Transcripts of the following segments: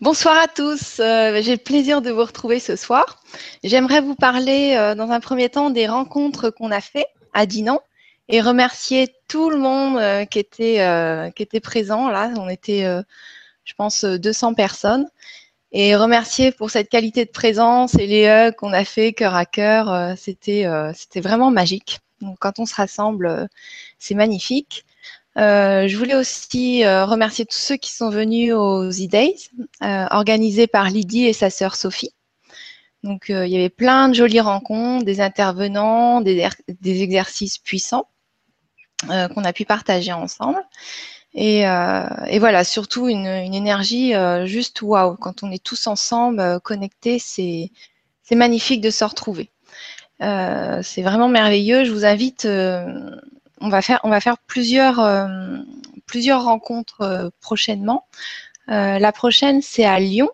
Bonsoir à tous. Euh, j'ai le plaisir de vous retrouver ce soir. J'aimerais vous parler euh, dans un premier temps des rencontres qu'on a fait à Dinan et remercier tout le monde euh, qui était présent là. On était, je pense, 200 personnes et remercier pour cette qualité de présence et les hugs qu'on a fait cœur à cœur. C'était c'était vraiment magique. Quand on se rassemble, c'est magnifique. Euh, je voulais aussi euh, remercier tous ceux qui sont venus aux E-Days, euh, organisés par Lydie et sa sœur Sophie. Donc, il y avait plein de jolies rencontres, des intervenants, des, exercices puissants qu'on a pu partager ensemble. Et, voilà, surtout une, énergie juste waouh. Quand on est tous ensemble, connectés, c'est magnifique de se retrouver. c'est vraiment merveilleux. Je vous invite on va faire, plusieurs, euh, rencontres euh, prochainement. Euh, la prochaine, c'est à Lyon,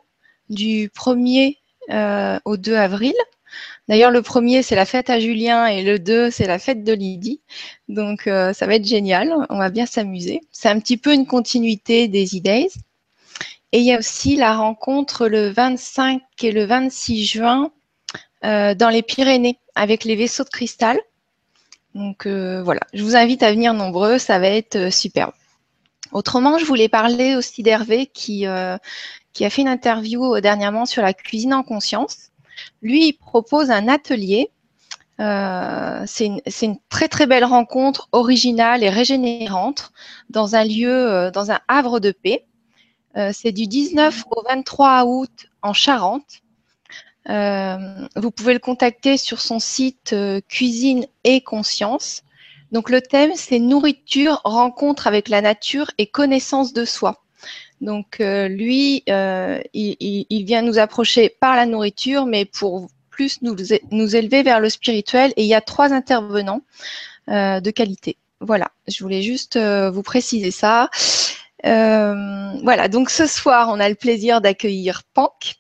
du 1er au 2 avril. D'ailleurs, le premier, c'est la fête à Julien et le 2, c'est la fête de Lydie. Donc, ça va être génial. On va bien s'amuser. C'est un petit peu une continuité des E-Days. Et il y a aussi la rencontre le 25 et le 26 juin dans les Pyrénées avec les vaisseaux de cristal. Donc euh, voilà, je vous invite à venir nombreux, ça va être euh, superbe. Autrement, je voulais parler aussi d'Hervé qui, euh, qui a fait une interview dernièrement sur la cuisine en conscience. Lui, il propose un atelier. c'est une, très très belle rencontre originale et régénérante dans un lieu, dans un havre de paix. c'est du 19 au 23 août en Charente. Euh, vous pouvez le contacter sur son site euh, Cuisine et Conscience. Donc le thème, c'est nourriture, rencontre avec la nature et connaissance de soi. Donc euh, lui, il, vient nous approcher par la nourriture, mais pour plus nous, nous élever vers le spirituel. Et il y a trois intervenants de qualité. Voilà, je voulais juste vous préciser ça. voilà, donc ce soir, on a le plaisir d'accueillir Pank,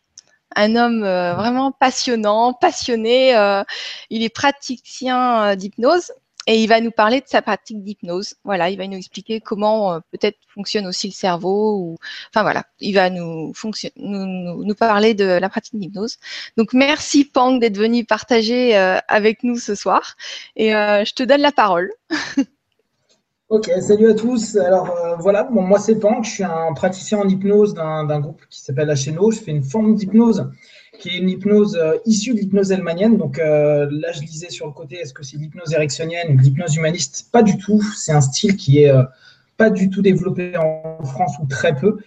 un homme euh, vraiment passionnant, passionné. Euh, il est praticien euh, d'hypnose et il va nous parler de sa pratique d'hypnose. Voilà, il va nous expliquer comment peut-être fonctionne aussi le cerveau. Ou, enfin voilà, il va nous, nous, nous, parler de la pratique d'hypnose. Donc merci Pang d'être venu partager avec nous ce soir et je te donne la parole. Ok, salut à tous. Alors euh, voilà, bon, moi c'est Pank, je suis un praticien en hypnose d'un groupe qui s'appelle HNO. Je fais une forme d'hypnose qui est une hypnose euh, issue de l'hypnose elmanienne. Donc euh, là, je lisais sur le côté, est-ce que c'est l'hypnose érectionnienne ou l'hypnose humaniste? Pas du tout. C'est un style qui est pas du tout développé en France ou très peu.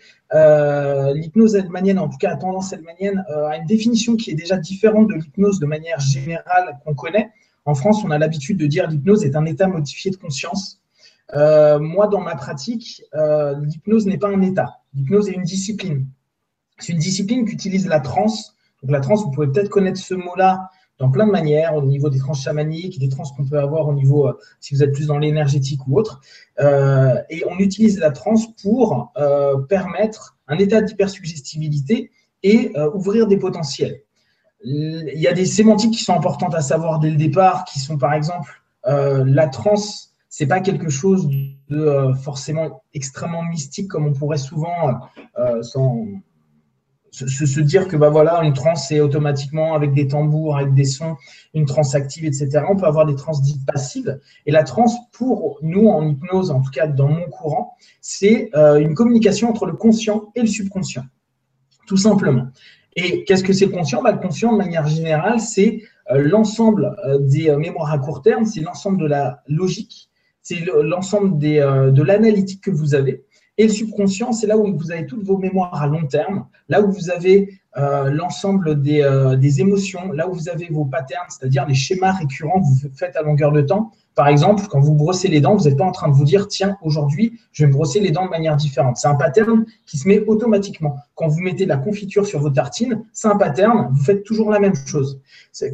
l'hypnose elmanienne, en tout cas la tendance elmanienne, a une définition qui est déjà différente de l'hypnose de manière générale qu'on connaît. En France, on a l'habitude de dire l'hypnose est un état modifié de conscience. Euh, moi, dans ma pratique, euh, l'hypnose n'est pas un état. L'hypnose est une discipline. C'est une discipline qu'utilise la transe. Donc la transe, vous pouvez peut-être connaître ce mot-là dans plein de manières, au niveau des trans chamaniques, des trans qu'on peut avoir au niveau, euh, si vous êtes plus dans l'énergétique ou autre. et on utilise la transe pour permettre un état d'hypersuggestibilité et ouvrir des potentiels. Il y a des sémantiques qui sont importantes à savoir dès le départ, qui sont par exemple la transe c'est pas quelque chose de euh, forcément extrêmement mystique comme on pourrait souvent euh, se, dire que bah voilà une transe c'est automatiquement avec des tambours, avec des sons, une transe active, etc. On peut avoir des transes dites passives. Et la transe, pour nous en hypnose, en tout cas dans mon courant, c'est euh, une communication entre le conscient et le subconscient, tout simplement. Et qu'est-ce que c'est le conscient? Bah, Le conscient, de manière générale, c'est l'ensemble des mémoires à court terme, c'est l'ensemble de la logique, c'est l'ensemble euh, de l'analytique que vous avez. Et le subconscient, c'est là où vous avez toutes vos mémoires à long terme, là où vous avez euh, l'ensemble des, euh, des, émotions, là où vous avez vos patterns, c'est-à-dire les schémas récurrents que vous faites à longueur de temps. Par exemple, quand vous brossez les dents, vous n'êtes pas en train de vous dire, tiens, aujourd'hui, je vais me brosser les dents de manière différente. C'est un pattern qui se met automatiquement. Quand vous mettez de la confiture sur vos tartines, c'est un pattern, vous faites toujours la même chose.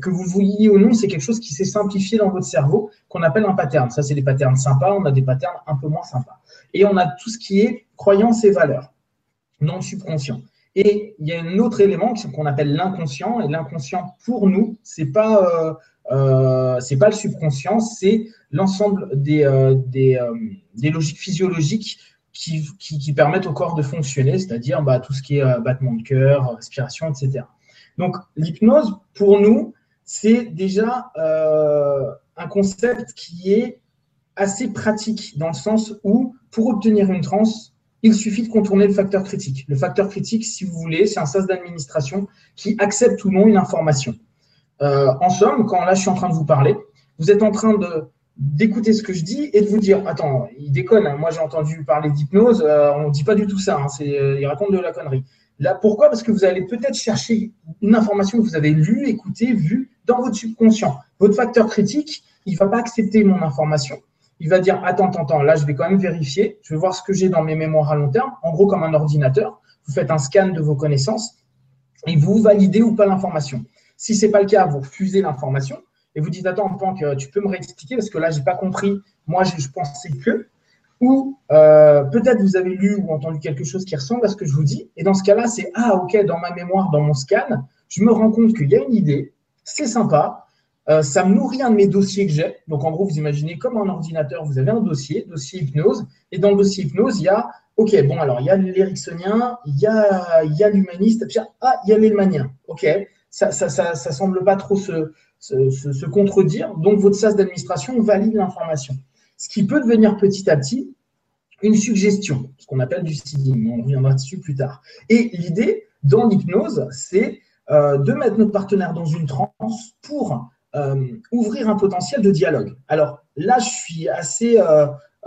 Que vous vouliez ou non, c'est quelque chose qui s'est simplifié dans votre cerveau, qu'on appelle un pattern. Ça, c'est des patterns sympas, on a des patterns un peu moins sympas. Et on a tout ce qui est croyances et valeurs, non subconscient. Et il y a un autre élément qu'on appelle l'inconscient. Et l'inconscient, pour nous, c'est pas euh, euh, pas le subconscient, c'est l'ensemble des, euh, des, des, logiques physiologiques qui, qui, permettent au corps de fonctionner, c'est-à-dire bah, tout ce qui est battement de cœur, respiration, etc. Donc l'hypnose, pour nous, c'est déjà un concept qui est assez pratique dans le sens où pour obtenir une transe, il suffit de contourner le facteur critique. Le facteur critique, si vous voulez, c'est un sas d'administration qui accepte ou non une information. Euh, en somme, quand là je suis en train de vous parler, vous êtes en train d'écouter ce que je dis et de vous dire attends il déconne hein. moi j'ai entendu parler d'hypnose euh, on ne dit pas du tout ça hein. euh, il raconte de la connerie là pourquoi? Parce que vous allez peut-être chercher une information que vous avez lue écoutée vue dans votre subconscient votre facteur critique il va pas accepter mon information il va dire attends attends attends là je vais quand même vérifier je vais voir ce que j'ai dans mes mémoires à long terme en gros comme un ordinateur vous faites un scan de vos connaissances et vous validez ou pas l'information si c'est pas le cas vous refusez l'information et vous dites Attends, Pank, tu peux me réexpliquer parce que là, je n'ai pas compris. Moi, je, pensais que. Ou euh, peut-être vous avez lu ou entendu quelque chose qui ressemble à ce que je vous dis. Et dans ce cas-là, c'est Ah, ok, dans ma mémoire, dans mon scan, je me rends compte qu'il y a une idée, c'est sympa, euh, ça me nourrit un de mes dossiers que j'ai. Donc, en gros, vous imaginez comme un ordinateur, vous avez un dossier, dossier hypnose, et dans le dossier hypnose, il y a, OK, bon, alors, il y a l'éricksonien, il y a, y a l'humaniste, ah, il y a l'élmanien. OK, ça ça, ça, ça, semble pas trop se, se, contredire. Donc, votre sas d'administration valide l'information. Ce qui peut devenir petit à petit une suggestion, ce qu'on appelle du seeding. On reviendra dessus plus tard. Et l'idée dans l'hypnose, c'est euh, de mettre notre partenaire dans une transe pour ouvrir un potentiel de dialogue. Alors là, je suis assez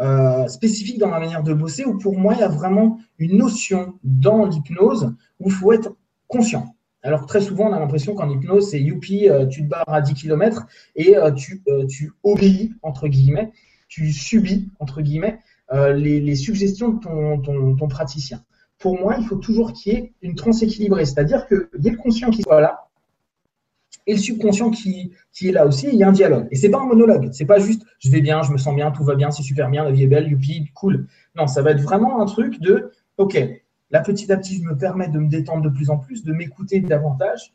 euh, spécifique dans ma manière de bosser, où pour moi, il y a vraiment une notion dans l'hypnose où il faut être conscient. Alors très souvent, on a l'impression qu'en hypnose, c'est youpi, euh, tu te barres à 10 km et euh, tu, euh, tu, obéis, entre guillemets, tu subis, entre guillemets, les, suggestions de ton, ton, praticien. Pour moi, il faut toujours qu'il y ait une transe équilibrée, c'est-à-dire qu'il y ait le conscient qui soit là et le subconscient qui, est là aussi, il y a un dialogue. Et c'est pas un monologue, c'est pas juste je vais bien, je me sens bien, tout va bien, c'est super bien, la vie est belle, youpi, cool. Non, ça va être vraiment un truc de ok, Là, petit à petit, je me permets de me détendre de plus en plus, de m'écouter davantage.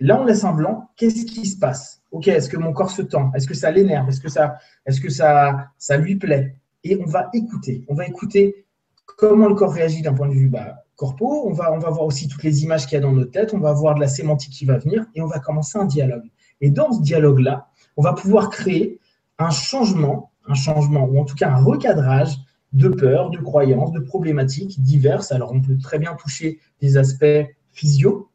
Là, on laisse un blanc. Qu'est-ce qui se passe? Ok, est-ce que mon corps se tend? Est-ce que ça l'énerve? Est-ce que, ça, est-ce que ça, ça lui plaît? Et on va écouter. On va écouter comment le corps réagit d'un point de vue bah, On va, on va voir aussi toutes les images qu'il y a dans notre tête. On va voir de la sémantique qui va venir et on va commencer un dialogue. Et dans ce dialogue-là, on va pouvoir créer un changement, un changement ou en tout cas un recadrage de peurs, de croyances, de problématiques diverses. Alors, on peut très bien toucher des aspects physio,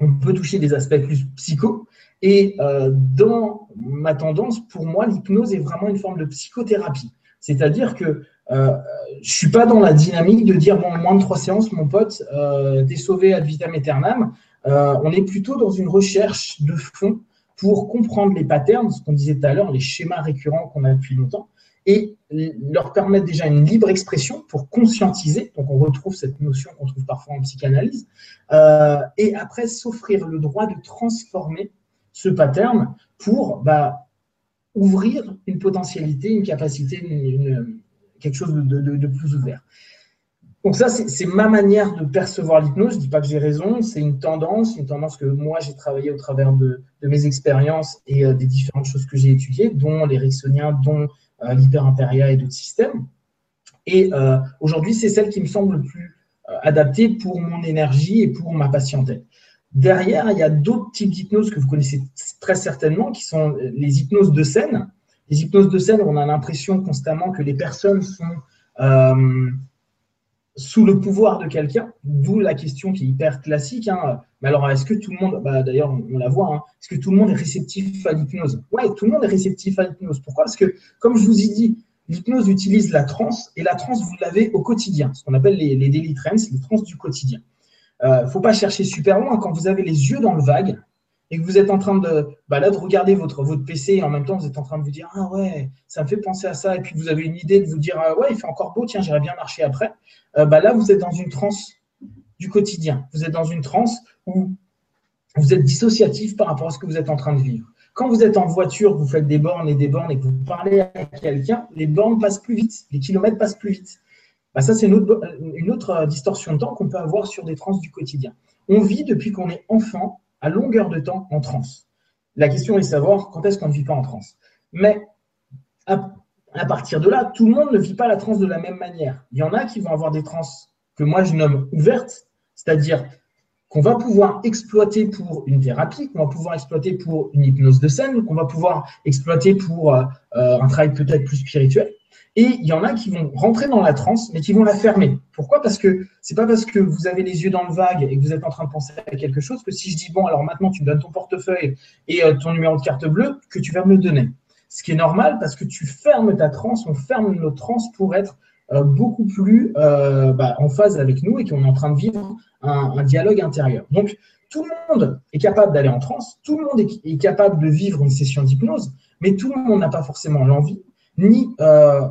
on peut toucher des aspects plus psycho. Et euh, dans ma tendance, pour moi, l'hypnose est vraiment une forme de psychothérapie. C'est-à-dire que euh, je suis pas dans la dynamique de dire bon, moins de trois séances, mon pote, euh, t'es sauvé ad vitam aeternam. Euh, on est plutôt dans une recherche de fond pour comprendre les patterns, ce qu'on disait tout à l'heure, les schémas récurrents qu'on a depuis longtemps, et leur permettre déjà une libre expression pour conscientiser. Donc, on retrouve cette notion qu'on trouve parfois en psychanalyse. Euh, et après, s'offrir le droit de transformer ce pattern pour bah, ouvrir une potentialité, une capacité, quelque chose de, plus ouvert. Donc ça, c'est ma manière de percevoir l'hypnose. Je ne dis pas que j'ai raison, c'est une tendance, une tendance que moi j'ai travaillé au travers de, mes expériences et euh, des différentes choses que j'ai étudiées, dont l'éricksonien, dont euh, l'hyper-impéria et d'autres systèmes. Et euh, aujourd'hui, c'est celle qui me semble le plus euh, adaptée pour mon énergie et pour ma patientèle. Derrière, il y a d'autres types d'hypnose que vous connaissez très certainement, qui sont les hypnoses de scène. Les hypnoses de scène, on a l'impression constamment que les personnes sont sous le pouvoir de quelqu'un, d'où la question qui est hyper classique. Hein. Mais alors, est-ce que tout le monde, bah, d'ailleurs, on, la voit, hein, est-ce que tout le monde est réceptif à l'hypnose? Ouais, tout le monde est réceptif à l'hypnose. Pourquoi? Parce que, comme je vous ai dit, l'hypnose utilise la transe, et la transe, vous l'avez au quotidien, ce qu'on appelle les, les daily trends, les trans du quotidien. Il euh, ne faut pas chercher super loin. Quand vous avez les yeux dans le vague, et que vous êtes en train de, bah là, de regarder votre, votre PC et en même temps, vous êtes en train de vous dire Ah ouais, ça me fait penser à ça. Et puis vous avez une idée de vous dire ah Ouais, il fait encore beau, tiens, j'irai bien marcher après. Euh, bah là, vous êtes dans une transe du quotidien. Vous êtes dans une transe où vous êtes dissociatif par rapport à ce que vous êtes en train de vivre. Quand vous êtes en voiture, vous faites des bornes et des bornes et que vous parlez à quelqu'un, les bornes passent plus vite, les kilomètres passent plus vite. Bah ça, c'est une autre, une autre distorsion de temps qu'on peut avoir sur des trans du quotidien. On vit depuis qu'on est enfant à longueur de temps en transe. La question est de savoir quand est-ce qu'on ne vit pas en transe. Mais à partir de là, tout le monde ne vit pas la transe de la même manière. Il y en a qui vont avoir des trans que moi je nomme ouvertes, c'est-à-dire qu'on va pouvoir exploiter pour une thérapie, qu'on va pouvoir exploiter pour une hypnose de scène, qu'on va pouvoir exploiter pour euh, euh, un travail peut-être plus spirituel. Et il y en a qui vont rentrer dans la transe, mais qui vont la fermer. Pourquoi? Parce que c'est pas parce que vous avez les yeux dans le vague et que vous êtes en train de penser à quelque chose que si je dis bon, alors maintenant tu me donnes ton portefeuille et euh, ton numéro de carte bleue, que tu vas me le donner. Ce qui est normal parce que tu fermes ta transe, on ferme notre transe pour être euh, beaucoup plus euh, bah, en phase avec nous et qu'on est en train de vivre un, dialogue intérieur. Donc, tout le monde est capable d'aller en transe, tout le monde est, capable de vivre une session d'hypnose, mais tout le monde n'a pas forcément l'envie ni euh,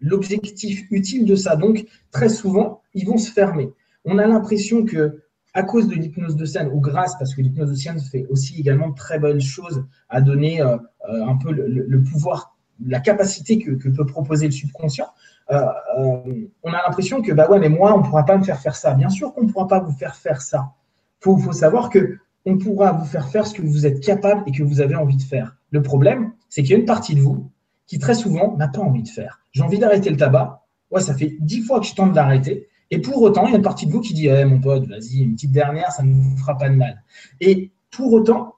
l'objectif utile de ça. Donc, très souvent, ils vont se fermer. On a l'impression que à cause de l'hypnose de scène, ou grâce, parce que l'hypnose de scène fait aussi également de très bonnes choses à donner un peu le pouvoir la capacité que, peut proposer le subconscient, euh, euh, on a l'impression que bah ouais, mais moi, on ne pourra pas me faire faire ça. Bien sûr qu'on ne pourra pas vous faire faire ça. Il faut, savoir que on pourra vous faire faire ce que vous êtes capable et que vous avez envie de faire. Le problème, c'est qu'il y a une partie de vous qui très souvent n'a pas envie de faire. J'ai envie d'arrêter le tabac. Ouais, ça fait dix fois que je tente d'arrêter. Et pour autant, il y a une partie de vous qui dit eh, mon pote, vas-y, une petite dernière, ça ne vous fera pas de mal. Et pour autant,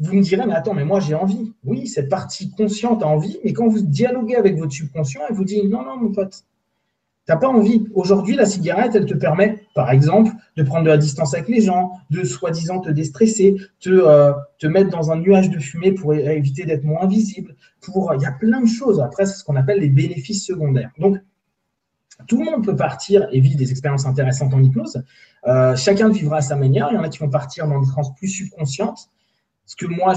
vous me direz, mais attends, mais moi j'ai envie. Oui, cette partie consciente a envie, mais quand vous dialoguez avec votre subconscient, elle vous dit, non, non, mon pote, tu n'as pas envie. Aujourd'hui, la cigarette, elle te permet, par exemple, de prendre de la distance avec les gens, de soi-disant te déstresser, te, euh, te mettre dans un nuage de fumée pour éviter d'être moins visible. Pour, il y a plein de choses. Après, c'est ce qu'on appelle les bénéfices secondaires. Donc, tout le monde peut partir et vivre des expériences intéressantes en hypnose. Euh, chacun vivra à sa manière. Il y en a qui vont partir dans des trans plus subconscientes ce que moi,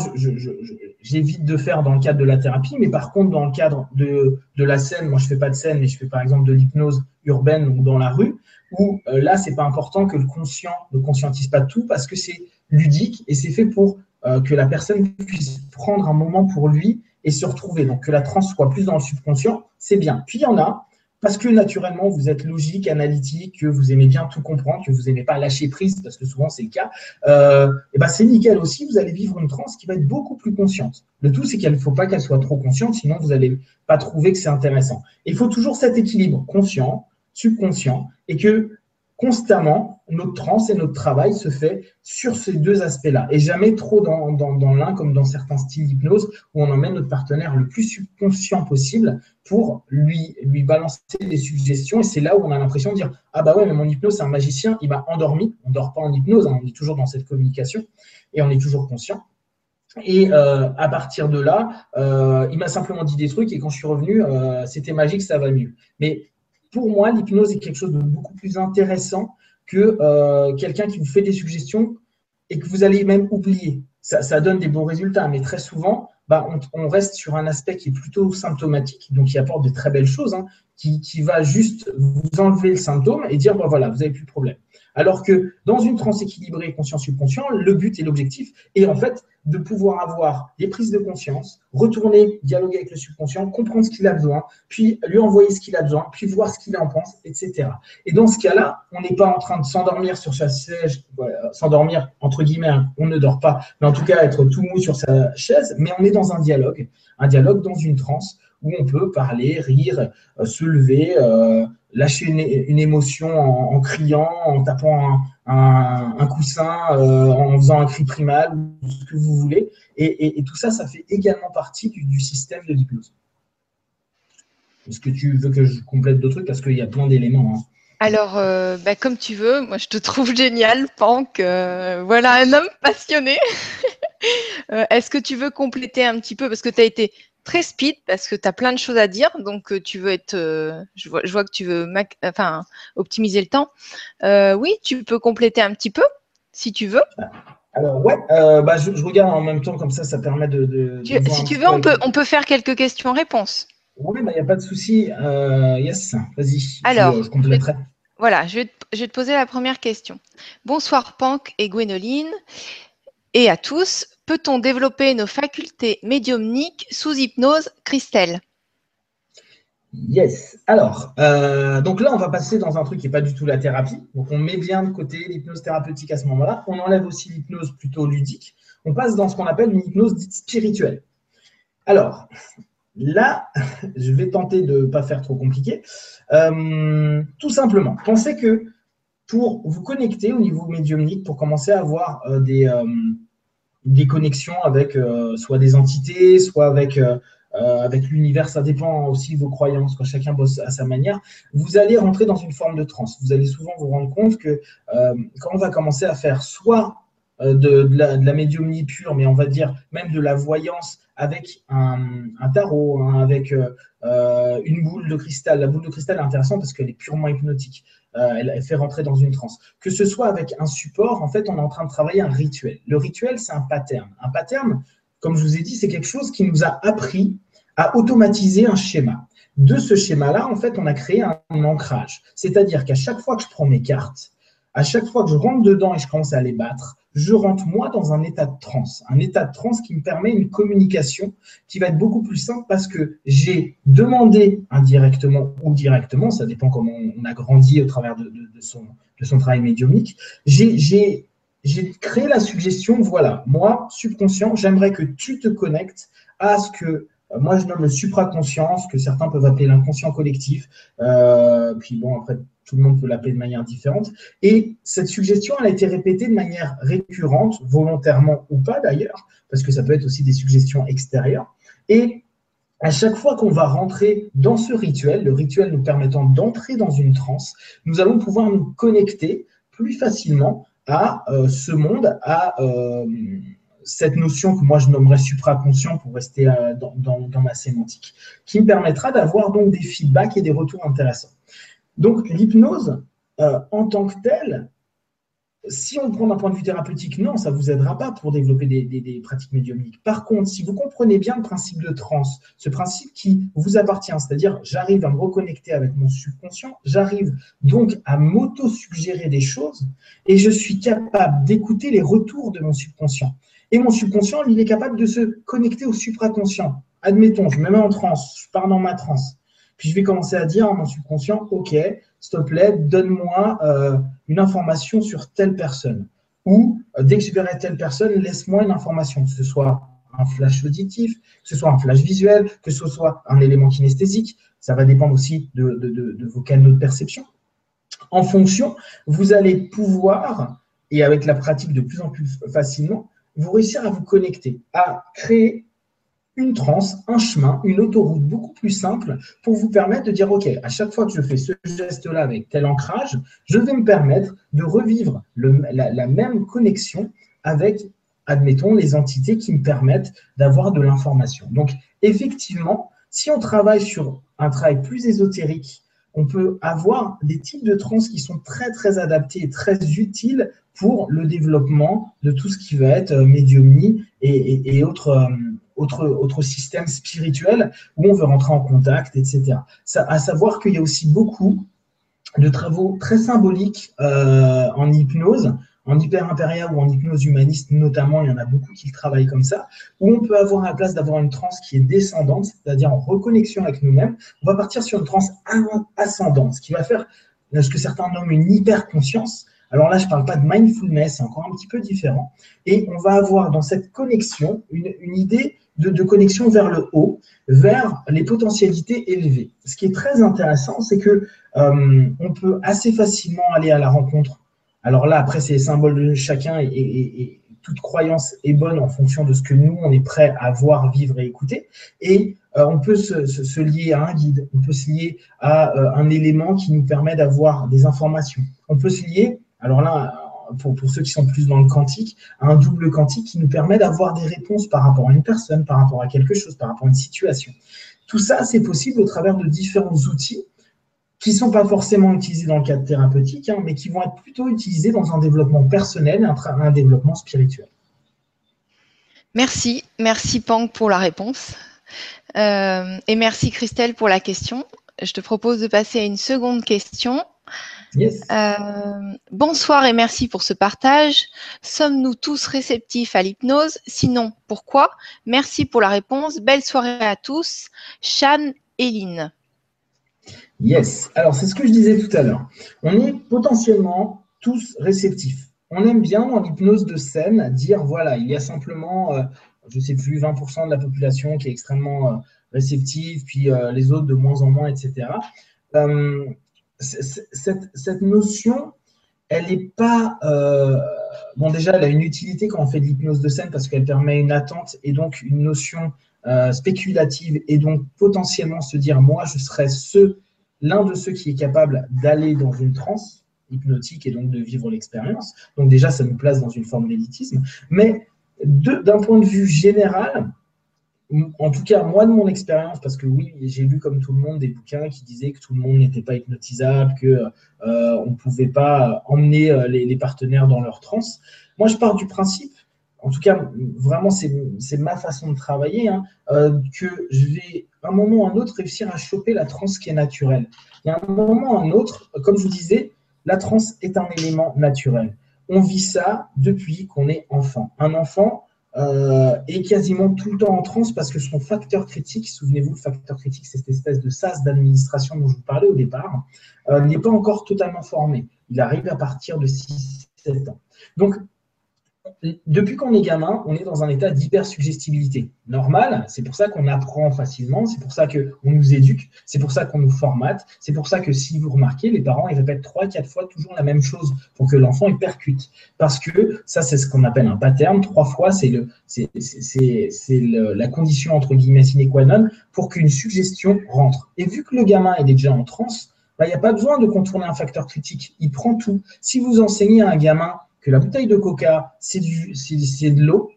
j'évite de faire dans le cadre de la thérapie, mais par contre, dans le cadre de, la scène, moi, je ne fais pas de scène, mais je fais par exemple de l'hypnose urbaine ou dans la rue, où euh, là, c'est pas important que le conscient ne conscientise pas tout parce que c'est ludique et c'est fait pour euh, que la personne puisse prendre un moment pour lui et se retrouver. Donc, que la transe soit plus dans le subconscient, c'est bien. Puis, il y en a parce que naturellement, vous êtes logique, analytique, que vous aimez bien tout comprendre, que vous n'aimez pas lâcher prise, parce que souvent c'est le cas, euh, et ben c'est nickel aussi, vous allez vivre une transe qui va être beaucoup plus consciente. Le tout, c'est qu'il ne faut pas qu'elle soit trop consciente, sinon vous n'allez pas trouver que c'est intéressant. il faut toujours cet équilibre conscient, subconscient, et que constamment, notre trans et notre travail se fait sur ces deux aspects-là, et jamais trop dans, dans, l'un comme dans certains styles d'hypnose, où on emmène notre partenaire le plus subconscient possible pour lui, lui balancer des suggestions, et c'est là où on a l'impression de dire « Ah bah ouais, mais mon hypnose, c'est un magicien, il m'a endormi ». On ne dort pas en hypnose, hein, on est toujours dans cette communication, et on est toujours conscient. Et euh, à partir de là, euh, il m'a simplement dit des trucs, et quand je suis revenu, euh, c'était magique, ça va mieux. Mais pour moi, l'hypnose est quelque chose de beaucoup plus intéressant que euh, quelqu'un qui vous fait des suggestions et que vous allez même oublier. Ça, donne des bons résultats, mais très souvent, bah, on, reste sur un aspect qui est plutôt symptomatique, donc qui apporte de très belles choses, hein, qui, va juste vous enlever le symptôme et dire, bah, voilà, vous n'avez plus de problème. Alors que dans une transe équilibrée conscient-subconscient, le but et l'objectif est en fait de pouvoir avoir des prises de conscience, retourner, dialoguer avec le subconscient, comprendre ce qu'il a besoin, puis lui envoyer ce qu'il a besoin, puis voir ce qu'il en pense, etc. Et dans ce cas-là, on n'est pas en train de s'endormir sur sa chaise, s'endormir entre guillemets, hein, on ne dort pas, mais en tout cas être tout mou sur sa chaise, mais on est dans un dialogue, un dialogue dans une transe où on peut parler, rire, euh, se lever, euh, lâcher une, émotion en, criant, en tapant un, coussin, euh, en faisant un cri primal, ce que vous voulez. Et, tout ça, ça fait également partie du, système de l'hypnose. Est-ce que tu veux que je complète d'autres trucs? Parce qu'il y a plein d'éléments. Hein. Alors, euh, bah, comme tu veux, moi je te trouve génial, Pank. Euh, voilà un homme passionné. Est-ce que tu veux compléter un petit peu? Parce que tu as été très speed parce que tu as plein de choses à dire. Donc, euh, tu veux être. Euh, je, vois, je, vois, que tu veux enfin, optimiser le temps. Euh, oui, tu peux compléter un petit peu si tu veux. Alors, ouais, bah, je, regarde en même temps, comme ça, ça permet de. si tu veux, on peut, on peut faire quelques questions-réponses. Oui, il n'y a pas de souci. yes, vas-y. Alors, je, compléterai. Voilà, je vais, te, je vais te poser la première question. Bonsoir, Pank et Gwénoline, et à tous. Peut-on développer nos facultés médiumniques sous hypnose, Christelle? Yes. Alors, euh, donc là, on va passer dans un truc qui n'est pas du tout la thérapie. Donc, on met bien de côté l'hypnose thérapeutique à ce moment-là. On enlève aussi l'hypnose plutôt ludique. On passe dans ce qu'on appelle une hypnose dite spirituelle. Alors, là, je vais tenter de ne pas faire trop compliqué. Euh, tout simplement, pensez que pour vous connecter au niveau médiumnique, pour commencer à avoir euh, des, des connexions avec soit des entités, soit avec, avec l'univers, ça dépend aussi de vos croyances, quand chacun bosse à sa manière, vous allez rentrer dans une forme de transe. Vous allez souvent vous rendre compte que quand on va commencer à faire soit de, la, de, médiumnie pure, mais on va dire même de la voyance avec un, tarot, hein, avec euh, une boule de cristal. La boule de cristal est intéressante parce qu'elle est purement hypnotique. Euh, elle, fait rentrer dans une transe. Que ce soit avec un support, en fait, on est en train de travailler un rituel. Le rituel, c'est un pattern. Un pattern, comme je vous ai dit, c'est quelque chose qui nous a appris à automatiser un schéma. De ce schéma-là, en fait, on a créé un ancrage. C'est-à-dire qu'à chaque fois que je prends mes cartes, à chaque fois que je rentre dedans et je commence à les battre, je rentre moi dans un état de transe, un état de transe qui me permet une communication qui va être beaucoup plus simple parce que j'ai demandé indirectement ou directement, ça dépend comment on a grandi au travers de, son, travail médiumnique, j'ai créé la suggestion, voilà, moi, subconscient, j'aimerais que tu te connectes à ce que moi je nomme le supraconscience, que certains peuvent appeler l'inconscient collectif. Euh, puis bon, après, tout le monde peut l'appeler de manière différente. Et cette suggestion, elle a été répétée de manière récurrente, volontairement ou pas d'ailleurs, parce que ça peut être aussi des suggestions extérieures. Et à chaque fois qu'on va rentrer dans ce rituel, le rituel nous permettant d'entrer dans une transe, nous allons pouvoir nous connecter plus facilement à euh, ce monde, à euh, cette notion que moi je nommerais supraconscient pour rester euh, dans, dans, dans, ma sémantique, qui me permettra d'avoir donc des feedbacks et des retours intéressants. Donc l'hypnose, euh, en tant que telle, si on prend d'un point de vue thérapeutique, non, ça ne vous aidera pas pour développer des, pratiques médiumniques. Par contre, si vous comprenez bien le principe de transe, ce principe qui vous appartient, c'est-à-dire j'arrive à me reconnecter avec mon subconscient, j'arrive donc à m'auto-suggérer des choses et je suis capable d'écouter les retours de mon subconscient. Et mon subconscient, il est capable de se connecter au supraconscient. Admettons, je me mets en transe, je pars dans ma transe. Puis je vais commencer à dire à mon subconscient, OK, s'il te donne-moi euh, une information sur telle personne. Ou euh, dès que je verrai telle personne, laisse-moi une information, que ce soit un flash auditif, que ce soit un flash visuel, que ce soit un élément kinesthésique. Ça va dépendre aussi de vos canaux de perception. En fonction, vous allez pouvoir, et avec la pratique de plus en plus facilement, vous réussir à vous connecter, à créer une transe, un chemin, une autoroute beaucoup plus simple pour vous permettre de dire, OK, à chaque fois que je fais ce geste-là avec tel ancrage, je vais me permettre de revivre la, même connexion avec, admettons, les entités qui me permettent d'avoir de l'information. Donc, effectivement, si on travaille sur un travail plus ésotérique, on peut avoir des types de trans qui sont très, très adaptés et très utiles pour le développement de tout ce qui va être euh, médiumnie et autres, euh, autres, autres systèmes spirituels où on veut rentrer en contact, etc. Ça, à savoir qu'il y a aussi beaucoup de travaux très symboliques euh, en hypnose, en hyper impérial ou en hypnose humaniste notamment, il y en a beaucoup qui travaillent comme ça, où on peut avoir la place d'avoir une transe qui est descendante, c'est-à-dire en reconnexion avec nous-mêmes. On va partir sur une transe ascendante, ce qui va faire ce que certains nomment une hyper conscience, alors là, je ne parle pas de mindfulness, c'est encore un petit peu différent. Et on va avoir dans cette connexion une, une idée de, connexion vers le haut, vers les potentialités élevées. Ce qui est très intéressant, c'est que euh, on peut assez facilement aller à la rencontre. Alors là, après, c'est les symboles de chacun et, toute croyance est bonne en fonction de ce que nous, on est prêt à voir, vivre et écouter. Et euh, on peut se, se, se, lier à un guide, on peut se lier à euh, un élément qui nous permet d'avoir des informations. On peut se lier alors là, pour, ceux qui sont plus dans le quantique, un double quantique qui nous permet d'avoir des réponses par rapport à une personne, par rapport à quelque chose, par rapport à une situation. Tout ça, c'est possible au travers de différents outils qui ne sont pas forcément utilisés dans le cadre thérapeutique, hein, mais qui vont être plutôt utilisés dans un développement personnel un, un développement spirituel. Merci, merci Pang pour la réponse. Euh, et merci Christelle pour la question. Je te propose de passer à une seconde question Yes. Euh, bonsoir et merci pour ce partage. Sommes-nous tous réceptifs à l'hypnose? Sinon, pourquoi? Merci pour la réponse. Belle soirée à tous. Shan Eline. Yes. Alors, c'est ce que je disais tout à l'heure. On est potentiellement tous réceptifs. On aime bien dans l'hypnose de scène dire voilà, il y a simplement euh, je ne sais plus, 20% de la population qui est extrêmement réceptive, puis les autres de moins en moins, etc. Cette, notion, elle n'est pas. bon, déjà, elle a une utilité quand on fait de l'hypnose de scène parce qu'elle permet une attente et donc une notion spéculative et donc potentiellement se dire moi, je serais ce l'un de ceux qui est capable d'aller dans une transe hypnotique et donc de vivre l'expérience. Donc déjà, ça nous place dans une forme d'élitisme. Mais d'un point de vue général, en tout cas, moi, de mon expérience, parce que oui, j'ai lu comme tout le monde des bouquins qui disaient que tout le monde n'était pas hypnotisable, qu'on euh, ne pouvait pas emmener euh, les, partenaires dans leur transe. Moi, je pars du principe, en tout cas, vraiment, c'est ma façon de travailler, hein, euh, que je vais un moment ou un autre, réussir à choper la transe qui est naturelle. Et à un moment ou un autre, comme je vous disais, la transe est un élément naturel. On vit ça depuis qu'on est enfant. Un enfant euh, est quasiment tout le temps en transe parce que son facteur critique, souvenez-vous, le facteur critique, c'est cette espèce de sas d'administration dont je vous parlais au départ, euh, n'est pas encore totalement formé. Il arrive à partir de 6-7 ans. Donc, depuis qu'on est gamin, on est dans un état d'hypersuggestibilité. Normal, c'est pour ça qu'on apprend facilement, c'est pour ça qu'on nous éduque, c'est pour ça qu'on nous formate, c'est pour ça que si vous remarquez, les parents ils répètent trois, quatre fois toujours la même chose pour que l'enfant il percute. Parce que ça, c'est ce qu'on appelle un pattern. Trois fois, c'est la condition entre guillemets sine qua non pour qu'une suggestion rentre. Et vu que le gamin est déjà en transe, bah, il n'y a pas besoin de contourner un facteur critique. Il prend tout. Si vous enseignez à un gamin que la bouteille de coca, c'est de l'eau,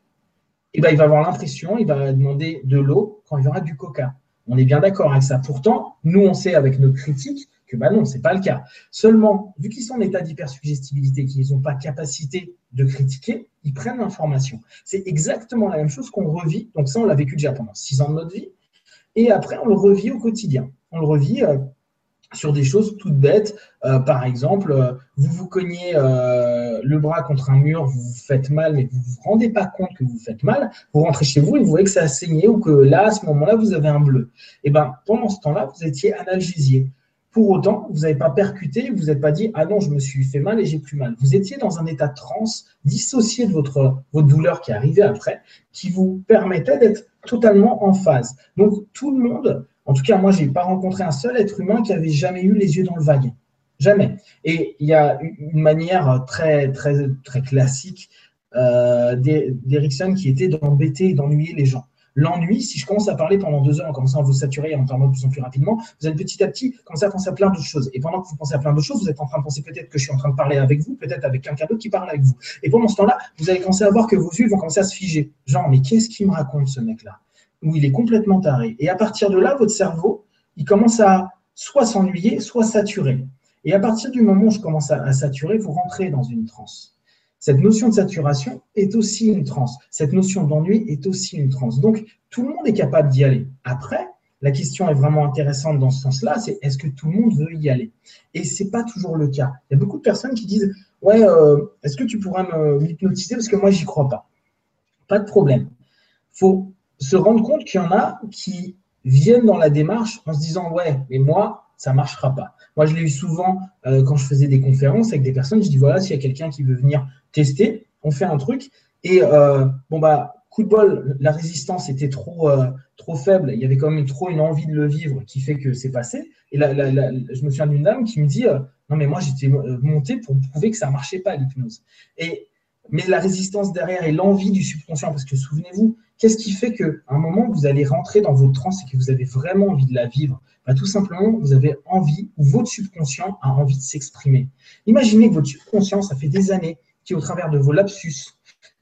eh ben, il va avoir l'impression, il va demander de l'eau quand il y aura du coca. On est bien d'accord avec ça. Pourtant, nous, on sait avec nos critiques que bah non, ce n'est pas le cas. Seulement, vu qu'ils sont en état d'hypersuggestibilité, qu'ils n'ont pas capacité de critiquer, ils prennent l'information. C'est exactement la même chose qu'on revit. Donc ça, on l'a vécu déjà pendant six ans de notre vie. Et après, on le revit au quotidien. On le revit euh, sur des choses toutes bêtes. Euh, par exemple, euh, vous vous cognez euh, le bras contre un mur, vous vous faites mal, mais vous ne vous rendez pas compte que vous vous faites mal. Vous rentrez chez vous et vous voyez que ça a saigné ou que là, à ce moment-là, vous avez un bleu. Et eh ben, pendant ce temps-là, vous étiez analgésié. Pour autant, vous n'avez pas percuté, vous n'êtes pas dit Ah non, je me suis fait mal et j'ai plus mal. Vous étiez dans un état de transe, dissocié de votre, votre douleur qui arrivait après, qui vous permettait d'être totalement en phase. Donc, tout le monde en tout cas, moi, je n'ai pas rencontré un seul être humain qui avait jamais eu les yeux dans le wagon. Jamais. Et il y a une manière très, très, très classique euh, d'Erickson qui était d'embêter et d'ennuyer les gens. L'ennui, si je commence à parler pendant deux heures en commençant à vous saturer et en parlant de plus en plus rapidement, vous allez petit à petit commencer à penser à plein d'autres choses. Et pendant que vous pensez à plein d'autres choses, vous êtes en train de penser peut-être que je suis en train de parler avec vous, peut-être avec quelqu'un d'autre qui parle avec vous. Et pendant ce temps-là, vous allez commencer à voir que vos yeux vont commencer à se figer. Genre, mais qu'est-ce qu'il me raconte ce mec-là? Où il est complètement taré. Et à partir de là, votre cerveau, il commence à soit s'ennuyer, soit saturer. Et à partir du moment où je commence à, saturer, vous rentrez dans une transe. Cette notion de saturation est aussi une transe. Cette notion d'ennui est aussi une transe. Donc, tout le monde est capable d'y aller. Après, la question est vraiment intéressante dans ce sens-là, c'est est-ce que tout le monde veut y aller? Et ce n'est pas toujours le cas. Il y a beaucoup de personnes qui disent, ouais, euh, est-ce que tu pourrais m'hypnotiser parce que moi, j'y crois pas. Pas de problème. faut se rendre compte qu'il y en a qui viennent dans la démarche en se disant ouais, mais moi, ça ne marchera pas. Moi, je l'ai eu souvent euh, quand je faisais des conférences avec des personnes. Je dis voilà, s'il y a quelqu'un qui veut venir tester, on fait un truc. Et euh, bon, bah, coup de bol, la résistance était trop, euh, trop faible. Il y avait quand même trop une envie de le vivre qui fait que c'est passé. Et là, je me souviens d'une dame qui me dit non, mais moi, j'étais monté pour prouver que ça ne marchait pas l'hypnose. Et mais la résistance derrière et l'envie du subconscient, parce que souvenez-vous, Qu'est-ce qui fait qu'à un moment, vous allez rentrer dans votre transe et que vous avez vraiment envie de la vivre? Bah, Tout simplement, vous avez envie, ou votre subconscient a envie de s'exprimer. Imaginez que votre subconscient, ça fait des années, qui au travers de vos lapsus,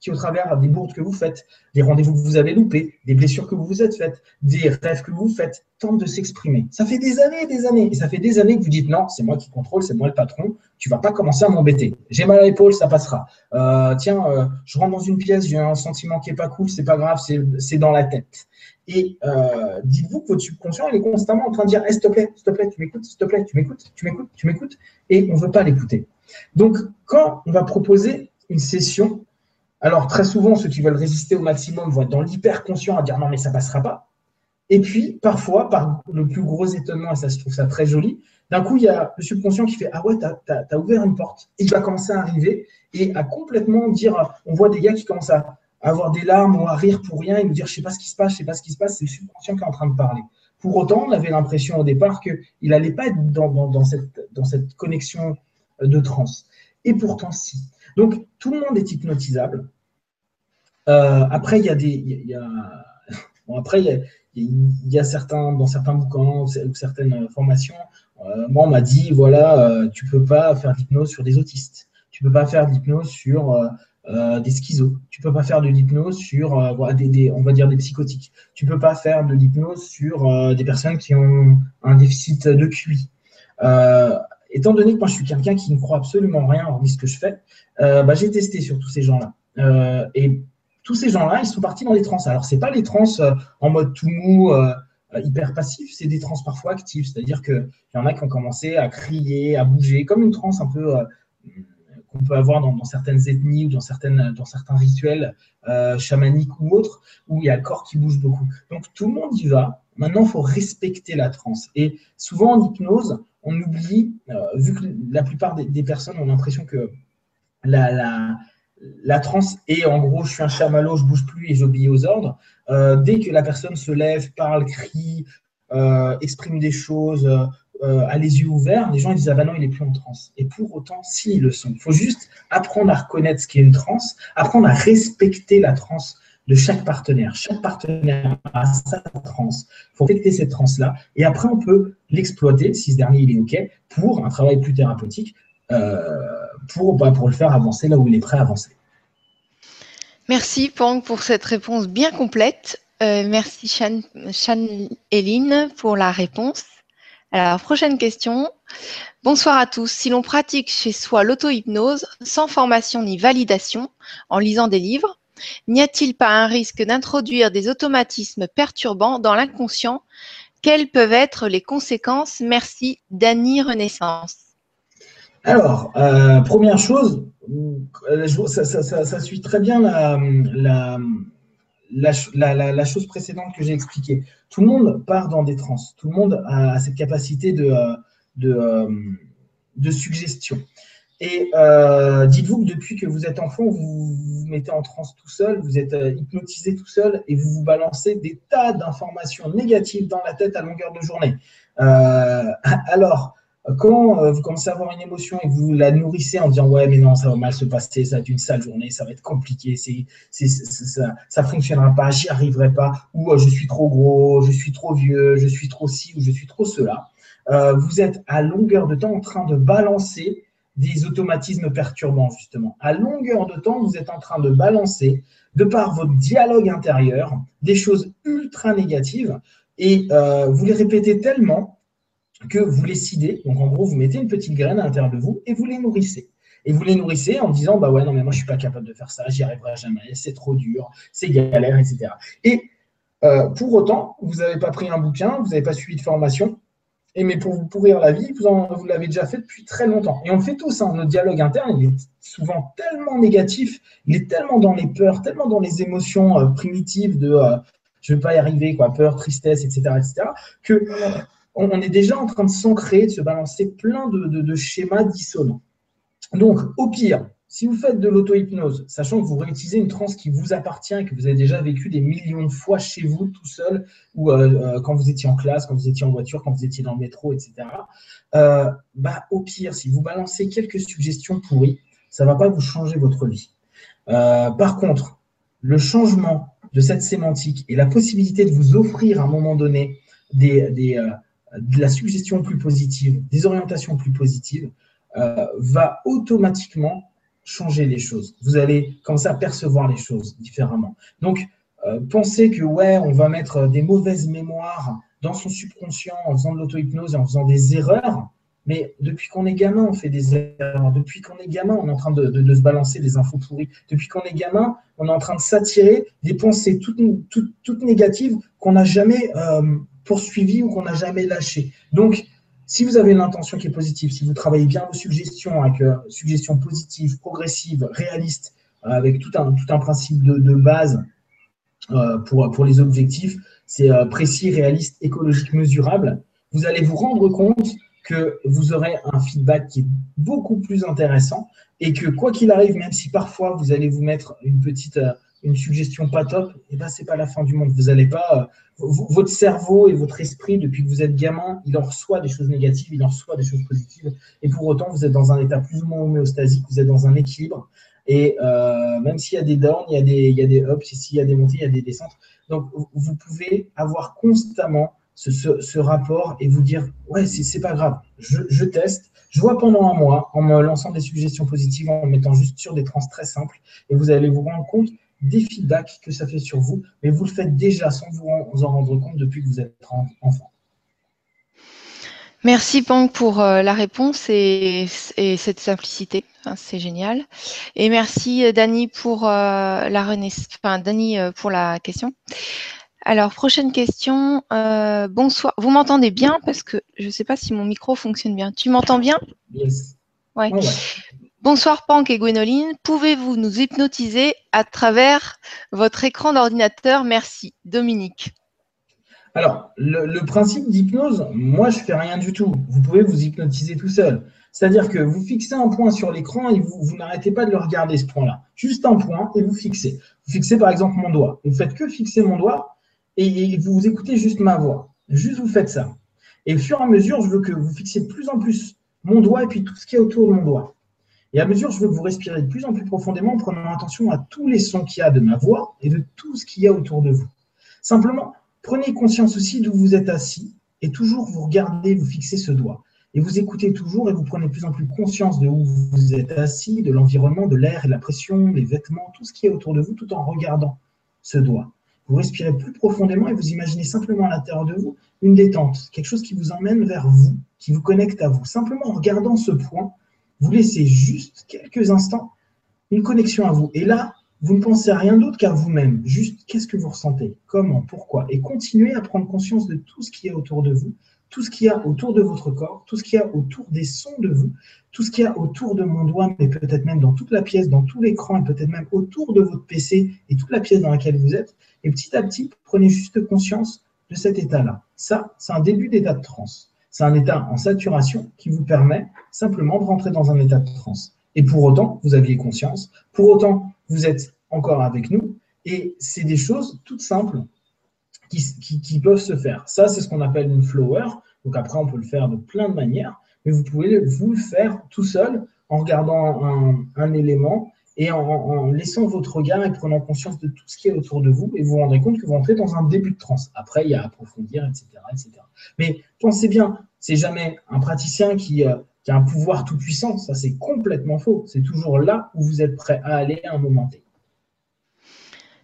qui au travers des bourdes que vous faites, des rendez-vous que vous avez loupés, des blessures que vous vous êtes faites, des rêves que vous faites, tente de s'exprimer. Ça fait des années et des années. Et ça fait des années que vous dites non, c'est moi qui contrôle, c'est moi le patron, tu vas pas commencer à m'embêter. J'ai mal à l'épaule, ça passera. Euh, tiens, euh, je rentre dans une pièce, j'ai un sentiment qui est pas cool, c'est pas grave, c'est dans la tête. Et euh, dites-vous que votre subconscient il est constamment en train de dire hey, s'il te plaît, s'il te plaît, tu m'écoutes, s'il te plaît, tu m'écoutes, tu m'écoutes, tu m'écoutes, et on ne veut pas l'écouter. Donc, quand on va proposer une session alors, très souvent, ceux qui veulent résister au maximum vont être dans l'hyper-conscient à dire non, mais ça passera pas. Et puis, parfois, par le plus gros étonnement, et ça, je trouve ça très joli, d'un coup, il y a le subconscient qui fait Ah ouais, tu as, ouvert une porte. Il va commencer à arriver et à complètement dire On voit des gars qui commencent à, avoir des larmes ou à rire pour rien et nous dire je sais pas ce qui se passe, je sais pas ce qui se passe, c'est le subconscient qui est en train de parler. Pour autant, on avait l'impression au départ qu'il n'allait pas être dans, cette, dans cette connexion de transe. Et pourtant, si. Donc, tout le monde est hypnotisable. Euh, après, il y a des. Il y a, bon, après, il y a, certains, dans certains bouquins ou certaines formations, euh, moi, on m'a dit voilà, euh, tu peux pas faire d'hypnose sur des autistes. Tu peux pas faire d'hypnose sur des schizos. Tu peux pas faire de l'hypnose sur des, on va dire des psychotiques. Tu peux pas faire de l'hypnose sur des personnes qui ont un déficit de QI. étant donné que moi je suis quelqu'un qui ne croit absolument rien hormis ce que je fais, bah, j'ai testé sur tous ces gens-là. et tous ces gens-là, ils sont partis dans les trans. Alors, ce n'est pas les trans euh, en mode tout mou, euh, hyper passif, c'est des trans parfois actifs. C'est-à-dire qu'il y en a qui ont commencé à crier, à bouger, comme une transe un peu euh, qu'on peut avoir dans, certaines ethnies ou dans, certains rituels chamaniques ou autres, où il y a le corps qui bouge beaucoup. Donc, tout le monde y va. Maintenant, il faut respecter la transe. Et souvent, en hypnose, on oublie, vu que la plupart des, personnes ont l'impression que la la transe est en gros, je suis un chamallow, je bouge plus et j'obéis aux ordres. Euh, dès que la personne se lève, parle, crie, euh, exprime des choses, euh, a les yeux ouverts, les gens ils disent ah ben non, il est plus en transe. Et pour autant, si le sont. Il faut juste apprendre à reconnaître ce qu'est une transe, apprendre à respecter la transe de chaque partenaire. Chaque partenaire a sa transe. Il faut respecter cette transe-là. Et après, on peut l'exploiter, si ce dernier il est OK, pour un travail plus thérapeutique, pour, bah, pour le faire avancer là où il est prêt à avancer. Merci Pang pour cette réponse bien complète. Euh, merci Chan, pour la réponse. Alors, prochaine question. Bonsoir à tous. Si l'on pratique chez soi l'auto-hypnose sans formation ni validation, en lisant des livres, n'y a-t-il pas un risque d'introduire des automatismes perturbants dans l'inconscient? Quelles peuvent être les conséquences? Merci, Dany Renaissance. Alors, euh, première chose, euh, ça, suit très bien la, chose précédente que j'ai expliquée. Tout le monde part dans des trans. Tout le monde a cette capacité de, de suggestion. Et euh, dites-vous que depuis que vous êtes enfant, vous vous mettez en transe tout seul, vous êtes hypnotisé tout seul et vous vous balancez des tas d'informations négatives dans la tête à longueur de journée. alors, quand euh, vous commencez à avoir une émotion et que vous la nourrissez en disant ouais mais non ça va mal se passer, ça va être une sale journée, ça va être compliqué, c'est, ça, ça fonctionnera pas, j'y arriverai pas, ou euh, je suis trop gros, je suis trop vieux, je suis trop ci ou je suis trop cela. Euh, vous êtes à longueur de temps en train de balancer des automatismes perturbants justement. À longueur de temps, vous êtes en train de balancer de par votre dialogue intérieur des choses ultra négatives et vous les répétez tellement que vous les sidez. Donc, en gros, vous mettez une petite graine à l'intérieur de vous et vous les nourrissez. Et vous les nourrissez en disant, bah ouais, non, mais moi, je suis pas capable de faire ça, j'y arriverai jamais, c'est trop dur, c'est galère, etc. Et euh, pour autant, vous n'avez pas pris un bouquin, vous n'avez pas suivi de formation, et mais pour vous pourrir la vie, vous, vous l'avez déjà fait depuis très longtemps. Et on le fait tous, hein, notre dialogue interne, il est souvent tellement négatif, il est tellement dans les peurs, tellement dans les émotions euh, primitives de euh, je ne vais pas y arriver, quoi, peur, tristesse, etc., etc., que on, est déjà en train de s'ancrer, de se balancer plein de, schémas dissonants. Donc, au pire, si vous faites de l'auto-hypnose, sachant que vous réutilisez une transe qui vous appartient que vous avez déjà vécu des millions de fois chez vous tout seul, ou euh, euh, quand vous étiez en classe, quand vous étiez en voiture, quand vous étiez dans le métro, etc., euh, bah, au pire, si vous balancez quelques suggestions pourries, ça ne va pas vous changer votre vie. par contre, le changement de cette sémantique et la possibilité de vous offrir à un moment donné des, de la suggestion plus positive, des orientations plus positives, euh, va automatiquement changer les choses. Vous allez commencer à percevoir les choses différemment. Donc, euh, pensez que, ouais, on va mettre des mauvaises mémoires dans son subconscient en faisant de l'auto-hypnose et en faisant des erreurs, mais depuis qu'on est gamin, on fait des erreurs. Depuis qu'on est gamin, on est en train de, se balancer des infos pourries. Depuis qu'on est gamin, on est en train de s'attirer des pensées toutes, toutes, négatives qu'on n'a jamais euh, poursuivi ou qu'on n'a jamais lâché. Donc, si vous avez l'intention qui est positive, si vous travaillez bien vos suggestions avec euh, suggestions positives, progressives, réalistes, euh, avec tout un, tout un principe de, base euh, pour, pour les objectifs, c'est précis, réaliste, écologique, mesurable, vous allez vous rendre compte que vous aurez un feedback qui est beaucoup plus intéressant et que quoi qu'il arrive, même si parfois vous allez vous mettre une petite, une suggestion pas top, et eh ben c'est pas la fin du monde. Vous allez pas, euh, votre cerveau et votre esprit depuis que vous êtes gamin, il en reçoit des choses négatives, il en reçoit des choses positives, et pour autant vous êtes dans un état plus ou moins homéostasique, vous êtes dans un équilibre. Et euh, même s'il y a des downs, il y a des, il y a des ups, s'il y a des montées, il y a des descentes. Donc vous pouvez avoir constamment ce, ce, rapport et vous dire ouais c'est pas grave, je, teste, je vois pendant un mois en me lançant des suggestions positives, en mettant juste sur des trans très simples, et vous allez vous rendre compte des feedbacks que ça fait sur vous, mais vous le faites déjà sans vous en rendre compte depuis que vous êtes enfant. Merci Pang pour euh, la réponse et, cette simplicité, hein, c'est génial. Et merci euh, Dani pour euh, la enfin Dani pour la question. Alors prochaine question. bonsoir. Vous m'entendez bien? Parce que je ne sais pas si mon micro fonctionne bien. Tu m'entends bien? Yes. Ouais. Bonsoir Pank et Gwénoline. Pouvez-vous nous hypnotiser à travers votre écran d'ordinateur? Merci. Dominique. Alors, le, principe d'hypnose, moi, je ne fais rien du tout. Vous pouvez vous hypnotiser tout seul. C'est-à-dire que vous fixez un point sur l'écran et vous, n'arrêtez pas de le regarder, ce point-là. Juste un point et vous fixez. Vous fixez par exemple mon doigt. Vous faites que fixer mon doigt et, et vous écoutez juste ma voix. Juste vous faites ça. Et au fur et à mesure, je veux que vous fixiez de plus en plus mon doigt et puis tout ce qui est autour de mon doigt. Et à mesure, je veux que vous respirez de plus en plus profondément en prenant attention à tous les sons qu'il y a de ma voix et de tout ce qu'il y a autour de vous. Simplement, prenez conscience aussi d'où vous êtes assis et toujours vous regardez, vous fixez ce doigt. Et vous écoutez toujours et vous prenez de plus en plus conscience de où vous êtes assis, de l'environnement, de l'air et de la pression, les vêtements, tout ce qui est autour de vous, tout en regardant ce doigt. Vous respirez plus profondément et vous imaginez simplement à l'intérieur de vous une détente, quelque chose qui vous emmène vers vous, qui vous connecte à vous. Simplement en regardant ce point, vous laissez juste quelques instants une connexion à vous. Et là, vous ne pensez à rien d'autre qu'à vous-même. Juste qu'est-ce que vous ressentez, comment, pourquoi? Et continuez à prendre conscience de tout ce qu'il y a autour de vous, tout ce qu'il y a autour de votre corps, tout ce qu'il y a autour des sons de vous, tout ce qu'il y a autour de mon doigt, mais peut-être même dans toute la pièce, dans tout l'écran, et peut-être même autour de votre PC et toute la pièce dans laquelle vous êtes. Et petit à petit, prenez juste conscience de cet état-là. Ça, c'est un début d'état de transe. C'est un état en saturation qui vous permet simplement de rentrer dans un état de transe. Et pour autant, vous aviez conscience, pour autant, vous êtes encore avec nous, et c'est des choses toutes simples qui, peuvent se faire. Ça, c'est ce qu'on appelle une flower. Donc après, on peut le faire de plein de manières, mais vous pouvez vous le faire tout seul en regardant un, un élément et en, laissant votre regard et prenant conscience de tout ce qui est autour de vous, et vous vous rendrez compte que vous entrez dans un début de transe. Après, il y a à approfondir, etc. etc. Mais pensez bien, c'est jamais un praticien qui, euh, qui a un pouvoir tout puissant, ça c'est complètement faux. C'est toujours là où vous êtes prêt à aller à un moment T.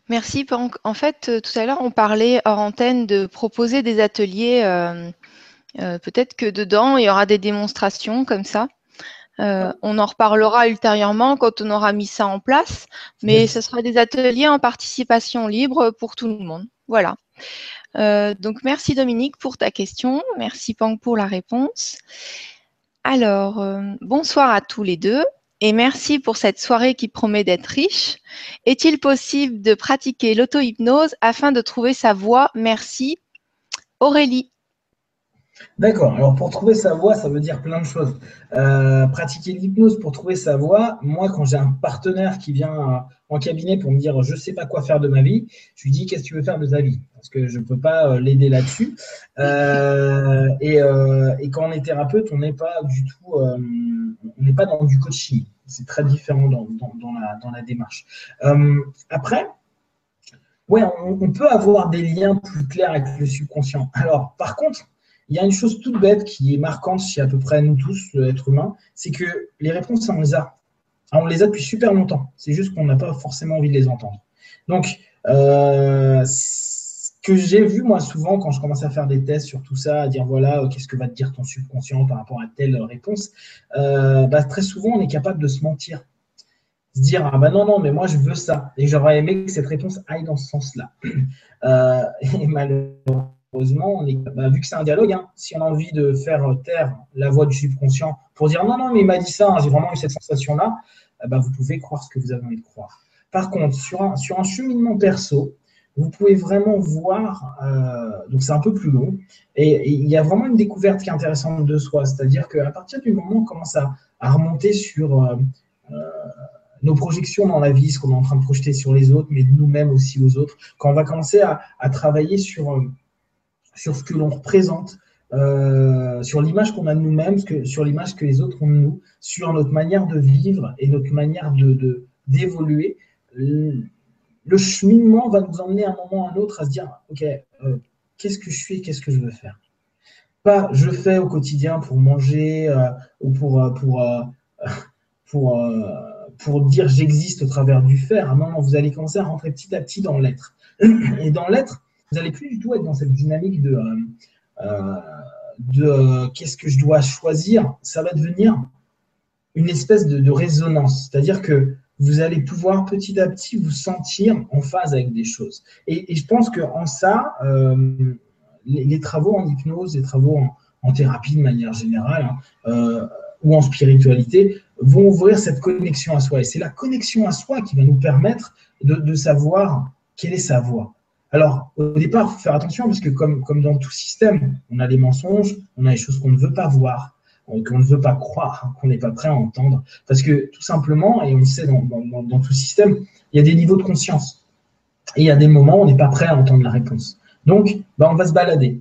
Merci. En fait, euh, tout à l'heure, on parlait hors antenne de proposer des ateliers. Euh, peut-être que dedans, il y aura des démonstrations comme ça. Euh, on en reparlera ultérieurement quand on aura mis ça en place, mais ce sera des ateliers en participation libre pour tout le monde. Voilà. Euh, donc merci Dominique pour ta question, merci Pang pour la réponse. Alors, euh, bonsoir à tous les deux et merci pour cette soirée qui promet d'être riche. Est-il possible de pratiquer l'auto-hypnose afin de trouver sa voix Merci. Aurélie. D'accord. Alors pour trouver sa voix, ça veut dire plein de choses. Euh, pratiquer l'hypnose pour trouver sa voix, moi quand j'ai un partenaire qui vient en cabinet pour me dire je ne sais pas quoi faire de ma vie, je lui dis qu'est-ce que tu veux faire de ta vie? Parce que je ne peux pas euh, l'aider là-dessus. Euh, et, quand on est thérapeute, on n'est pas du tout, on n'est pas dans du coaching. C'est très différent dans, la, démarche. après, ouais, on peut avoir des liens plus clairs avec le subconscient. Alors par contre, il y a une chose toute bête qui est marquante chez à peu près nous tous, l'être humain, c'est que les réponses, on les a. on les a depuis super longtemps. C'est juste qu'on n'a pas forcément envie de les entendre. Donc, euh, ce que j'ai vu moi souvent quand je commence à faire des tests sur tout ça, à dire voilà, qu'est-ce que va te dire ton subconscient par rapport à telle réponse, euh, bah, très souvent on est capable de se mentir. Se dire ah bah non, non, mais moi je veux ça. Et j'aurais aimé que cette réponse aille dans ce sens-là. Euh, et malheureusement, Heureusement, bah, vu que c'est un dialogue, hein, si on a envie de faire taire la voix du subconscient pour dire non, non, mais il m'a dit ça, hein, j'ai vraiment eu cette sensation-là, eh ben, vous pouvez croire ce que vous avez envie de croire. Par contre, sur un, cheminement perso, vous pouvez vraiment voir, euh, donc c'est un peu plus long, et, il y a vraiment une découverte qui est intéressante de soi, c'est-à-dire qu'à partir du moment où on commence à, remonter sur euh, euh, nos projections dans la vie, ce qu'on est en train de projeter sur les autres, mais nous-mêmes aussi aux autres. Quand on va commencer à, travailler sur, sur ce que l'on représente, euh, sur l'image qu'on a de nous-mêmes, sur l'image que les autres ont de nous, sur notre manière de vivre et notre manière de d'évoluer, le cheminement va nous emmener à un moment ou à un autre à se dire, OK, euh, qu'est-ce que je suis, qu'est-ce que je veux faire? Pas je fais au quotidien pour manger euh, ou pour, pour, pour, pour dire j'existe au travers du faire. Non, non, vous allez commencer à rentrer petit à petit dans l'être. Et dans l'être, vous n'allez plus du tout être dans cette dynamique de, de qu'est-ce que je dois choisir. Ça va devenir une espèce de, résonance. C'est-à-dire que vous allez pouvoir petit à petit vous sentir en phase avec des choses. Et, je pense qu'en ça, euh, les, travaux en hypnose, les travaux en, thérapie de manière générale, hein, euh, ou en spiritualité, vont ouvrir cette connexion à soi. Et c'est la connexion à soi qui va nous permettre de, savoir quelle est sa voix. Alors, au départ, il faut faire attention parce que comme, comme dans tout système, on a des mensonges, on a des choses qu'on ne veut pas voir, qu'on ne veut pas croire, hein, qu'on n'est pas prêt à entendre. Parce que tout simplement, et on le sait dans, tout système, il y a des niveaux de conscience. Et il y a des moments où on n'est pas prêt à entendre la réponse. Donc, bah, on va se balader.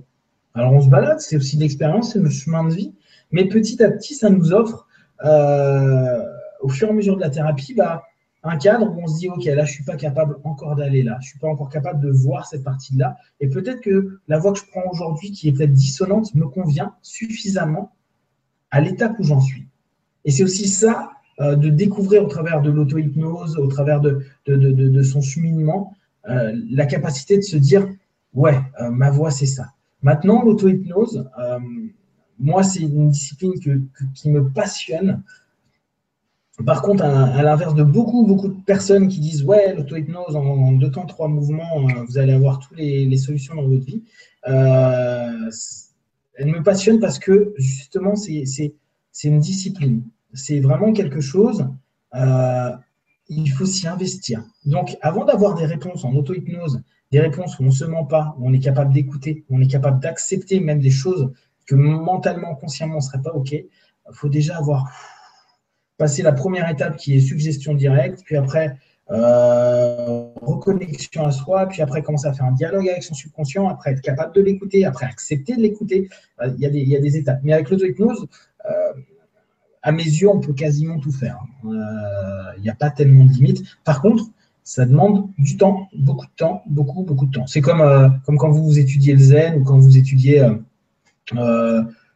Alors on se balade, c'est aussi l'expérience, c'est le chemin de vie. Mais petit à petit, ça nous offre, euh, au fur et à mesure de la thérapie, bah, un cadre où on se dit, OK, là, je ne suis pas capable encore d'aller là. Je ne suis pas encore capable de voir cette partie-là. Et peut-être que la voix que je prends aujourd'hui, qui est peut-être dissonante, me convient suffisamment à l'étape où j'en suis. Et c'est aussi ça, euh, de découvrir au travers de l'auto-hypnose, au travers de, de, son cheminement, euh, la capacité de se dire, ouais, euh, ma voix, c'est ça. Maintenant, l'auto-hypnose, moi, c'est une discipline qui me passionne. Par contre, à, l'inverse de beaucoup, beaucoup de personnes qui disent Ouais, l'auto-hypnose, en, deux temps, trois mouvements, vous allez avoir toutes les, solutions dans votre vie elle me passionne parce que justement, c'est une discipline. C'est vraiment quelque chose, euh, il faut s'y investir. Donc, avant d'avoir des réponses en auto-hypnose, des réponses où on ne se ment pas, où on est capable d'écouter, où on est capable d'accepter même des choses que mentalement, consciemment, on ne serait pas OK, il faut déjà avoir passé la première étape qui est suggestion directe, puis après, euh, reconnexion à soi, puis après commencer à faire un dialogue avec son subconscient, après être capable de l'écouter, après accepter de l'écouter. Euh, il, y a des, étapes. Mais avec l'auto-hypnose, euh, à mes yeux, on peut quasiment tout faire. Il n'y a pas tellement de limites. Par contre, ça demande du temps, beaucoup de temps, beaucoup, beaucoup de temps. C'est comme quand vous étudiez le zen ou quand vous étudiez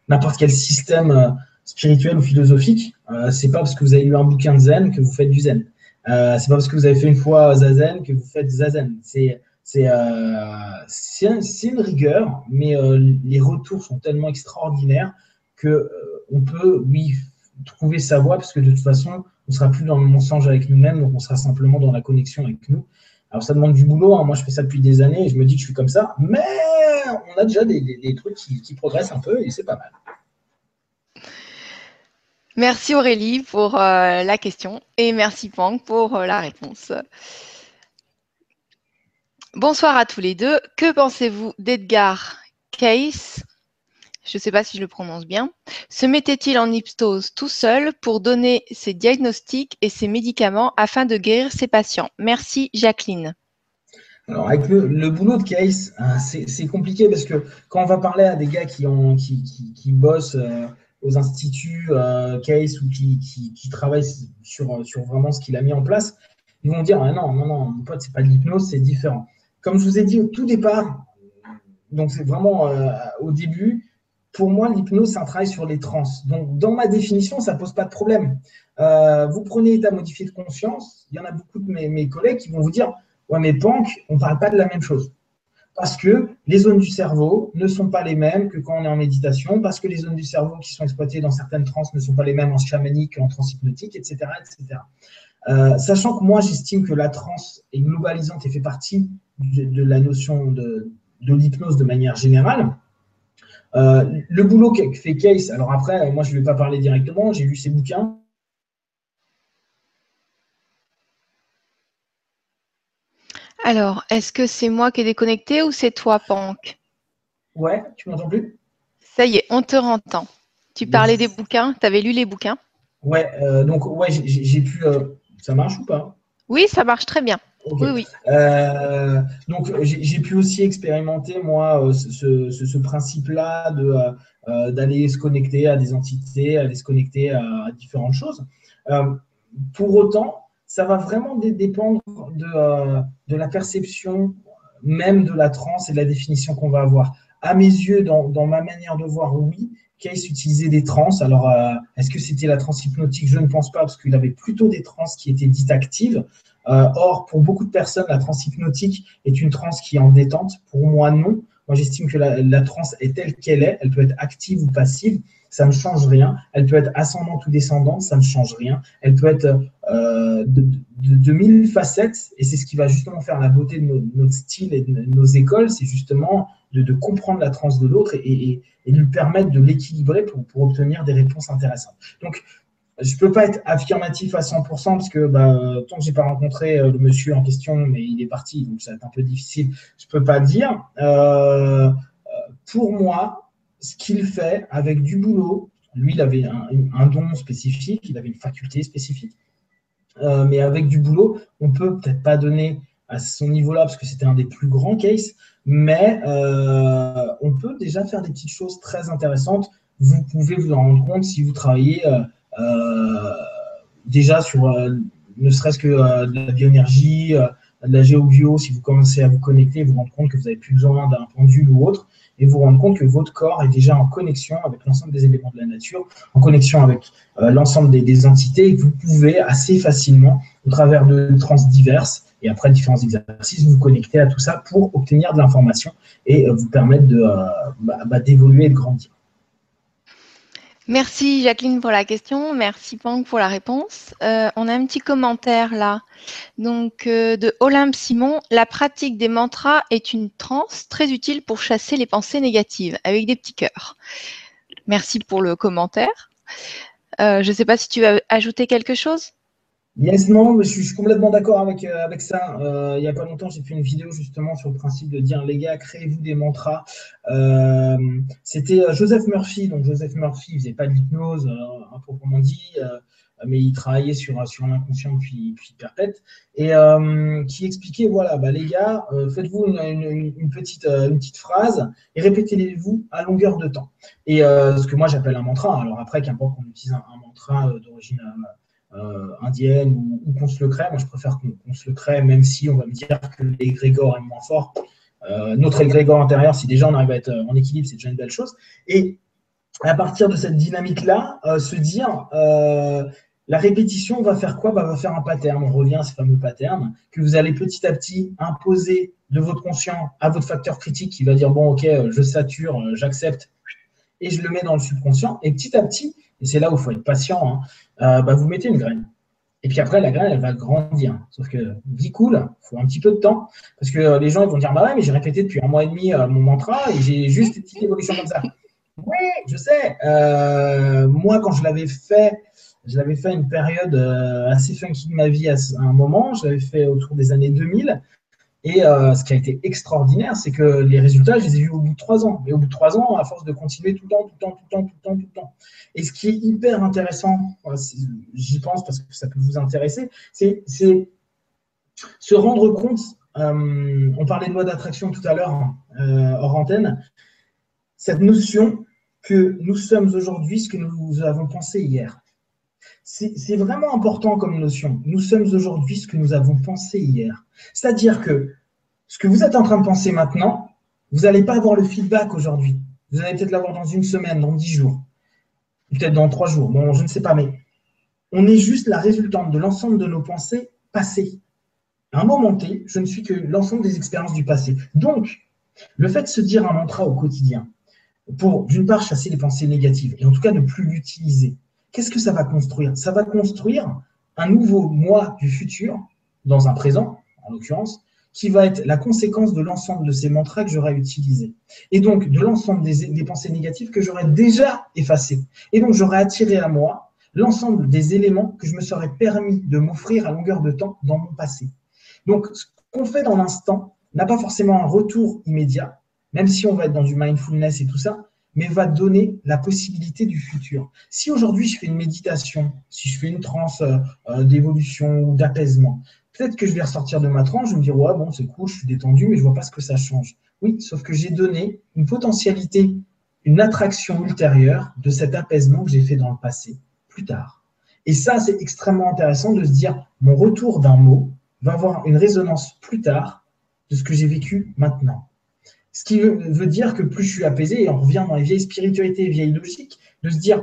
n'importe quel système spirituel ou philosophique. c'est pas parce que vous avez lu un bouquin de zen que vous faites du zen. Euh, c'est pas parce que vous avez fait une fois Zazen que vous faites Zazen. C'est c'est euh, une rigueur, mais euh, les retours sont tellement extraordinaires que euh, on peut, oui, trouver sa voie, parce que de toute façon, on sera plus dans le mensonge avec nous-mêmes, donc on sera simplement dans la connexion avec nous. Alors ça demande du boulot, hein. moi je fais ça depuis des années et je me dis que je suis comme ça, mais on a déjà des, des, trucs qui progressent un peu et c'est pas mal. Merci Aurélie pour euh, la question et merci Pang pour euh, la réponse. Bonsoir à tous les deux. Que pensez-vous d'Edgar Case Je ne sais pas si je le prononce bien. Se mettait-il en hypnose tout seul pour donner ses diagnostics et ses médicaments afin de guérir ses patients? Merci Jacqueline. Alors, avec le, boulot de Case, hein, c'est compliqué parce que quand on va parler à des gars qui, bossent. Euh, aux instituts euh, Case ou qui, qui, travaillent sur, vraiment ce qu'il a mis en place, ils vont dire ah non, non, non, mon pote, c'est pas de l'hypnose, c'est différent. Comme je vous ai dit au tout départ, donc c'est vraiment euh, au début, pour moi, l'hypnose, c'est un travail sur les trans. Donc, dans ma définition, ça pose pas de problème. Euh, vous prenez état modifié de conscience, il y en a beaucoup de mes, mes collègues qui vont vous dire Ouais, mais Pank, on ne parle pas de la même chose parce que les zones du cerveau ne sont pas les mêmes que quand on est en méditation, parce que les zones du cerveau qui sont exploitées dans certaines trans ne sont pas les mêmes en chamanique, en transhypnotique, etc. etc. Euh, sachant que moi, j'estime que la transe est globalisante et fait partie de, la notion de, l'hypnose de manière générale. Euh, le boulot que fait Case, alors après, moi, je ne vais pas parler directement, j'ai lu ses bouquins, Alors, est-ce que c'est moi qui ai déconnecté ou c'est toi, Pank? Ouais, tu m'entends plus? Ça y est, on te entend. Tu parlais des bouquins, tu avais lu les bouquins? Ouais, euh, donc ouais, j'ai pu. Euh, Ça marche ou pas? Oui, ça marche très bien. Oui, oui. Euh, donc, j'ai pu aussi expérimenter, moi, ce, ce, principe-là de d'aller se connecter à des entités, aller se connecter à, différentes choses. pour autant, ça va vraiment dépendre de, de la perception même de la transe et de la définition qu'on va avoir. À mes yeux, dans, dans ma manière de voir, oui, Case utilisait des trans. Alors, euh, est-ce que c'était la transe hypnotique? Je ne pense pas, parce qu'il avait plutôt des trans qui étaient dites actives. Euh, or, pour beaucoup de personnes, la transe hypnotique est une transe qui est en détente. Pour moi, non. Moi, j'estime que la, la transe est telle qu'elle est. Elle peut être active ou passive. Ça ne change rien. Elle peut être ascendante ou descendante. Ça ne change rien. Elle peut être euh, de, mille facettes. Et c'est ce qui va justement faire la beauté de notre style et de nos écoles. C'est justement de, comprendre la transe de l'autre et, lui permettre de l'équilibrer pour, obtenir des réponses intéressantes. Donc, je ne peux pas être affirmatif à 100% parce que bah, tant que je n'ai pas rencontré euh, le monsieur en question, mais il est parti, donc ça va être un peu difficile, je ne peux pas dire. Euh, pour moi, ce qu'il fait avec du boulot, lui, il avait un, don spécifique, il avait une faculté spécifique, euh, mais avec du boulot, on peut peut-être pas donner à son niveau-là parce que c'était un des plus grands cases, mais euh, on peut déjà faire des petites choses très intéressantes. Vous pouvez vous en rendre compte si vous travaillez euh, déjà sur ne serait-ce que de la bioénergie, de la géobio, si vous commencez à vous connecter, vous vous rendez compte que vous n'avez plus besoin d'un pendule ou autre, et vous rendez compte que votre corps est déjà en connexion avec l'ensemble des éléments de la nature, en connexion avec l'ensemble des, entités, et que vous pouvez assez facilement, au travers de trans diverses, et après différents exercices, vous connectez à tout ça pour obtenir de l'information et euh, vous permettre euh, bah, bah, d'évoluer et de grandir. Merci Jacqueline pour la question, merci Pang pour la réponse. Euh, on a un petit commentaire là, donc de Olympe Simon. La pratique des mantras est une transe très utile pour chasser les pensées négatives avec des petits cœurs. Merci pour le commentaire. je ne sais pas si tu veux ajouter quelque chose. Yes, non, je suis, complètement d'accord avec, euh, avec ça. Euh, il n'y a pas longtemps, j'ai fait une vidéo justement sur le principe de dire les gars, créez-vous des mantras. Euh, c'était Joseph Murphy. Donc Joseph Murphy, il faisait pas de l'hypnose, à proprement dit, mais il travaillait sur, sur l'inconscient puis, puis perpète. Et qui expliquait, voilà, bah, les gars, faites-vous une, petite, une petite phrase et répétez-les-vous à longueur de temps. Et ce que moi j'appelle un mantra. Alors après, qu'importe qu'on utilise un, mantra d'origine indienne ou, qu'on se le crée. Moi, je préfère qu'on se le crée, même si on va me dire que l'égrégore est moins fort. Euh, notre égrégore intérieur, si déjà on arrive à être en équilibre, c'est déjà une belle chose. Et à partir de cette dynamique-là, euh, se dire la répétition va faire quoi? Bah, Va faire un pattern. On revient à ce fameux pattern que vous allez petit à petit imposer de votre conscient à votre facteur critique qui va dire bon, ok, je sature, j'accepte et je le mets dans le subconscient. Et petit à petit, c'est là où il faut être patient, hein, euh, bah, vous mettez une graine. Et puis après, la graine, elle va grandir. Sauf que vie cool, il faut un petit peu de temps. Parce que euh, les gens vont dire Bah ouais, mais j'ai répété depuis un mois et demi euh, mon mantra et j'ai juste une petite évolution comme ça. Oui, je sais. moi, quand je l'avais fait, je l'avais fait une période assez funky de ma vie à un moment. Je l'avais fait autour des années 2000. Et euh, ce qui a été extraordinaire, c'est que les résultats, je les ai vus au bout de trois ans. Mais au bout de trois ans, à force de continuer tout le temps, tout le temps, tout le temps, tout le temps, tout le temps. Et ce qui est hyper intéressant, j'y pense parce que ça peut vous intéresser, c'est se rendre compte. Euh, on parlait de loi d'attraction tout à l'heure, euh, hors antenne. Cette notion que nous sommes aujourd'hui ce que nous avons pensé hier. C'est vraiment important comme notion. Nous sommes aujourd'hui ce que nous avons pensé hier. C'est-à-dire que ce que vous êtes en train de penser maintenant, vous n'allez pas avoir le feedback aujourd'hui. Vous allez peut-être l'avoir dans une semaine, dans dix jours, peut-être dans trois jours. Bon, je ne sais pas, mais on est juste la résultante de l'ensemble de nos pensées passées. À un moment T, je ne suis que l'ensemble des expériences du passé. Donc, le fait de se dire un mantra au quotidien, pour d'une part chasser les pensées négatives, et en tout cas ne plus l'utiliser, qu'est-ce que ça va construire? Ça va construire un nouveau moi du futur, dans un présent, en l'occurrence, qui va être la conséquence de l'ensemble de ces mantras que j'aurai utilisés. Et donc, de l'ensemble des, pensées négatives que j'aurais déjà effacées. Et donc, j'aurais attiré à moi l'ensemble des éléments que je me serais permis de m'offrir à longueur de temps dans mon passé. Donc, ce qu'on fait dans l'instant n'a pas forcément un retour immédiat, même si on va être dans du mindfulness et tout ça, mais va donner la possibilité du futur. Si aujourd'hui je fais une méditation, si je fais une transe euh, euh, d'évolution ou d'apaisement, peut-être que je vais ressortir de ma transe, je me dire, ouais, bon, c'est cool, je suis détendu, mais je vois pas ce que ça change. Oui, sauf que j'ai donné une potentialité, une attraction ultérieure de cet apaisement que j'ai fait dans le passé, plus tard. Et ça, c'est extrêmement intéressant de se dire, mon retour d'un mot va avoir une résonance plus tard de ce que j'ai vécu maintenant. Ce qui veut, dire que plus je suis apaisé, et on revient dans les vieilles spiritualités, les vieilles logiques, de se dire,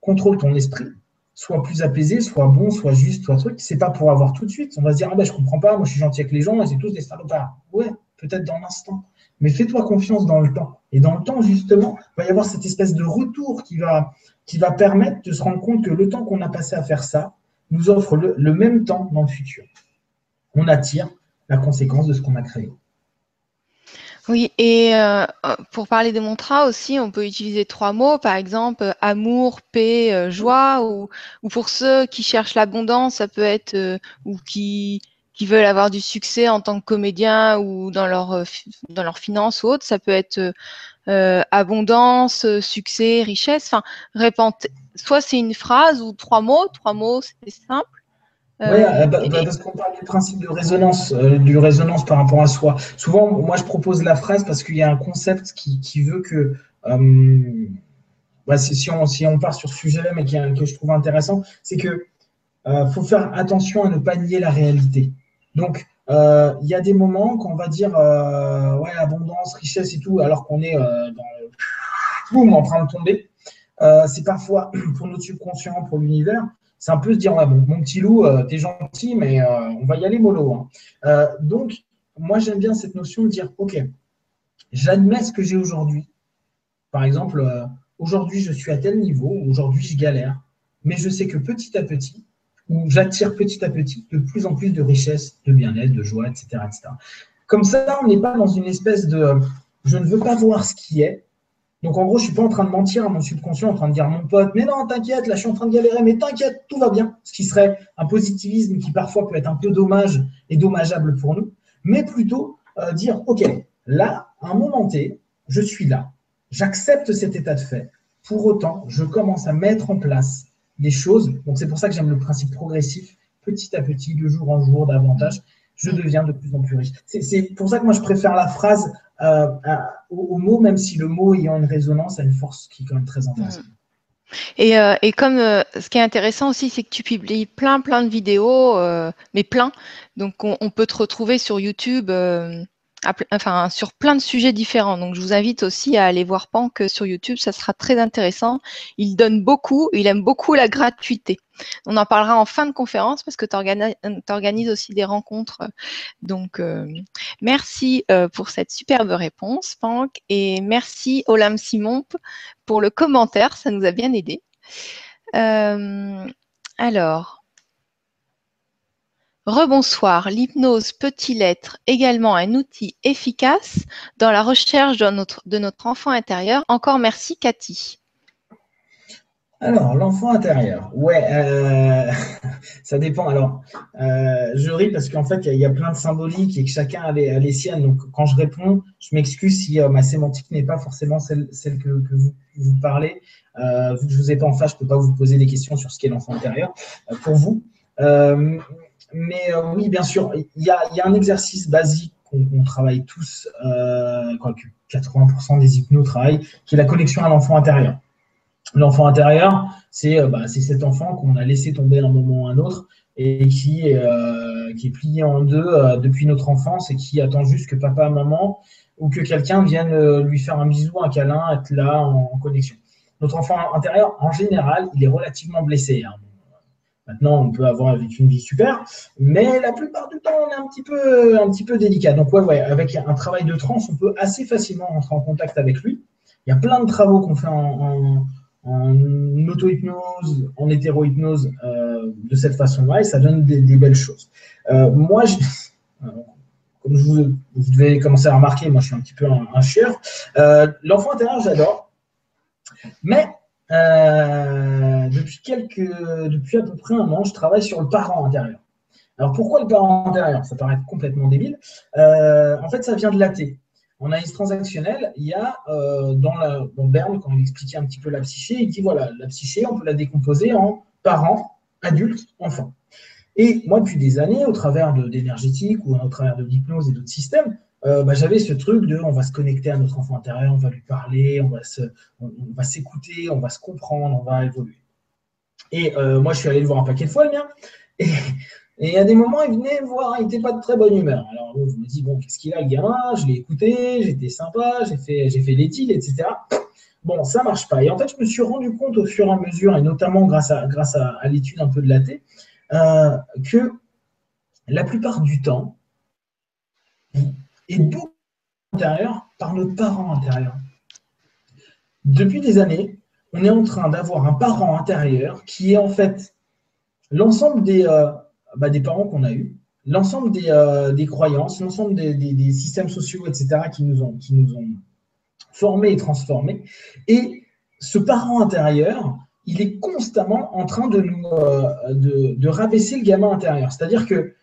contrôle ton esprit, soit plus apaisé, soit bon, soit juste, soit truc. C'est pas pour avoir tout de suite. On va se dire, ah ben, je comprends pas, moi je suis gentil avec les gens, et c'est tous des salopards. Ouais, peut-être dans l'instant. Mais fais-toi confiance dans le temps. Et dans le temps, justement, il va y avoir cette espèce de retour qui va, qui va permettre de se rendre compte que le temps qu'on a passé à faire ça nous offre le, même temps dans le futur. On attire la conséquence de ce qu'on a créé. Oui, et euh, pour parler des mantras aussi, on peut utiliser trois mots, par exemple amour, paix, euh, joie, ou, pour ceux qui cherchent l'abondance, ça peut être, euh, ou qui, qui veulent avoir du succès en tant que comédien ou dans leur, euh, dans leur finance ou autre. Ça peut être euh, euh abondance, succès, richesse. Enfin. Soit c'est une phrase ou trois mots. Trois mots, c'est simple. Oui, euh, bah, bah, parce qu'on parle du principe de résonance, du résonance par rapport à soi. Souvent, moi, je propose la phrase parce qu'il y a un concept qui, qui veut que, bah, si, on, si on part sur ce sujet-là, mais qui, que je trouve intéressant, c'est que faut faire attention à ne pas nier la réalité. Donc, euh, il y a des moments qu'on va dire euh, ouais, abondance, richesse et tout, alors qu'on est euh, dans en train de tomber. c'est parfois pour notre subconscient, pour l'univers, c'est un peu se dire bon, mon petit loup, t'es gentil, mais on va y aller mollo. Hein. donc, moi, j'aime bien cette notion de dire ok, j'admets ce que j'ai aujourd'hui. Par exemple, aujourd'hui, je suis à tel niveau, aujourd'hui, je galère, mais je sais que petit à petit, où j'attire petit à petit de plus en plus de richesse, de bien-être, de joie, etc., etc. Comme ça, on n'est pas dans une espèce de je ne veux pas voir ce qui est. Donc en gros, je suis pas en train de mentir à mon subconscient, en train de dire à mon pote, mais non, t'inquiète, là je suis en train de galérer, mais t'inquiète, tout va bien. Ce qui serait un positivisme qui parfois peut être un peu dommage et dommageable pour nous, mais plutôt euh, dire, ok, là, à un moment T, je suis là, j'accepte cet état de fait. Pour autant, je commence à mettre en place des choses. Donc c'est pour ça que j'aime le principe progressif, petit à petit, de jour en jour, davantage, je deviens de plus en plus riche. C'est pour ça que moi je préfère la phrase euh, au, mot, même si le mot ayant une résonance a une force qui est quand même très intéressante. Et, euh, et, comme euh, ce qui est intéressant aussi, c'est que tu publies plein, plein de vidéos, mais plein. Donc, on, on, peut te retrouver sur YouTube sur plein de sujets différents. Donc, je vous invite aussi à aller voir Pank sur YouTube, ça sera très intéressant. Il donne beaucoup, il aime beaucoup la gratuité. On en parlera en fin de conférence parce que tu organises, aussi des rencontres. Donc, euh, merci euh, pour cette superbe réponse, Pank, et merci Olam Simon pour le commentaire, ça nous a bien aidé. Euh, alors, Rebonsoir, l'hypnose peut-il être également un outil efficace dans la recherche de notre, enfant intérieur? Encore merci, Cathy. Alors, l'enfant intérieur, ouais, euh, ça dépend. Alors, euh, je ris parce qu'en fait, il y, a plein de symboliques et que chacun a les, siennes. Donc, quand je réponds, je m'excuse si euh, ma sémantique n'est pas forcément celle, que, vous, parlez. vu que je ne vous ai pas en face, je ne peux pas vous poser des questions sur ce qu'est l'enfant intérieur pour vous mais euh, oui, bien sûr, il y a, un exercice basique qu'on travaille tous, euh, que 80% des hypnos travaillent, qui est la connexion à l'enfant intérieur. L'enfant intérieur, euh, bah, c'est cet enfant qu'on a laissé tomber d'un moment ou un autre et qui est, qui est plié en deux depuis notre enfance et qui attend juste que papa, maman ou que quelqu'un vienne lui faire un bisou, un câlin, être là en, connexion. Notre enfant intérieur, en général, il est relativement blessé. Hein. Maintenant, on peut avoir avec une vie super, mais la plupart du temps, on est un petit peu, un petit peu délicat. Donc, ouais, ouais, avec un travail de trans, on peut assez facilement rentrer en contact avec lui. Il y a plein de travaux qu'on fait en, auto-hypnose, en hétéro-hypnose euh, de cette façon-là, et ça donne des, belles choses. Euh, moi, comme vous, devez commencer à remarquer, moi, je suis un petit peu un, un chieur. Euh, l'enfant intérieur, j'adore. Mais euh, depuis, quelques, depuis à peu près un an, je travaille sur le parent intérieur. Alors pourquoi le parent intérieur? Ça paraît complètement débile. Euh, en fait, ça vient de l'athée. En analyse transactionnelle, il y a dans, la, dans Berne, quand on expliquait un petit peu la psyché, il dit voilà, la psyché, on peut la décomposer en parents, adultes, enfants. Et moi, depuis des années, au travers d'énergétique ou au travers de l'hypnose et d'autres systèmes, euh, bah, j'avais ce truc de on va se connecter à notre enfant intérieur, on va lui parler, on va s'écouter, on, va se comprendre, on va évoluer. Et euh, moi, je suis allé le voir un paquet de fois, le mien. Et, à des moments, il venait me voir, il n'était pas de très bonne humeur. Alors, je me dis, bon, qu'est-ce qu'il a, le gamin? Je l'ai écouté, j'étais sympa, j'ai fait, j'ai fait etc. Bon, ça ne marche pas. Et en fait, je me suis rendu compte au fur et à mesure, et notamment grâce à, grâce à, l'étude un peu de la T, euh, que la plupart du temps, est beaucoup intérieur par nos parents intérieurs. Depuis des années, on est en train d'avoir un parent intérieur qui est en fait l'ensemble des, euh, bah, des parents qu'on a eus, l'ensemble des, euh, des, croyances, l'ensemble des, des, systèmes sociaux, etc., qui nous ont, qui nous ont formés et transformés. Et ce parent intérieur, il est constamment en train de euh, de, de, rabaisser le gamin intérieur. C'est-à-dire que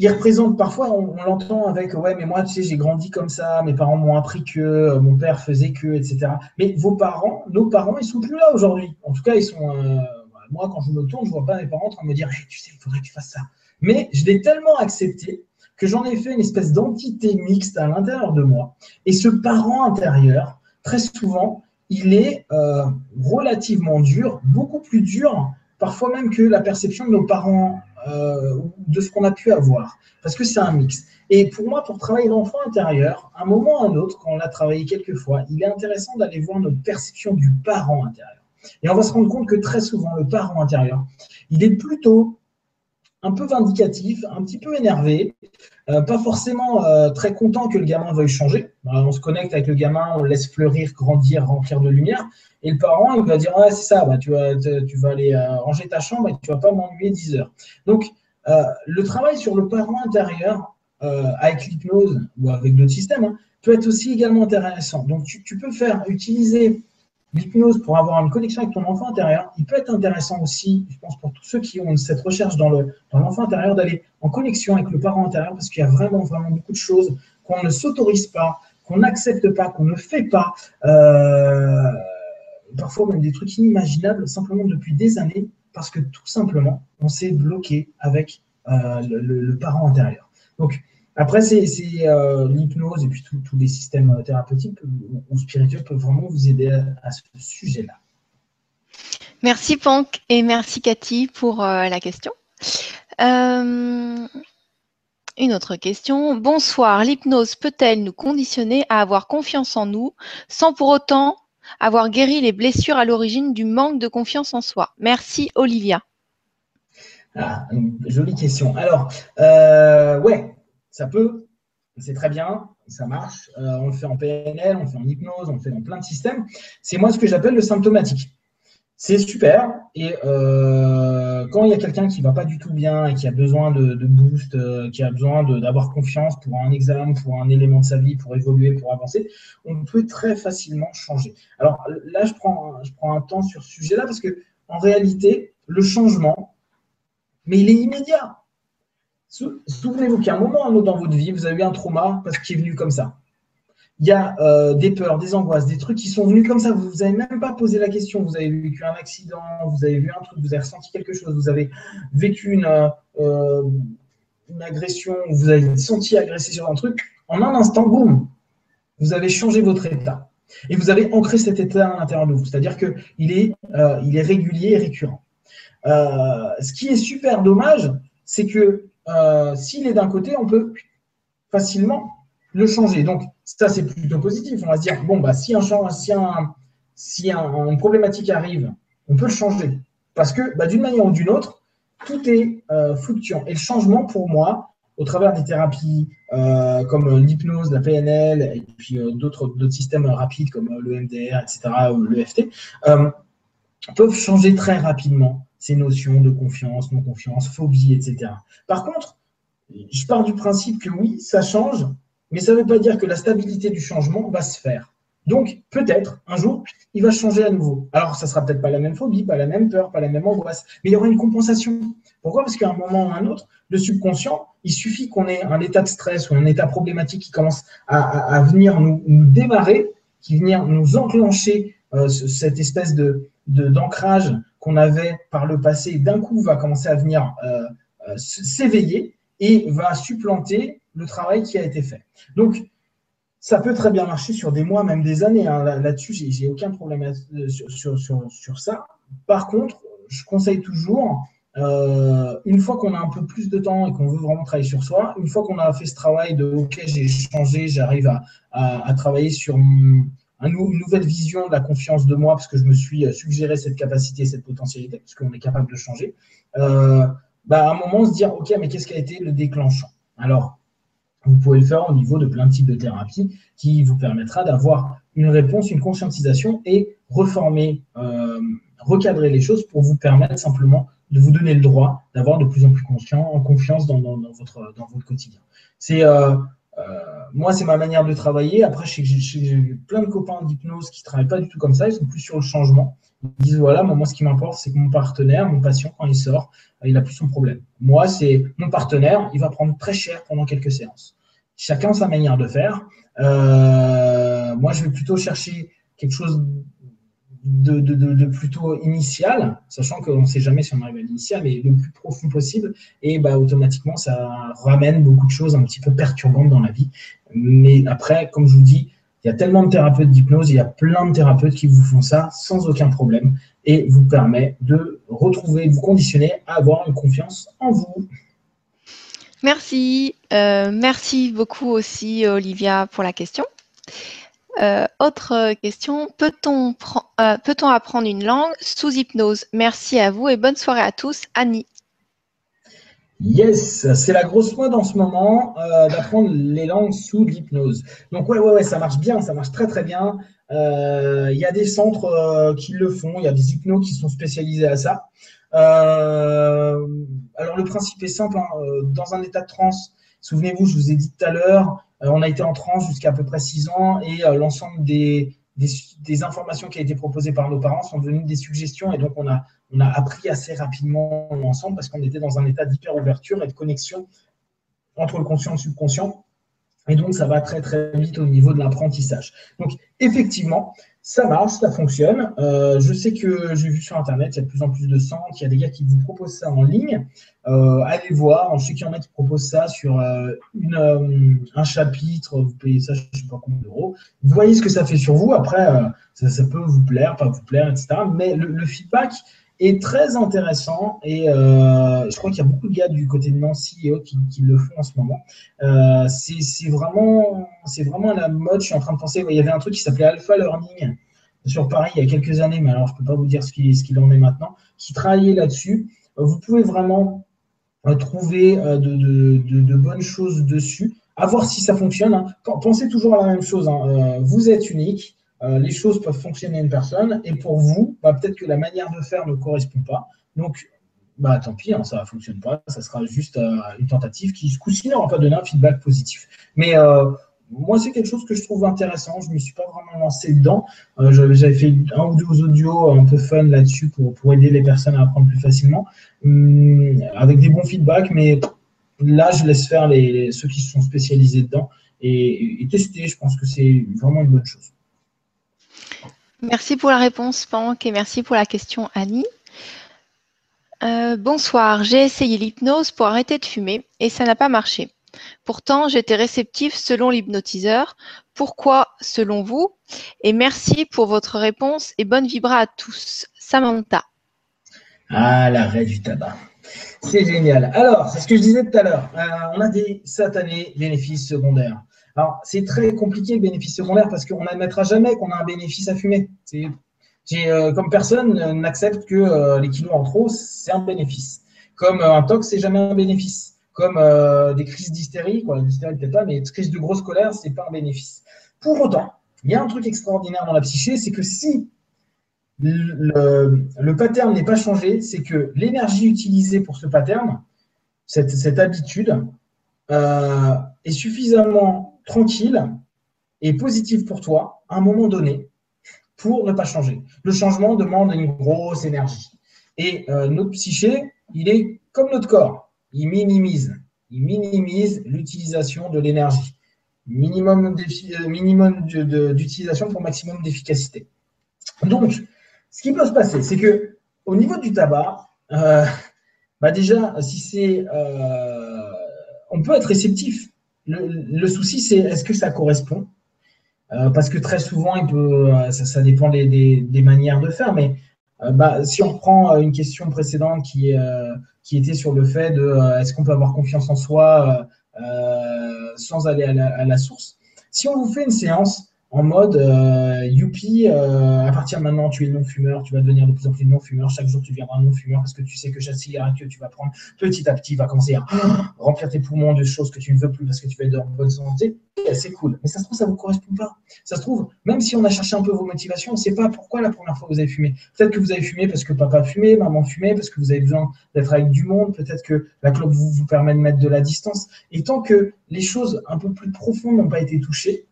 il représente parfois, on, l'entend avec ouais, mais moi, tu sais, j'ai grandi comme ça, mes parents m'ont appris que, euh, mon père faisait que, etc. Mais vos parents, nos parents, ils sont plus là aujourd'hui. En tout cas, ils sont. Euh, moi, quand je me tourne, je vois pas mes parents en train de me dire, tu sais, il faudrait que tu fasses ça. Mais je l'ai tellement accepté que j'en ai fait une espèce d'entité mixte à l'intérieur de moi. Et ce parent intérieur, très souvent, il est euh, relativement dur, beaucoup plus dur, parfois même que la perception de nos parents euh, de ce qu'on a pu avoir, parce que c'est un mix. Et pour moi, pour travailler l'enfant intérieur, à un moment ou à un autre, quand on l'a travaillé quelques fois, il est intéressant d'aller voir notre perception du parent intérieur. Et on va se rendre compte que très souvent, le parent intérieur, il est plutôt un peu vindicatif, un petit peu énervé, euh, pas forcément euh, très content que le gamin veuille changer. on se connecte avec le gamin, on laisse fleurir, grandir, remplir de lumière. Et le parent, il va dire Ouais, c'est ça, bah, tu, vas, aller euh, ranger ta chambre et tu vas pas m'ennuyer 10 heures. Donc, le travail sur le parent intérieur avec l'hypnose ou avec d'autres systèmes hein, peut être aussi également intéressant. Donc, tu peux faire utiliser l'hypnose pour avoir une connexion avec ton enfant intérieur, il peut être intéressant aussi, je pense, pour tous ceux qui ont cette recherche dans l'enfant intérieur, d'aller en connexion avec le parent intérieur, parce qu'il y a vraiment, vraiment beaucoup de choses qu'on ne s'autorise pas, qu'on n'accepte pas, qu'on ne fait pas. Euh, parfois même des trucs inimaginables, simplement depuis des années, parce que tout simplement, on s'est bloqué avec euh, le, le, parent intérieur. Donc, après, c'est euh, l'hypnose et puis tous les systèmes euh, thérapeutiques ou, spirituels peuvent vraiment vous aider à, ce sujet-là. Merci Pank et merci Cathy pour euh, la question. une autre question. Bonsoir, l'hypnose peut-elle nous conditionner à avoir confiance en nous sans pour autant avoir guéri les blessures à l'origine du manque de confiance en soi? Merci Olivia. Ah, jolie question. Alors, ouais, ça peut, c'est très bien, ça marche. Euh, on le fait en PNL, on le fait en hypnose, on le fait dans plein de systèmes. C'est moi ce que j'appelle le symptomatique. C'est super. Et euh, quand il y a quelqu'un qui va pas du tout bien et qui a besoin de, boost, euh, qui a besoin d'avoir confiance pour un examen, pour un élément de sa vie, pour évoluer, pour avancer, on peut très facilement changer. Alors là, je prends, je prends un temps sur ce sujet-là parce que en réalité, le changement, mais il est immédiat. Souvenez-vous qu'à un moment ou un dans votre vie, vous avez eu un trauma parce qu'il est venu comme ça. Il y a euh, des peurs, des angoisses, des trucs qui sont venus comme ça. Vous n'avez même pas posé la question. Vous avez vécu un accident, vous avez vu un truc, vous avez ressenti quelque chose, vous avez vécu une, euh, une agression, vous avez senti agressé sur un truc. En un instant, boum, vous avez changé votre état. Et vous avez ancré cet état à l'intérieur de vous. C'est-à-dire qu'il est, euh, il est régulier et récurrent. ce qui est super dommage, c'est que euh, s'il est d'un côté, on peut facilement le changer. Donc, ça, c'est plutôt positif. On va se dire, bon, bah, si, un, si, un, une problématique arrive, on peut le changer. Parce que, bah, d'une manière ou d'une autre, tout est euh, fluctuant. Et le changement, pour moi, au travers des thérapies euh, comme l'hypnose, la PNL, et puis d'autres systèmes rapides comme le MDR, etc., ou l'EFT, peuvent changer très rapidement ces notions de confiance, non-confiance, phobie, etc. Par contre, je pars du principe que oui, ça change, mais ça ne veut pas dire que la stabilité du changement va se faire. Donc, peut-être, un jour, il va changer à nouveau. Alors, ça sera peut-être pas la même phobie, pas la même peur, pas la même angoisse, mais il y aura une compensation. Pourquoi? Parce qu'à un moment ou à un autre, le subconscient, il suffit qu'on ait un état de stress ou un état problématique qui commence à, venir nous, démarrer, qui venir nous enclencher euh, cette espèce de d'ancrage qu'on avait par le passé, d'un coup va commencer à venir euh, euh, s'éveiller et va supplanter le travail qui a été fait. Donc, ça peut très bien marcher sur des mois, même des années. Hein. Là-dessus, j'ai aucun problème sur, sur, ça. Par contre, je conseille toujours, une fois qu'on a un peu plus de temps et qu'on veut vraiment travailler sur soi, une fois qu'on a fait ce travail de OK, j'ai changé, j'arrive à, à, travailler sur une nouvelle vision de la confiance de moi, parce que je me suis euh, suggéré cette capacité, cette potentialité, parce qu'on est capable de changer, euh, bah, à un moment, se dire OK, mais qu'est-ce qui a été le déclenchant? Alors, vous pouvez le faire au niveau de plein de types de thérapies qui vous permettra d'avoir une réponse, une conscientisation et reformer, euh, recadrer les choses pour vous permettre simplement de vous donner le droit d'avoir de plus en plus conscient, en confiance dans, votre, dans votre quotidien. C'est moi, c'est ma manière de travailler. Après, j'ai plein de copains d'hypnose qui ne travaillent pas du tout comme ça. Ils sont plus sur le changement. Ils disent voilà, moi, ce qui m'importe, c'est que mon partenaire, mon patient, quand il sort, il n'a plus son problème. Moi, c'est mon partenaire, il va prendre très cher pendant quelques séances. Chacun sa manière de faire. Euh, moi, je vais plutôt chercher quelque chose de, plutôt initial, sachant qu'on ne sait jamais si on arrive à l'initial, mais le plus profond possible. Et bah, automatiquement, ça ramène beaucoup de choses un petit peu perturbantes dans la vie. Mais après, comme je vous dis, il y a tellement de thérapeutes d'hypnose, il y a plein de thérapeutes qui vous font ça sans aucun problème et vous permet de retrouver, de vous conditionner à avoir une confiance en vous. Merci. Euh, merci beaucoup aussi, Olivia, pour la question. Euh, autre question, peut-on euh, peut apprendre une langue sous hypnose? Merci à vous et bonne soirée à tous. Annie. Yes, c'est la grosse mode en ce moment euh, d'apprendre les langues sous l'hypnose. Donc ouais, ouais, ouais, ça marche bien, ça marche très très bien. Il y a des centres qui le font, il y a des hypnos qui sont spécialisés à ça. alors le principe est simple, hein, dans un état de transe, souvenez-vous, je vous ai dit tout à l'heure, on a été en transe jusqu'à à peu près six ans et euh, l'ensemble des, informations qui ont été proposées par nos parents sont devenues des suggestions et donc on a, on a appris assez rapidement ensemble parce qu'on était dans un état d'hyper-ouverture et de connexion entre le conscient et le subconscient. Et donc, ça va très, très vite au niveau de l'apprentissage. Donc, effectivement, ça marche, ça fonctionne. Euh, je sais que j'ai vu sur Internet, il y a de plus en plus de centres, il y a des gars qui vous proposent ça en ligne. Euh, allez voir, je sais qu'il y en a qui proposent ça sur euh, un chapitre, vous payez ça, je ne sais pas combien d'euros. Voyez ce que ça fait sur vous. Après, ça, peut vous plaire, pas vous plaire, etc. Mais le, feedback est très intéressant et je crois qu'il y a beaucoup de gars du côté de Nancy et autres qui, le font en ce moment. c'est vraiment, vraiment la mode. Je suis en train de penser, il y avait un truc qui s'appelait Alpha Learning sur Paris il y a quelques années, mais alors je ne peux pas vous dire ce qu'il en est maintenant, qui travaillait là-dessus. Vous pouvez vraiment euh, trouver euh, de, bonnes choses dessus, à voir si ça fonctionne. Hein. Pensez toujours à la même chose. Hein. Euh, vous êtes unique, les choses peuvent fonctionner à une personne, et pour vous, bah, peut-être que la manière de faire ne correspond pas. Donc, bah, tant pis, hein, ça ne fonctionne pas, ça sera juste une tentative qui, ce coup-ci, n'aura pas donné un feedback positif. Mais moi, c'est quelque chose que je trouve intéressant. Je ne me suis pas vraiment lancé dedans. Euh, j'avais fait un ou deux audios un peu fun là-dessus pour, aider les personnes à apprendre plus facilement, hum, avec des bons feedbacks. Mais là, je laisse faire les, ceux qui se sont spécialisés dedans et, tester. Je pense que c'est vraiment une bonne chose. Merci pour la réponse, Pank, et merci pour la question, Annie. Euh, bonsoir, j'ai essayé l'hypnose pour arrêter de fumer et ça n'a pas marché. Pourtant, j'étais réceptif selon l'hypnotiseur. Pourquoi selon vous? Et merci pour votre réponse et bonne vibra à tous. Samantha. Ah, l'arrêt du tabac. C'est génial. Alors, c'est ce que je disais tout à l'heure. Euh, on a des satanés bénéfices secondaires. Alors, c'est très compliqué le bénéfice secondaire parce qu'on n'admettra jamais qu'on a un bénéfice à fumer. Euh, comme personne n'accepte que euh, les kilos en trop, c'est un bénéfice. Comme un tox, c'est jamais un bénéfice comme euh, des crises d'hystérie, quoi, l'hystérie peut-être pas, mais une crise de grosse colère, c'est pas un bénéfice. Pour autant, il y a un truc extraordinaire dans la psyché, c'est que si le, pattern n'est pas changé, c'est que l'énergie utilisée pour ce pattern, cette, habitude, euh, est suffisamment tranquille est positif pour toi à un moment donné pour ne pas changer. Le changement demande une grosse énergie. Et euh, notre psyché, il est comme notre corps, il minimise. Il minimise l'utilisation de l'énergie. Minimum euh, d'utilisation pour maximum d'efficacité. Donc, ce qui peut se passer, c'est que au niveau du tabac, euh, bah déjà, si c'est, on peut être réceptif. Le, souci, c'est est-ce que ça correspond? Parce que très souvent, peut, ça, dépend des, manières de faire, mais euh, bah, si on reprend euh, une question précédente qui, euh, était sur le fait de est-ce qu'on peut avoir confiance en soi sans aller à la, source, si on vous fait une séance en mode euh, youpi, euh, à partir de maintenant, tu es non-fumeur, tu vas devenir de plus en plus non-fumeur. Chaque jour, tu viendras non-fumeur parce que tu sais que chaque cigarette que tu vas prendre petit à petit va commencer à remplir tes poumons de choses que tu ne veux plus parce que tu vas être en bonne santé. C'est cool. Mais ça se trouve, ça ne vous correspond pas. Ça se trouve, même si on a cherché un peu vos motivations, on ne sait pas pourquoi la première fois vous avez fumé. Peut-être que vous avez fumé parce que papa fumait, maman fumait, parce que vous avez besoin d'être avec du monde. Peut-être que la clope vous permet de mettre de la distance. Et tant que les choses un peu plus profondes n'ont pas été touchées,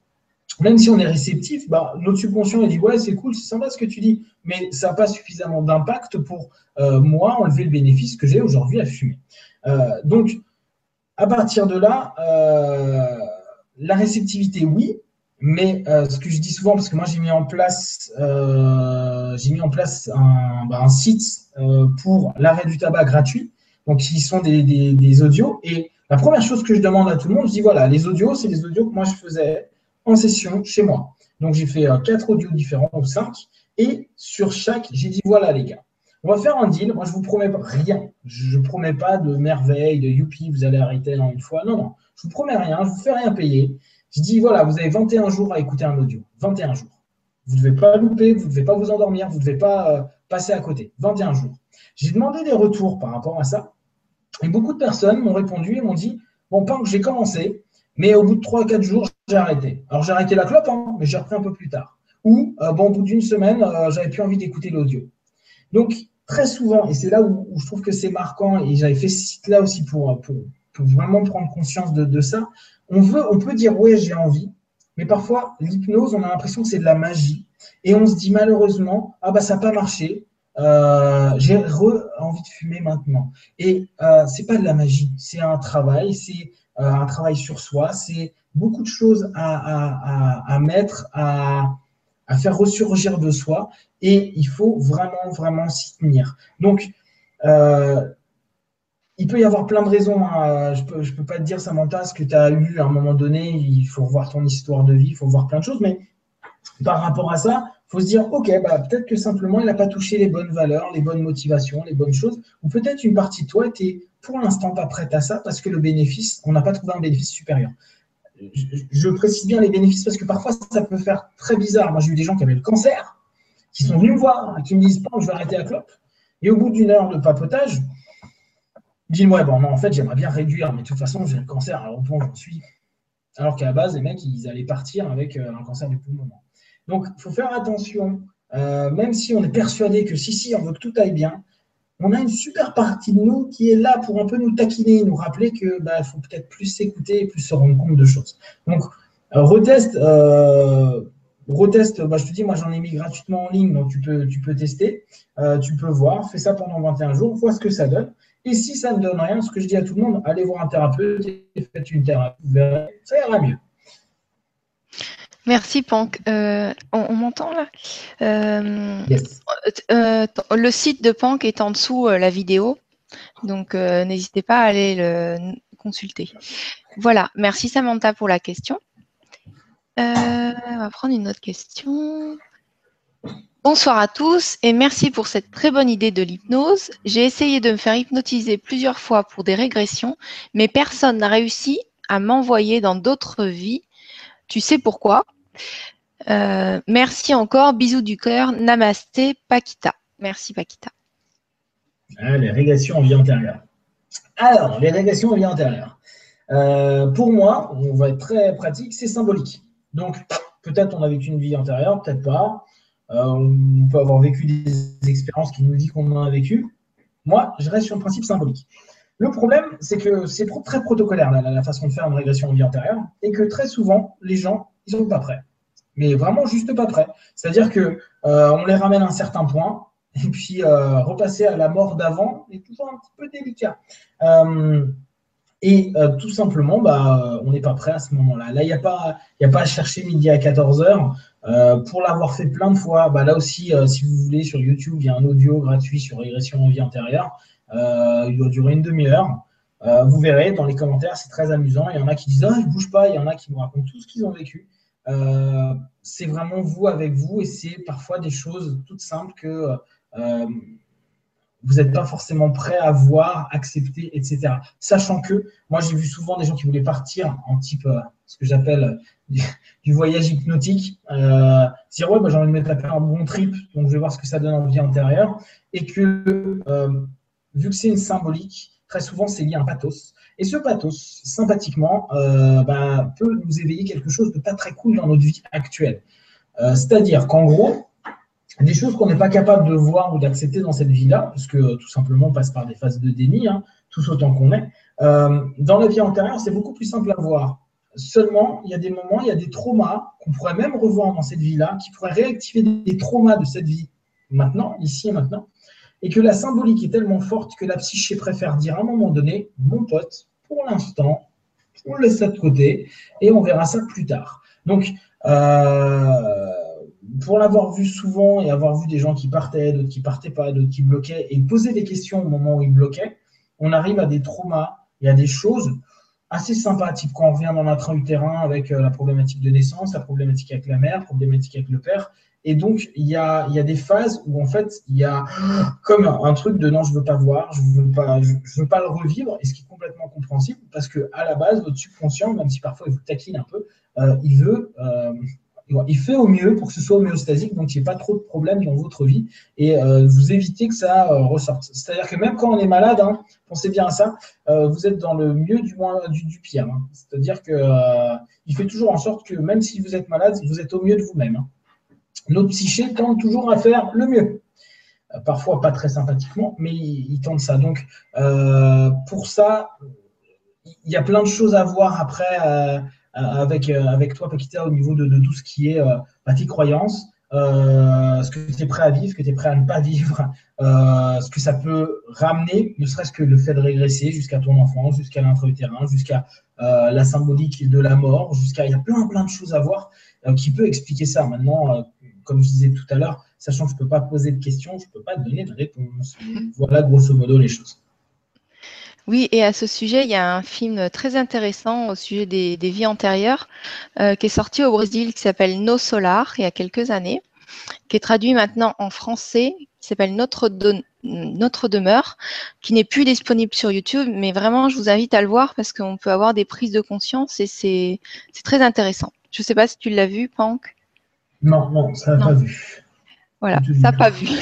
même si on est réceptif, bah, notre subconscient il dit ouais c'est cool, c'est sympa ce que tu dis, mais ça n'a pas suffisamment d'impact pour euh, moi enlever le bénéfice que j'ai aujourd'hui à fumer. Euh, donc à partir de là, euh, la réceptivité oui, mais ce que je dis souvent parce que moi j'ai mis en place j'ai mis en place un, bah, site pour l'arrêt du tabac gratuit, donc qui sont des, des audios. Et la première chose que je demande à tout le monde, je dis voilà les audios c'est les audios que moi je faisais en session chez moi. Donc, j'ai fait euh, quatre audios différents ou cinq. Et sur chaque, j'ai dit voilà, les gars, on va faire un deal. Moi, je vous promets rien. Je ne promets pas de merveille, de youpi, vous allez arrêter en une fois. Non, non. Je vous promets rien. Je vous fais rien payer. Je dis voilà, vous avez 21 jours à écouter un audio. 21 jours. Vous ne devez pas louper, vous ne devez pas vous endormir, vous ne devez pas euh, passer à côté. 21 jours. J'ai demandé des retours par rapport à ça. Et beaucoup de personnes m'ont répondu et m'ont dit Bon, que j'ai commencé, mais au bout de 3-4 jours, j'ai arrêté. Alors j'ai arrêté la clope, hein, mais j'ai repris un peu plus tard. Ou euh, bon, au bout d'une semaine, euh, j'avais plus envie d'écouter l'audio. Donc très souvent, et c'est là où, je trouve que c'est marquant, et j'avais fait ce site-là aussi pour, pour, vraiment prendre conscience de, ça, on, veut, on peut dire ouais, j'ai envie, mais parfois l'hypnose, on a l'impression que c'est de la magie. Et on se dit malheureusement, ah bah ça n'a pas marché, euh, j'ai envie de fumer maintenant. Et euh, c'est pas de la magie, c'est un travail, c'est euh, un travail sur soi, c'est beaucoup de choses à, mettre, à, faire ressurgir de soi, et il faut vraiment, vraiment s'y tenir. Donc, euh, il peut y avoir plein de raisons. Hein. Je ne peux, peux pas te dire, Samantha, ce que tu as eu à un moment donné. Il faut revoir ton histoire de vie, il faut voir plein de choses. Mais par rapport à ça, faut se dire, OK, bah, peut-être que simplement, il n'a pas touché les bonnes valeurs, les bonnes motivations, les bonnes choses. Ou peut-être une partie de toi était pour l'instant pas prête à ça parce que le bénéfice, on n'a pas trouvé un bénéfice supérieur. Je, précise bien les bénéfices parce que parfois ça peut faire très bizarre. Moi j'ai eu des gens qui avaient le cancer, qui sont venus me voir, qui me disent je vais arrêter la clope. Et au bout d'une heure de papotage, ils disent ouais bon non en fait j'aimerais bien réduire, mais de toute façon j'ai le cancer, alors au point j'en suis. Alors qu'à la base les mecs ils allaient partir avec euh, un cancer du poumon. Donc il faut faire attention, euh, même si on est persuadé que si si on veut que tout aille bien, on a une super partie de nous qui est là pour un peu nous taquiner, nous rappeler que bah, faut peut-être plus s'écouter et plus se rendre compte de choses. Donc, euh, reteste, euh, bah, je te dis, moi j'en ai mis gratuitement en ligne, donc tu peux, tu peux tester, euh, tu peux voir, fais ça pendant 21 jours, vois ce que ça donne. Et si ça ne donne rien, ce que je dis à tout le monde, allez voir un thérapeute et faites une thérapie, ça ira mieux. Merci Pank. Euh, on, m'entend là? Euh, euh, Le site de Pank est en dessous la vidéo, donc n'hésitez pas à aller le consulter. Voilà, merci Samantha pour la question. on va prendre une autre question. Bonsoir à tous et merci pour cette très bonne idée de l'hypnose. J'ai essayé de me faire hypnotiser plusieurs fois pour des régressions, mais personne n'a réussi à m'envoyer dans d'autres vies. Tu sais pourquoi? Euh, merci encore. Bisous du cœur. Namasté, Paquita. Merci, Paquita. Ah, les régressions en vie antérieure. Alors, les régressions en vie antérieure. Euh, pour moi, on va être très pratique, c'est symbolique. Donc, peut-être on a vécu une vie antérieure, peut-être pas. Euh, on peut avoir vécu des expériences qui nous disent qu'on en a vécu. Moi, je reste sur le principe symbolique. Le problème, c'est que c'est très protocolaire la, la, façon de faire une régression en vie antérieure et que très souvent, les gens ils sont pas prêts. Mais vraiment juste pas prêts. C'est-à-dire que on les ramène à un certain point, et puis repasser à la mort d'avant est toujours un petit peu délicat. Et euh, tout simplement, bah, on n'est pas prêt à ce moment-là. Là, il n'y a, pas, a pas à chercher midi à 14h. Euh, pour l'avoir fait plein de fois, bah, là aussi, euh, si vous voulez, sur YouTube, il y a un audio gratuit sur régression en vie antérieure. il doit durer une demi-heure. vous verrez dans les commentaires, c'est très amusant. Il y en a qui disent Ah, je ne bouge pas. Il y en a qui nous racontent tout ce qu'ils ont vécu. C'est vraiment vous avec vous et c'est parfois des choses toutes simples que vous n'êtes pas forcément prêt à voir, accepter, etc. Sachant que moi, j'ai vu souvent des gens qui voulaient partir en type, euh, ce que j'appelle euh, du, voyage hypnotique, euh, dire ouais, bah, j'ai envie de me taper un bon trip, donc je vais voir ce que ça donne en vie antérieure, et que euh, vu que c'est une symbolique, très souvent c'est lié à un pathos. Et ce pathos, sympathiquement, bah, peut nous éveiller quelque chose de pas très cool dans notre vie actuelle. C'est-à-dire qu'en gros, des choses qu'on n'est pas capable de voir ou d'accepter dans cette vie-là, parce que tout simplement on passe par des phases de déni, hein, tous autant qu'on est. Euh, dans la vie antérieure, c'est beaucoup plus simple à voir. Seulement, il y a des moments, il y a des traumas qu'on pourrait même revoir dans cette vie-là, qui pourraient réactiver des traumas de cette vie maintenant, ici et maintenant, et que la symbolique est tellement forte que la psyché préfère dire à un moment donné, mon pote, pour l'instant, on laisse ça de côté et on verra ça plus tard. Donc, euh, pour l'avoir vu souvent et avoir vu des gens qui partaient, d'autres qui partaient pas, d'autres qui bloquaient, et poser des questions au moment où ils bloquaient, on arrive à des traumas et à des choses assez sympathiques quand on revient dans notre utérin avec euh, la problématique de naissance, la problématique avec la mère, la problématique avec le père. Et donc, il y a, des phases où, en fait, il y a comme un, truc de non, je veux pas voir, je veux pas, je, veux pas le revivre, et ce qui est complètement compréhensible, parce que à la base, votre subconscient, même si parfois il vous taquine un peu, euh, il veut, euh, il fait au mieux pour que ce soit homéostasique, donc il n'y ait pas trop de problèmes dans votre vie et euh, vous évitez que ça ressorte. C'est-à-dire que même quand on est malade, hein, pensez bien à ça, vous êtes dans le mieux du moins du, pire. Hein. C'est-à-dire que il fait toujours en sorte que même si vous êtes malade, vous êtes au mieux de vous-même. Hein. Notre psyché tente toujours à faire le mieux. Parfois pas très sympathiquement, mais il, il tente ça. Donc pour ça, il y a plein de choses à voir après euh, avec, euh, avec toi, Paquita, au niveau de, tout ce qui est euh, bah, tes croyances, ce que tu es prêt à vivre, ce que tu es prêt à ne pas vivre, ce que ça peut ramener, ne serait-ce que le fait de régresser jusqu'à ton enfance, jusqu'à l'intra-utérin, jusqu'à la symbolique de la mort, jusqu'à. Il y a plein, plein de choses à voir qui peut expliquer ça. Maintenant, comme je disais tout à l'heure, sachant que je ne peux pas poser de questions, je ne peux pas donner de réponse. Voilà grosso modo les choses. Oui, et à ce sujet, il y a un film très intéressant au sujet des, vies antérieures euh, qui est sorti au Brésil qui s'appelle No Solar il y a quelques années, qui est traduit maintenant en français, qui s'appelle Notre, Notre demeure, qui n'est plus disponible sur YouTube, mais vraiment, je vous invite à le voir parce qu'on peut avoir des prises de conscience et c'est très intéressant. Je ne sais pas si tu l'as vu, Pank. Non, non, ça n'a pas vu. Voilà, ça n'a pas vu.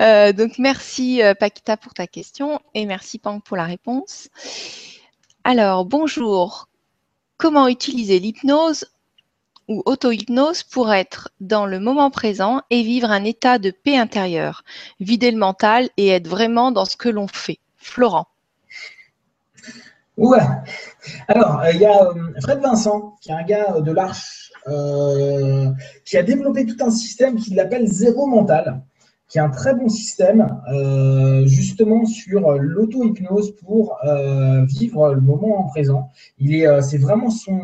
Euh, donc, merci euh, Paquita pour ta question et merci Pank pour la réponse. Alors, bonjour. Comment utiliser l'hypnose ou auto-hypnose pour être dans le moment présent et vivre un état de paix intérieure, vider le mental et être vraiment dans ce que l'on fait? Florent. Ouais. Alors, euh, il y a Fred Vincent, qui est un gars de l'Arche euh, qui a développé tout un système qu'il appelle Zéro Mental, qui est un très bon système euh, justement sur l'auto-hypnose pour euh, vivre le moment en présent. Il est, c'est vraiment son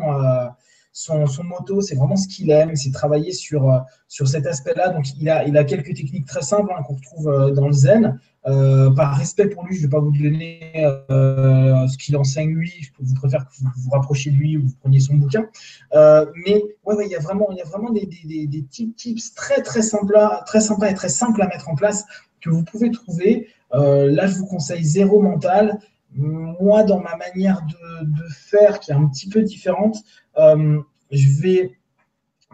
son, son moto, c'est vraiment ce qu'il aime, c'est travailler sur, sur cet aspect-là. Donc, il a, il a quelques techniques très simples hein, qu'on retrouve dans le zen. Euh, par respect pour lui, je ne vais pas vous donner ce qu'il enseigne lui. Je vous préfère que vous vous rapprochiez de lui ou vous preniez son bouquin. mais ouais, ouais, il y a vraiment, il y a vraiment des, des, tips très très sympas, très sympas et très simples à mettre en place que vous pouvez trouver. là, je vous conseille Zéro Mental moi, dans ma manière de, faire, qui est un petit peu différente, euh, je vais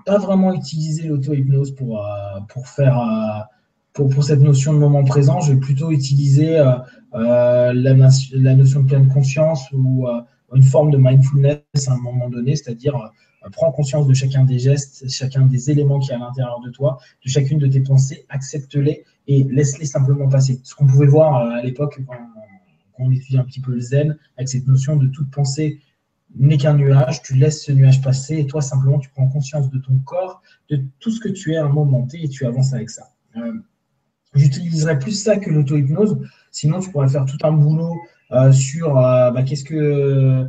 pas vraiment utiliser l'auto-hypnose pour, euh, pour faire euh, pour, cette notion de moment présent. Je vais plutôt utiliser euh, la, la, notion de pleine conscience ou une forme de mindfulness à un moment donné, c'est-à-dire prends conscience de chacun des gestes, chacun des éléments qui est à l'intérieur de toi, de chacune de tes pensées, accepte-les et laisse-les simplement passer. Ce qu'on pouvait voir à l'époque quand, on étudiait un petit peu le zen, avec cette notion de toute pensée n'est qu'un nuage, tu laisses ce nuage passer et toi simplement tu prends conscience de ton corps, de tout ce que tu es à un moment T et tu avances avec ça. Euh, j'utiliserais plus ça que l'auto-hypnose, sinon tu pourrais faire tout un boulot euh, sur euh, bah, qu'est-ce que.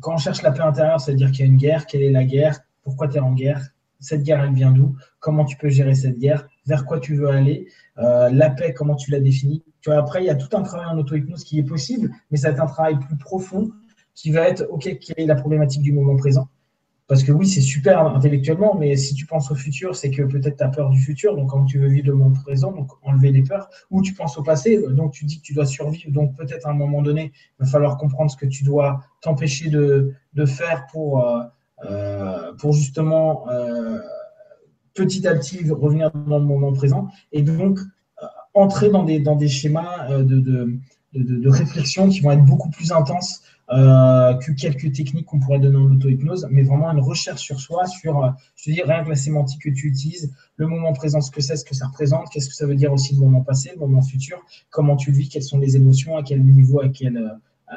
quand on cherche la paix intérieure, ça veut dire qu'il y a une guerre, quelle est la guerre, pourquoi tu es en guerre, cette guerre elle vient d'où, comment tu peux gérer cette guerre, vers quoi tu veux aller, la paix, comment tu la définis. Tu vois, après, il y a tout un travail en auto-hypnose qui est possible, mais ça va être un travail plus profond qui va être, OK, quelle est la problématique du moment présent Parce que oui, c'est super intellectuellement, mais si tu penses au futur, c'est que peut-être tu as peur du futur, donc quand tu veux vivre le moment présent, donc enlever les peurs, ou tu penses au passé, donc tu dis que tu dois survivre, donc peut-être à un moment donné, il va falloir comprendre ce que tu dois t'empêcher de, faire pour, euh, euh, pour justement euh, petit à petit revenir dans le moment présent, et donc entrer dans des, dans des schémas de, de, de réflexion qui vont être beaucoup plus intenses euh, que quelques techniques qu'on pourrait donner en auto-hypnose, mais vraiment une recherche sur soi, sur, euh, je te dis, rien que la sémantique que tu utilises, le moment présent, ce que c'est, ce que ça représente, qu'est-ce que ça veut dire aussi le moment passé, le moment futur, comment tu vis, quelles sont les émotions, à quel niveau, à quelle, euh,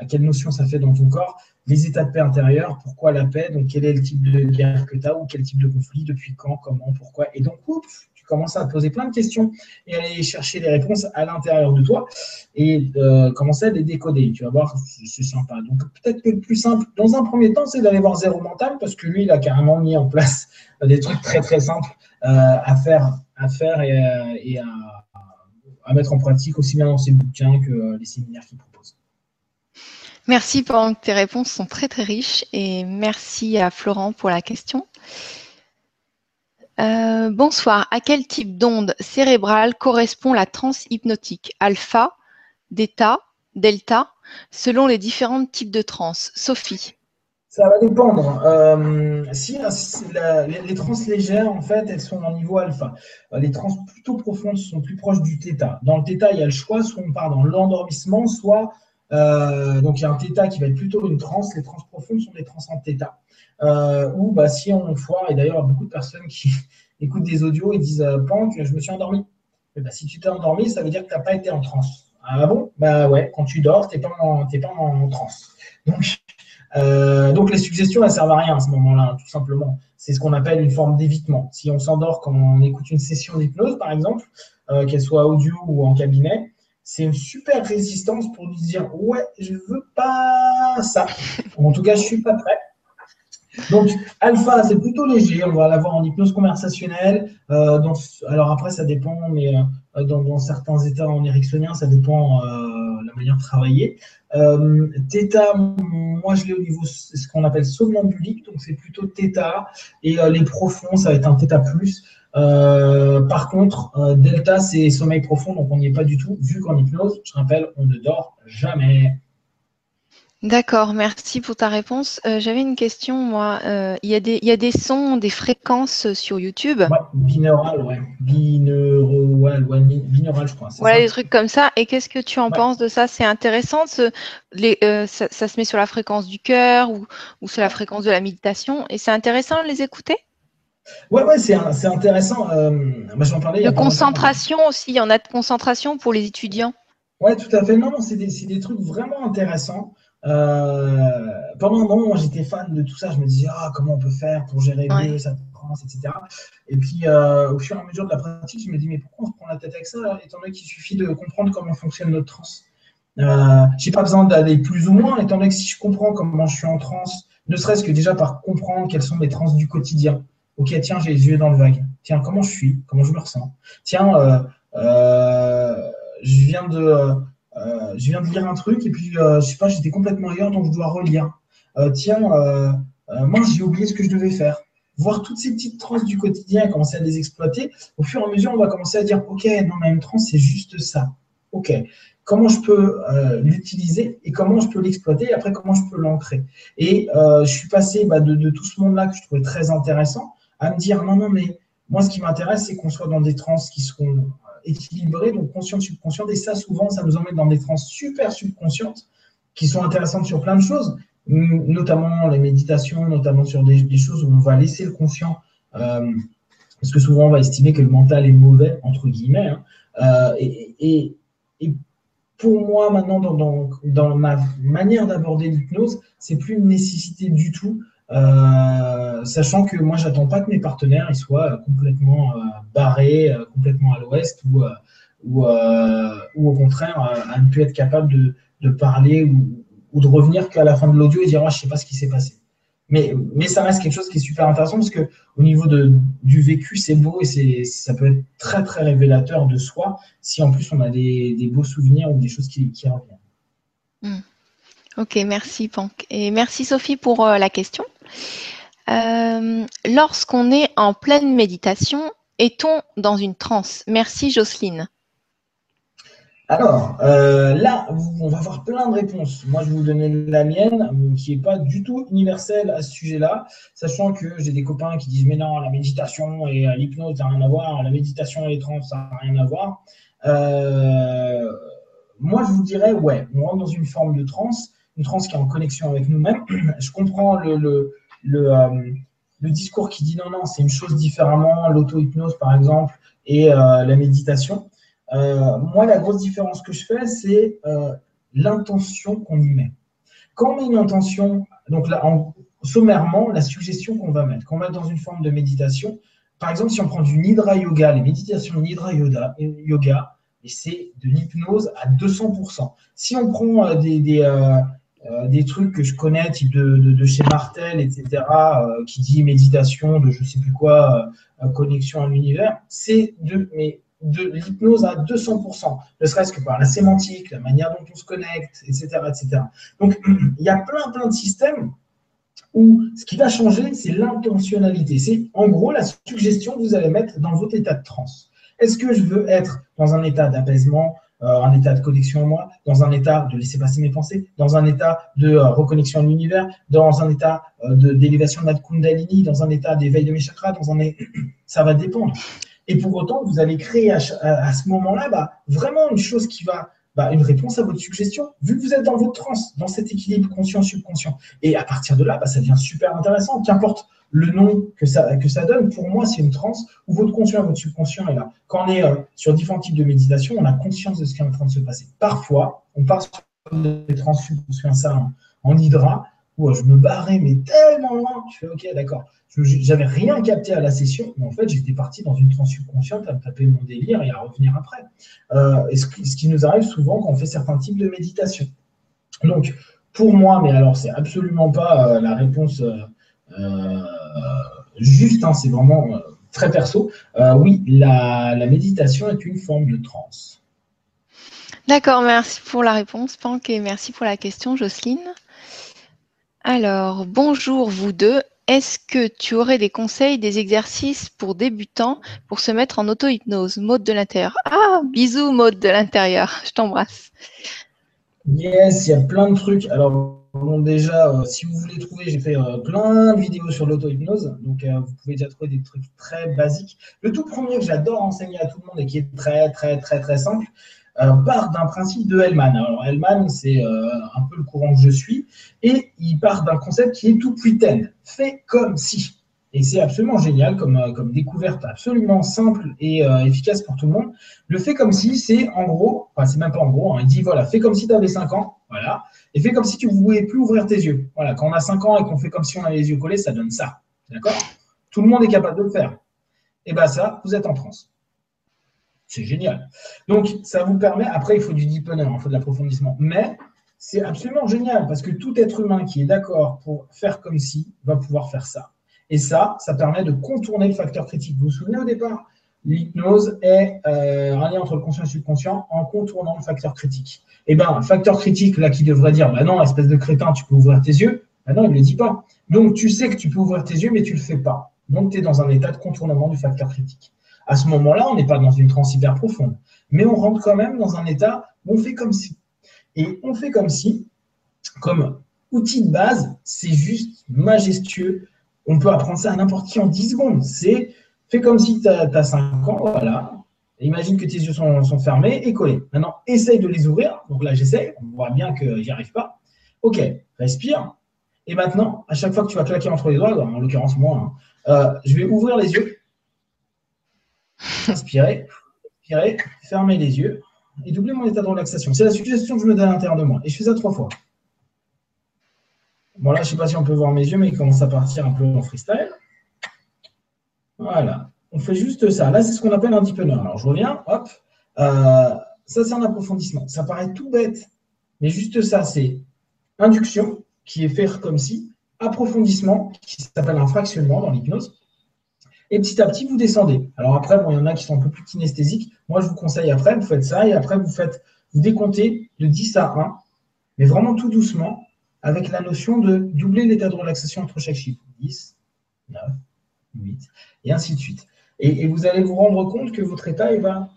à quelle notion ça fait dans ton corps, les états de paix intérieure, pourquoi la paix, donc quel est le type de guerre que tu as ou quel type de conflit, depuis quand, comment, pourquoi. Et donc, oups, commencer à te poser plein de questions et aller chercher les réponses à l'intérieur de toi et euh, commencer à les décoder. Tu vas voir, c'est sympa. Donc peut-être que le plus simple, dans un premier temps, c'est d'aller voir Zéro Mental parce que lui, il a carrément mis en place des trucs très très simples euh, à faire, à faire et, à, mettre en pratique aussi bien dans ses bouquins que les séminaires qu'il propose. Merci pour tes réponses sont très très riches et merci à Florent pour la question. Euh, bonsoir. À quel type d'onde cérébrale correspond la transe hypnotique Alpha, Theta, Delta, selon les différents types de trans? Sophie Ça va dépendre. Euh, si hein, les, trans légères, en fait, elles sont en niveau alpha. Euh, les trans plutôt profondes sont plus proches du Theta. Dans le Theta, il y a le choix soit on part dans l'endormissement, soit. Donc il y a un Theta qui va être plutôt une trans. Les trans profondes sont des trans en Theta. Euh, ou bah, si on foire, et d'ailleurs, beaucoup de personnes qui écoutent des audios et disent euh, Pank, je me suis endormi. Bah, si tu t'es endormi, ça veut dire que tu n'as pas été en transe. Ah bon? Bah ouais, quand tu dors, tu n'es pas, en, pas en transe. Donc, euh, donc les suggestions, elles servent à rien à ce moment-là, tout simplement. C'est ce qu'on appelle une forme d'évitement. Si on s'endort quand on écoute une session d'hypnose, par exemple, qu'elle soit audio ou en cabinet, c'est une super résistance pour nous dire ouais, je veux pas ça. En tout cas, je suis pas prêt. Donc, alpha, c'est plutôt léger. On va l'avoir en hypnose conversationnelle. Euh, alors après, ça dépend, mais euh, dans, certains états en ericksonien, ça dépend euh, la manière de travailler. Theta, moi, je l'ai au niveau ce qu'on appelle somnambulique, donc c'est plutôt theta. Et les profonds, ça va être un theta plus. par contre, delta, c'est sommeil profond, donc on n'y est pas du tout, vu qu'en hypnose, je rappelle, on ne dort jamais. D'accord, merci pour ta réponse. Euh, j'avais une question, moi. Euh, il, y a des, il y a des sons, des fréquences sur YouTube? Ouais, binaural, ouais. Binaural, binaural, je crois. Voilà, des trucs comme ça. Et qu'est-ce que tu en penses de ça? C'est intéressant, les, euh, ça, se met sur la fréquence du cœur ou, ou sur la fréquence de la méditation. Et c'est intéressant de les écouter? Ouais, ouais, c'est intéressant. moi, j'en parlais. De concentration aussi, il y en a de concentration pour les étudiants. Ouais, tout à fait. Non, non c'est des, des, trucs vraiment intéressants. Euh, pendant un moment, j'étais fan de tout ça. Je me disais, ah, comment on peut faire pour gérer mieux sa transe, etc. Et puis, euh, au fur et à mesure de la pratique, je me dis, mais pourquoi on se prend la tête avec ça, étant donné qu'il suffit de comprendre comment fonctionne notre transe? Euh, j'ai pas besoin d'aller plus ou moins, étant donné que si je comprends comment je suis en transe, ne serait-ce que déjà par comprendre quelles sont mes transes du quotidien. Ok, tiens, j'ai les yeux dans le vague. Tiens, comment je suis? Comment je me ressens? Tiens, euh, je viens de je viens de lire un truc et puis, euh, je sais pas, j'étais complètement ailleurs, donc je dois relire. Euh, tiens, moi, j'ai oublié ce que je devais faire voir toutes ces petites transes du quotidien et commencer à les exploiter, au fur et à mesure, on va commencer à dire, OK, non, mais une transe, c'est juste ça. OK, comment je peux l'utiliser et comment je peux l'exploiter et après, comment je peux l'ancrer? Et je suis passé bah, de, de, tout ce monde-là que je trouvais très intéressant à me dire, non, non, mais moi, ce qui m'intéresse, c'est qu'on soit dans des trans qui seront équilibré, donc consciente, subconsciente. Et ça, souvent, ça nous emmène dans des trans super subconscientes qui sont intéressantes sur plein de choses, notamment les méditations, notamment sur des, choses où on va laisser le conscient. Euh, parce que souvent, on va estimer que le mental est mauvais, entre guillemets. Hein. Euh, et, pour moi, maintenant, dans, dans, ma manière d'aborder l'hypnose, c'est plus une nécessité du tout. Euh, sachant que moi, j'attends pas que mes partenaires soient complètement euh, barrés, euh, complètement à l'ouest, ou, ou, au contraire, à ne plus être capable de, de parler ou, de revenir qu'à la fin de l'audio et dire ah, je sais pas ce qui s'est passé. Mais, mais ça reste quelque chose qui est super intéressant parce que au niveau de, du vécu, c'est beau et c'est, ça peut être très très révélateur de soi si en plus on a des, des beaux souvenirs ou des choses qui, reviennent. Hmm. Ok, merci Pank. Et merci Sophie pour euh, la question. Euh, lorsqu'on est en pleine méditation, est-on dans une transe? Merci Jocelyne. Alors, euh, là, on va avoir plein de réponses. Moi, je vais vous donner la mienne, qui n'est pas du tout universelle à ce sujet-là, sachant que j'ai des copains qui disent Mais non, la méditation et euh, l'hypnose, ça n'a rien à voir, la méditation et les trans, ça n'a rien à voir. Moi, je vous dirais Ouais, on rentre dans une forme de transe, une transe qui est en connexion avec nous-mêmes. Je comprends le, le, le, discours qui dit Non, non, c'est une chose différemment, l'auto-hypnose, par exemple, et la méditation. Euh, moi, la grosse différence que je fais, c'est euh, l'intention qu'on y met. Quand on met une intention, donc là, sommairement, la suggestion qu'on va mettre, qu'on va dans une forme de méditation, par exemple, si on prend du Nidra Yoga, les méditations Nidra Yoga, yoga c'est de l'hypnose à 200%. Si on prend euh, des, des, trucs que je connais, type de, de, chez Martel, etc., qui dit méditation, de je sais plus quoi, connexion à l'univers, c'est de, mais de l'hypnose à 200%, ne serait-ce que par la sémantique, la manière dont on se connecte, etc. etc. Donc, il y a plein, plein de systèmes où ce qui va changer, c'est l'intentionnalité. C'est en gros la suggestion que vous allez mettre dans votre état de transe. Est-ce que je veux être dans un état d'apaisement, euh, un état de connexion en moi, dans un état de laisser passer mes pensées, dans un état de euh, reconnexion à l'univers, dans un état euh, d'élévation de la Kundalini, dans un état d'éveil de mes chakras, dans un ça va dépendre. Et pour autant, vous allez créer à, ce moment-là bah, vraiment une chose qui va, bah, une réponse à votre suggestion, vu que vous êtes dans votre transe, dans cet équilibre conscient-subconscient. Et à partir de là, bah, ça devient super intéressant. Qu'importe le nom que ça, que ça donne, pour moi, c'est une transe où votre conscient votre subconscient est là. Quand on est euh, sur différents types de méditation, on a conscience de ce qui est en train de se passer. Parfois, on part sur des trans subconscients, ça en, hydra, où je me barrais, mais tellement loin. Je fais, OK, d'accord. J'avais rien capté à la session, mais en fait, j'étais parti dans une transe subconsciente à me taper mon délire et à revenir après. Euh, ce, qui nous arrive souvent quand on fait certains types de méditation. Donc, pour moi, mais alors, c'est absolument pas euh, la réponse euh, juste, hein, c'est vraiment très perso. oui, la, la méditation est une forme de transe. D'accord, merci pour la réponse, Pank, et merci pour la question, Jocelyne. Alors, bonjour vous deux. Est-ce que tu aurais des conseils, des exercices pour débutants pour se mettre en auto-hypnose? Mode de l'intérieur. Ah, bisous, mode de l'intérieur. Je t'embrasse. Yes, il y a plein de trucs. Alors, bon, déjà, euh, si vous voulez trouver, j'ai fait euh, plein de vidéos sur l'auto-hypnose. Donc, euh, vous pouvez déjà trouver des trucs très basiques. Le tout premier que j'adore enseigner à tout le monde et qui est très, très, très, très simple, part d'un principe de Hellman. Alors Hellman, c'est un peu le courant que je suis, et il part d'un concept qui est tout pretend, fait comme si. Et c'est absolument génial comme, comme découverte absolument simple et efficace pour tout le monde. Le fait comme si, c'est en gros, enfin c'est même pas en gros, hein, il dit voilà, fais comme si tu avais 5 ans, voilà, et fais comme si tu ne pouvais plus ouvrir tes yeux. Voilà, quand on a 5 ans et qu'on fait comme si on avait les yeux collés, ça donne ça. D'accord? Tout le monde est capable de le faire. Et bien ça, vous êtes en France. C'est génial. Donc, ça vous permet, après, il faut du deep learning, il faut de l'approfondissement. Mais c'est absolument génial parce que tout être humain qui est d'accord pour faire comme si va pouvoir faire ça. Et ça, ça permet de contourner le facteur critique. Vous vous souvenez au départ? L'hypnose est euh, un lien entre le conscient et le subconscient en contournant le facteur critique. Eh bien, le facteur critique, là, qui devrait dire, bah non, espèce de crétin, tu peux ouvrir tes yeux, bah non, il ne le dit pas. Donc, tu sais que tu peux ouvrir tes yeux, mais tu ne le fais pas. Donc, tu es dans un état de contournement du facteur critique. À ce moment-là, on n'est pas dans une transe hyper profonde, mais on rentre quand même dans un état où on fait comme si. Et on fait comme si, comme outil de base, c'est juste majestueux. On peut apprendre ça à n'importe qui en 10 secondes. C'est fais comme si tu as, 5 ans, voilà. Imagine que tes yeux sont, fermés et collés. Maintenant, essaye de les ouvrir. Donc là, j'essaye. On voit bien que j'y arrive pas. Ok, respire. Et maintenant, à chaque fois que tu vas claquer entre les doigts, en l'occurrence moi, hein, euh, je vais ouvrir les yeux Inspirez, inspirez, fermez les yeux. et doubler mon état de relaxation. C'est la suggestion que je me donne à l'intérieur de moi. Et je fais ça trois fois. Bon, là, je ne sais pas si on peut voir mes yeux, mais il commence à partir un peu en freestyle. Voilà. On fait juste ça. Là, c'est ce qu'on appelle un deepener. Alors, je reviens. Hop. Euh, ça, c'est un approfondissement. Ça paraît tout bête, mais juste ça, c'est induction, qui est faire comme si, approfondissement, qui s'appelle un fractionnement dans l'hypnose. Et petit à petit, vous descendez. Alors après, bon, il y en a qui sont un peu plus kinesthésiques. Moi, je vous conseille après, vous faites ça et après, vous faites, vous décomptez de 10 à 1, mais vraiment tout doucement, avec la notion de doubler l'état de relaxation entre chaque chiffre. 10, 9, 8, et ainsi de suite. Et, vous allez vous rendre compte que votre état il va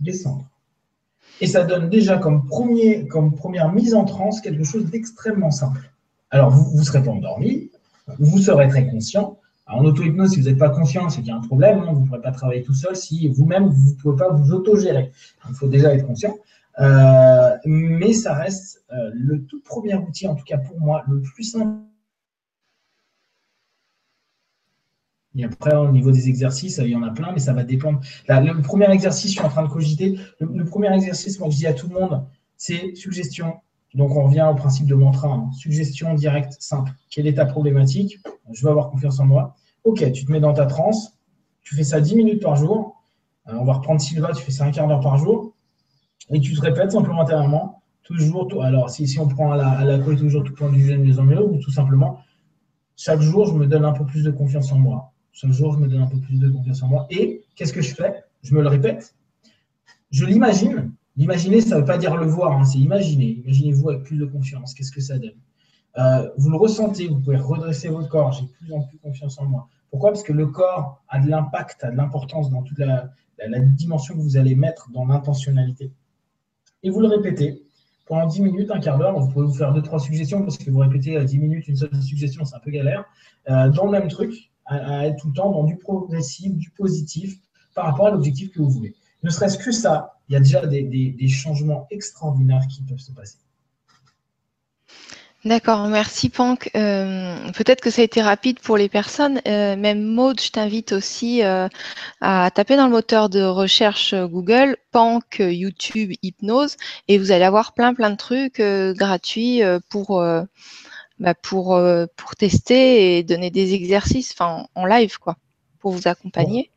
descendre. Et ça donne déjà comme, première mise en transe quelque chose d'extrêmement simple. Alors, vous ne serez pas endormi, vous serez très conscient, en auto-hypnose, si vous n'êtes pas conscient, c'est qu'il y a un problème. vous ne pourrez pas travailler tout seul si vous-même, vous ne pouvez pas vous autogérer. Il faut déjà être conscient. Euh, mais ça reste euh, le tout premier outil, en tout cas pour moi, le plus simple. Et après, au niveau des exercices, il y en a plein, mais ça va dépendre. le premier exercice, je suis en train de cogiter. Le, premier exercice, moi, je dis à tout le monde, c'est suggestion. Donc, on revient au principe de mantra. Hein. Suggestion directe, simple. Quelle est ta problématique? Je veux avoir confiance en moi. Ok, tu te mets dans ta transe, tu fais ça 10 minutes par jour. Euh, on va reprendre Sylva, tu fais ça un quart d'heure par jour. Et tu te répètes simplement intérieurement, toujours, alors si, on prend à la, à la toujours tout point du jeune mieux en ou tout simplement, chaque jour, je me donne un peu plus de confiance en moi. Chaque jour, je me donne un peu plus de confiance en moi. Et qu'est-ce que je fais? Je me le répète. Je l'imagine. L'imaginer, ça ne veut pas dire le voir, hein, c'est imaginer. Imaginez-vous avec plus de confiance. Qu'est-ce que ça donne? Euh, vous le ressentez, vous pouvez redresser votre corps. J'ai plus en plus confiance en moi. Pourquoi? Parce que le corps a de l'impact, a de l'importance dans toute la, dimension que vous allez mettre dans l'intentionnalité. Et vous le répétez pendant 10 minutes, un quart d'heure. Vous pouvez vous faire deux, trois suggestions parce que vous répétez à 10 minutes une seule suggestion, c'est un peu galère. Euh, dans le même truc, à, être tout le temps dans du progressif, du positif par rapport à l'objectif que vous voulez. Ne serait-ce que ça, il y a déjà des changements extraordinaires qui peuvent se passer. D'accord, merci Pank. Euh, peut-être que ça a été rapide pour les personnes. Euh, même Maud, je t'invite aussi euh, à taper dans le moteur de recherche Google Pank YouTube hypnose et vous allez avoir plein plein de trucs gratuits pour bah, pour pour tester et donner des exercices, en live quoi, pour vous accompagner.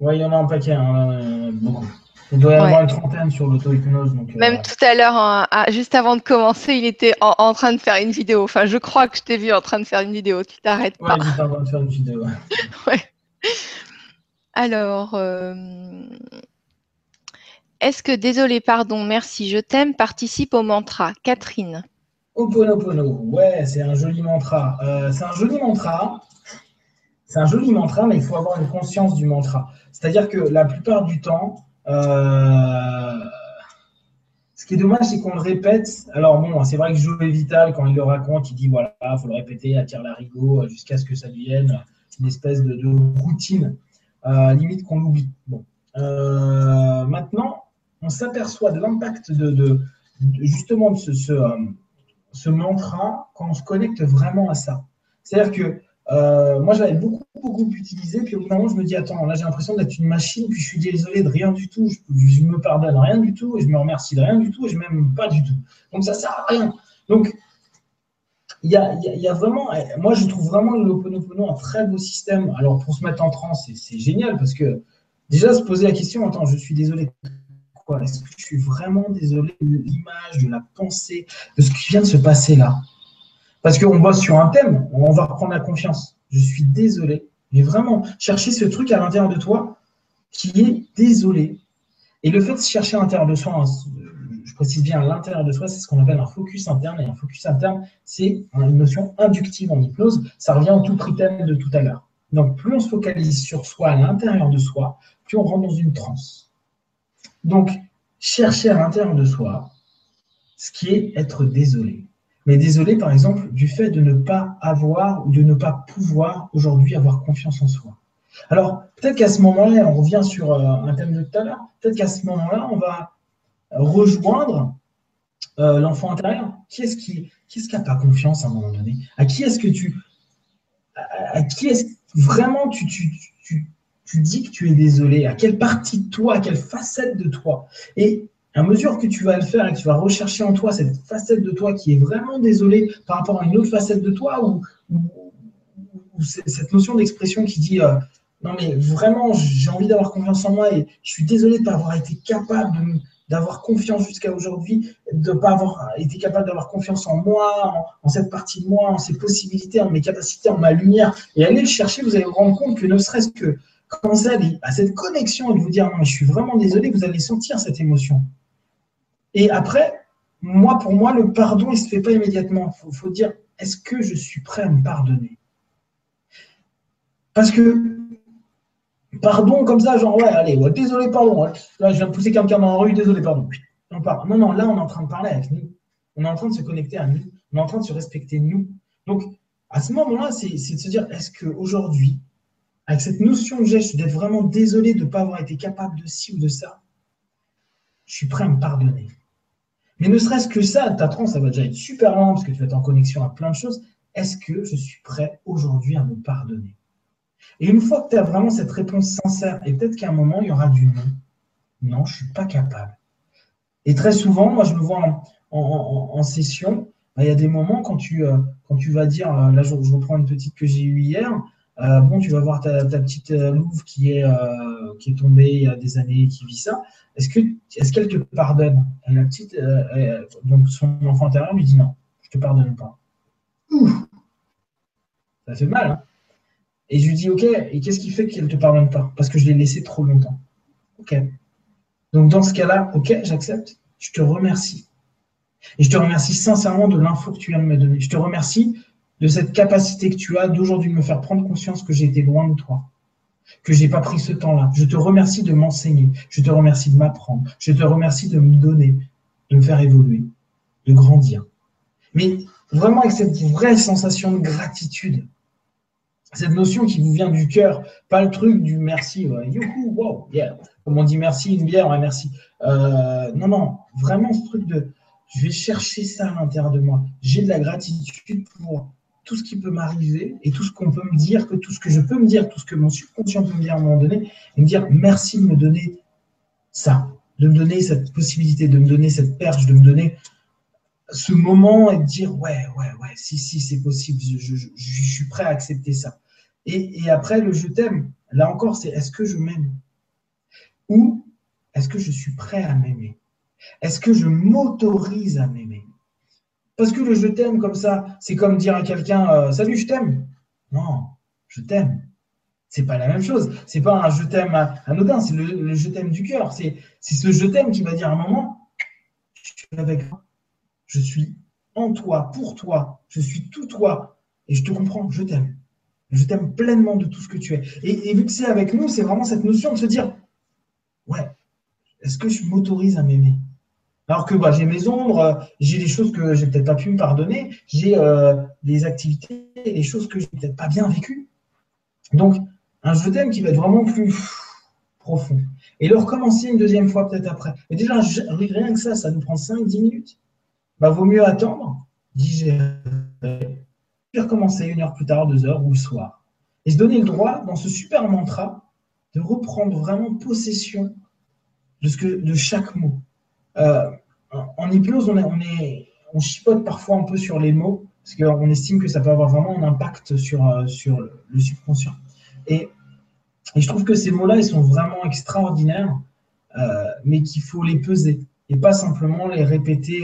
Oui, il y en a un paquet, hein, beaucoup. Il doit y avoir une trentaine sur l'auto-hypnose. Euh, Même tout à l'heure, hein, juste avant de commencer, il était en, train de faire une vidéo. Enfin, je crois que je t'ai vu en train de faire une vidéo. Tu t'arrêtes pas. Oui, j'étais en train de faire une vidéo. ouais. Alors, euh, est-ce que désolé, pardon, merci, je t'aime participe au mantra Catherine. Oponopono, ouais, c'est un joli mantra. Euh, c'est un joli mantra. C'est un joli mantra, mais il faut avoir une conscience du mantra. C'est-à-dire que la plupart du temps, euh, ce qui est dommage, c'est qu'on le répète. Alors bon, c'est vrai que Joe Vital, quand il le raconte, il dit voilà, il faut le répéter à tire larigot jusqu'à ce que ça devienne une espèce de, routine, euh, limite qu'on l'oublie. Bon. Maintenant, on s'aperçoit de l'impact de, justement de ce, mantra quand on se connecte vraiment à ça. C'est-à-dire que euh, moi, j'avais beaucoup, beaucoup utilisé. Puis au bout d'un moment, je me dis, attends, là, j'ai l'impression d'être une machine. Puis je suis désolé de rien du tout. Je, me pardonne rien du tout. Et je me remercie de rien du tout. Et je m'aime pas du tout. Donc, ça sert à rien. Donc, il y a, y a, vraiment, moi, je trouve vraiment l'Ho'oponopono un très beau système. Alors, pour se mettre en transe, c'est génial parce que déjà, se poser la question, attends, je suis désolé. Est-ce que je suis vraiment désolé de l'image, de la pensée, de ce qui vient de se passer là? Parce qu'on bosse sur un thème, on va reprendre la confiance. Je suis désolé, mais vraiment, chercher ce truc à l'intérieur de toi qui est désolé. Et le fait de chercher à l'intérieur de soi, hein, je précise bien à l'intérieur de soi, c'est ce qu'on appelle un focus interne. Et un focus interne, c'est une notion inductive en hypnose. Ça revient au tout prix thème de tout à l'heure. Donc, plus on se focalise sur soi, à l'intérieur de soi, plus on rentre dans une transe. Donc, chercher à l'intérieur de soi ce qui est être désolé mais désolé, par exemple, du fait de ne pas avoir ou de ne pas pouvoir aujourd'hui avoir confiance en soi. Alors, peut-être qu'à ce moment-là, on revient sur euh, un thème de tout à l'heure, peut-être qu'à ce moment-là, on va rejoindre euh, l'enfant intérieur. Qui est-ce qui qui pas confiance à un moment donné? À qui est-ce que tu. À, qui est-ce vraiment tu, tu dis que tu es désolé. À quelle partie de toi À quelle facette de toi. Et à mesure que tu vas le faire et que tu vas rechercher en toi cette facette de toi qui est vraiment désolée par rapport à une autre facette de toi ou, cette notion d'expression qui dit euh, non mais vraiment j'ai envie d'avoir confiance en moi et je suis désolé de ne pas avoir été capable d'avoir confiance jusqu'à aujourd'hui, de ne pas avoir été capable d'avoir confiance en moi, en, cette partie de moi, en ses possibilités, en mes capacités, en ma lumière, et aller le chercher, vous allez vous rendre compte que ne serait-ce que quand vous allez à cette connexion et de vous dire non je suis vraiment désolé, vous allez sentir cette émotion. Et après, moi, pour moi, le pardon, il ne se fait pas immédiatement. Il faut, dire, est-ce que je suis prêt à me pardonner? Parce que, pardon comme ça, genre, ouais, allez, désolé, pardon. Là, je viens de pousser quelqu'un dans la rue, désolé, pardon. Non, non, non, là, on est en train de parler avec nous. On est en train de se connecter à nous. On est en train de se respecter nous. Donc, à ce moment-là, c'est de se dire, est-ce qu'aujourd'hui, avec cette notion que j'ai, d'être vraiment désolé de ne pas avoir été capable de ci ou de ça, je suis prêt à me pardonner. Mais ne serait-ce que ça, ta transe, ça va déjà être super lent parce que tu vas être en connexion à plein de choses. Est-ce que je suis prêt aujourd'hui à me pardonner? Et une fois que tu as vraiment cette réponse sincère, et peut-être qu'à un moment, il y aura du non. Non, je ne suis pas capable. Et très souvent, moi, je me vois en, session, bah, il y a des moments quand tu, euh, vas dire, euh, là, je, reprends une petite que j'ai eue hier, euh, bon, tu vas voir ta, petite louve qui est, qui est tombée il y a des années et qui vit ça. Est-ce que est-ce qu'elle te pardonne? La petite, euh, donc son enfant intérieur lui dit non, je te pardonne pas. ça fait mal. Hein et je lui dis ok, et qu'est-ce qui fait qu'elle ne te pardonne pas? Parce que je l'ai laissé trop longtemps. Ok. Donc dans ce cas-là, ok, j'accepte. Je te remercie. Et je te remercie sincèrement de l'info que tu viens de me donner. Je te remercie de cette capacité que tu as d'aujourd'hui me faire prendre conscience que j'ai été loin de toi que j'ai pas pris ce temps-là. Je te remercie de m'enseigner. Je te remercie de m'apprendre. Je te remercie de me donner, de me faire évoluer, de grandir. Mais vraiment avec cette vraie sensation de gratitude, cette notion qui vous vient du cœur, pas le truc du merci, youhou, wow, yeah. Comme on dit merci, une bière, ouais, merci. Euh, non, non, vraiment ce truc de je vais chercher ça à l'intérieur de moi. J'ai de la gratitude pour tout ce qui peut m'arriver et tout ce qu'on peut me dire, que tout ce que je peux me dire, tout ce que mon subconscient peut me dire à un moment donné, et me dire merci de me donner ça, de me donner cette possibilité, de me donner cette perche, de me donner ce moment et de dire ouais, ouais, ouais, si, si, c'est possible, je, suis prêt à accepter ça. Et, et après, le je t'aime, là encore, c'est est-ce que je m'aime Ou est-ce que je suis prêt à m'aimer? Est-ce que je m'autorise à m'aimer? Parce que le je t'aime comme ça, c'est comme dire à quelqu'un euh, Salut, je t'aime. Non, je t'aime. C'est pas la même chose. C'est pas un je t'aime anodin, c'est le, je t'aime du cœur. C'est ce je t'aime qui va dire à un moment Je suis avec toi. Je suis en toi, pour toi. Je suis tout toi. Et je te comprends, je t'aime. Je t'aime pleinement de tout ce que tu es. Et, et vu que c'est avec nous, c'est vraiment cette notion de se dire Ouais, est-ce que je m'autorise à m'aimer? Alors que bah, j'ai mes ombres, j'ai des choses que j'ai peut-être pas pu me pardonner, j'ai euh, des activités, des choses que j'ai peut-être pas bien vécues. Donc, un je t'aime qui va être vraiment plus profond. Et le recommencer une deuxième fois peut-être après. Mais déjà, rien que ça, ça nous prend 5-10 minutes. Bah, vaut mieux attendre, digérer, puis recommencer une heure plus tard, deux heures ou le soir. Et se donner le droit, dans ce super mantra, de reprendre vraiment possession de, ce que, de chaque mot. Euh, en hypnose, on, chipote parfois un peu sur les mots, parce qu'on estime que ça peut avoir vraiment un impact sur, euh, le subconscient. Et, je trouve que ces mots-là, ils sont vraiment extraordinaires, euh, mais qu'il faut les peser et pas simplement les répéter.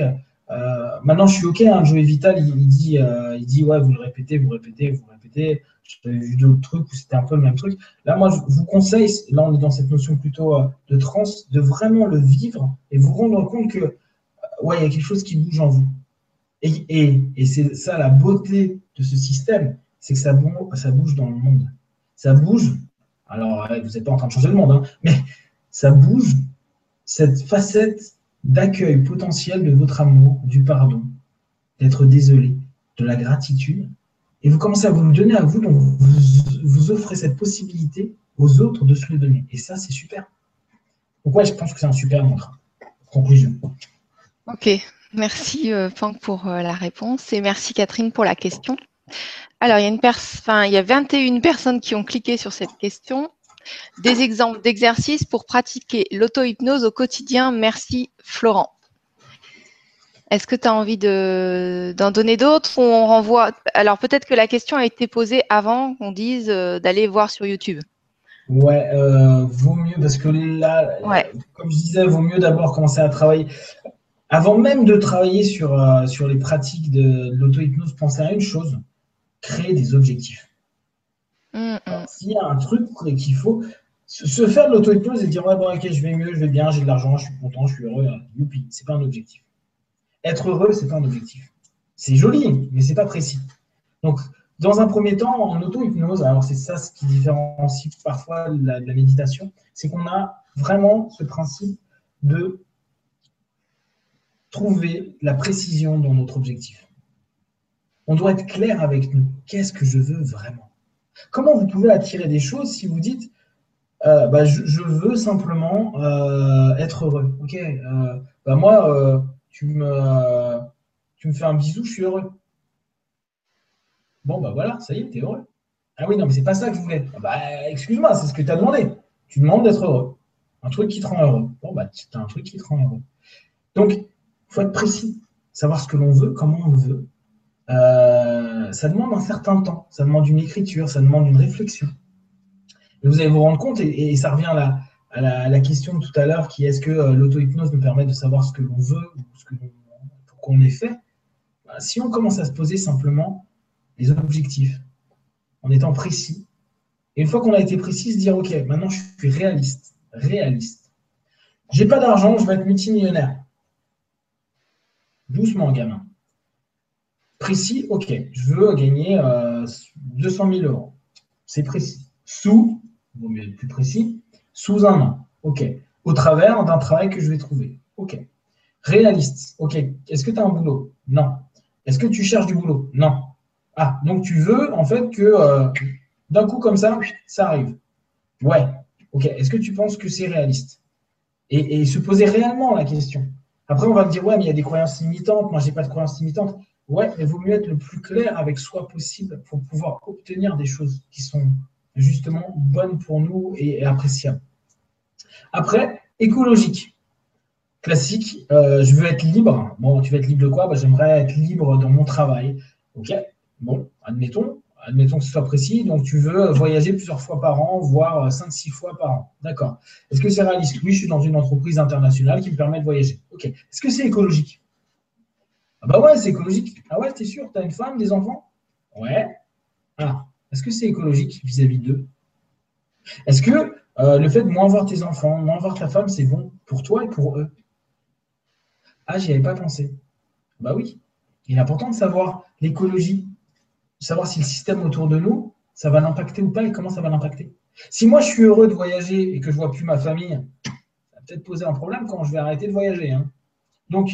maintenant, je suis OK, hein, Joey Vital, il, dit, il dit, ouais, vous le répétez, vous répétez, vous répétez. J'avais vu d'autres trucs où c'était un peu le même truc. Là, moi, je vous conseille, là, on est dans cette notion plutôt de trans, de vraiment le vivre et vous rendre compte que ouais, il y a quelque chose qui bouge en vous. Et, et, c'est ça la beauté de ce système, c'est que ça, ça bouge dans le monde. Ça bouge, alors vous n'êtes pas en train de changer le monde, hein, mais ça bouge cette facette d'accueil potentiel de votre amour, du pardon, d'être désolé, de la gratitude. Et vous commencez à vous le donner à vous, donc vous, vous offrez cette possibilité aux autres de se le donner. Et ça, c'est super. Pourquoi je pense que c'est un super mantra? Conclusion. Ok, merci euh, pour euh, la réponse et merci Catherine pour la question. Alors, il y, a une enfin, il y a 21 personnes qui ont cliqué sur cette question. Des exemples d'exercices pour pratiquer l'auto-hypnose au quotidien. Merci Florent. Est-ce que tu as envie d'en donner d'autres ou on renvoie? Alors peut-être que la question a été posée avant qu'on dise euh, d'aller voir sur YouTube. Ouais, euh, vaut mieux parce que là, comme je disais, vaut mieux d'abord commencer à travailler. Avant même de travailler sur, euh, sur les pratiques de, l'auto-hypnose, pensez à une chose créer des objectifs. Mm, mm. S'il y a un truc qu'il faut, se faire de l'auto-hypnose et dire ouais, bon, ok, je vais mieux, je vais bien, j'ai de l'argent, je suis content, je suis heureux, youpi, c'est pas un objectif. Être heureux, c'est pas un objectif. C'est joli, mais c'est pas précis. Donc, dans un premier temps, en auto-hypnose, alors c'est ça ce qui différencie parfois la, la méditation, c'est qu'on a vraiment ce principe de trouver la précision dans notre objectif. On doit être clair avec nous. Qu'est-ce que je veux vraiment? Comment vous pouvez attirer des choses si vous dites euh, bah, je, veux simplement euh, être heureux. Ok, euh, bah, moi, tu, me, tu me fais un bisou, je suis heureux. Bon, bah voilà, ça y est, tu es heureux. Ah oui, non, mais c'est pas ça que je voulais. Ah bah, excuse-moi, c'est ce que tu as demandé. Tu demandes d'être heureux. Un truc qui te rend heureux. Bon, bah, tu as un truc qui te rend heureux. Donc, faut être précis, savoir ce que l'on veut, comment on veut. Euh, ça demande un certain temps, ça demande une écriture, ça demande une réflexion. Et vous allez vous rendre compte, et, ça revient à la, question de tout à l'heure, qui est-ce que euh, l'auto-hypnose nous permet de savoir ce que l'on veut, ou ce qu'on ait fait? Bah, Si on commence à se poser simplement les objectifs, en étant précis, et une fois qu'on a été précis, se dire, OK, maintenant je suis réaliste, réaliste. J'ai pas d'argent, je vais être multimillionnaire. Doucement, gamin. Précis, ok, je veux gagner 200 euh, 000 euros. C'est précis. Sous, vaut mieux plus précis, sous un an. Ok. Au travers d'un travail que je vais trouver. Ok. Réaliste. Ok. Est-ce que tu as un boulot? Non. Est-ce que tu cherches du boulot? Non. Ah, donc tu veux en fait que euh, d'un coup comme ça, ça arrive. Ouais. Ok. Est-ce que tu penses que c'est réaliste? Et, se poser réellement la question. Après, on va me dire, ouais, mais il y a des croyances limitantes. Moi, je n'ai pas de croyances limitantes. Ouais, mais vaut mieux être le plus clair avec soi possible pour pouvoir obtenir des choses qui sont justement bonnes pour nous et, appréciables. Après, écologique. Classique, euh, je veux être libre. Bon, tu veux être libre de quoi? Bah, J'aimerais être libre dans mon travail. Ok, bon, admettons, admettons que ce soit précis. Donc, tu veux voyager plusieurs fois par an, voire 5-6 fois par an. D'accord. Est-ce que c'est réaliste? Oui, je suis dans une entreprise internationale qui me permet de voyager. Ok. Est-ce que c'est écologique? Ah bah ouais, c'est écologique. Ah ouais, t'es sûr, t'as une femme, des enfants? Ouais. Ah, est-ce que c'est écologique vis-à-vis d'eux? Est-ce que euh, le fait de moins voir tes enfants, moins voir ta femme, c'est bon pour toi et pour eux? Ah, j'y avais pas pensé. Bah oui. Il est important de savoir l'écologie, de savoir si le système autour de nous, ça va l'impacter ou pas et comment ça va l'impacter. Si moi je suis heureux de voyager et que je vois plus ma famille, ça va peut-être poser un problème quand je vais arrêter de voyager. Hein. Donc,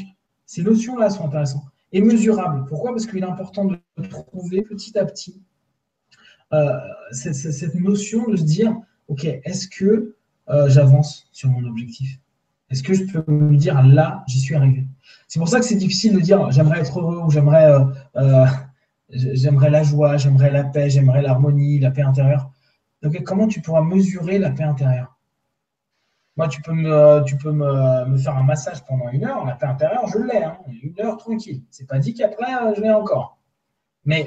ces notions-là sont intéressantes et mesurables. Pourquoi? Parce qu'il est important de trouver petit à petit euh, cette, notion de se dire, OK, est-ce que euh, j'avance sur mon objectif? Est-ce que je peux me dire, là, j'y suis arrivé? C'est pour ça que c'est difficile de dire, j'aimerais être heureux ou j'aimerais euh, j'aimerais la joie, j'aimerais la paix, j'aimerais l'harmonie, la paix intérieure. Donc, comment tu pourras mesurer la paix intérieure? Moi, tu peux, me, tu peux me, faire un massage pendant une heure, la paix intérieure, je l'ai, hein, une heure tranquille. C'est pas dit qu'après, euh, je l'ai encore. Mais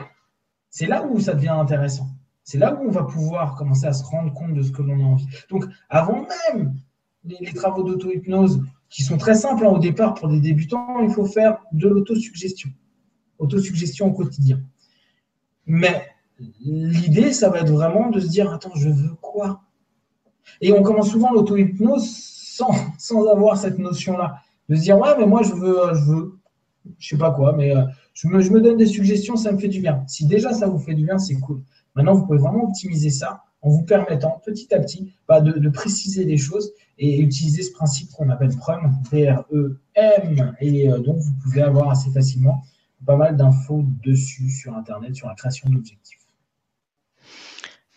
c'est là où ça devient intéressant. C'est là où on va pouvoir commencer à se rendre compte de ce que l'on a envie. Donc, avant même les, travaux d'auto-hypnose, qui sont très simples hein, au départ pour des débutants, il faut faire de l'autosuggestion. Autosuggestion au quotidien. Mais l'idée, ça va être vraiment de se dire, attends, je veux quoi? Et on commence souvent l'auto-hypnose sans, avoir cette notion-là. De se dire, ouais, mais moi, je veux, je veux, je sais pas quoi, mais euh, je me, donne des suggestions, ça me fait du bien. Si déjà ça vous fait du bien, c'est cool. Maintenant, vous pouvez vraiment optimiser ça en vous permettant petit à petit bah, de, de, préciser les choses et utiliser ce principe qu'on appelle PREM, P-R-E-M. Et euh, donc, vous pouvez avoir assez facilement pas mal d'infos dessus sur Internet, sur la création d'objectifs.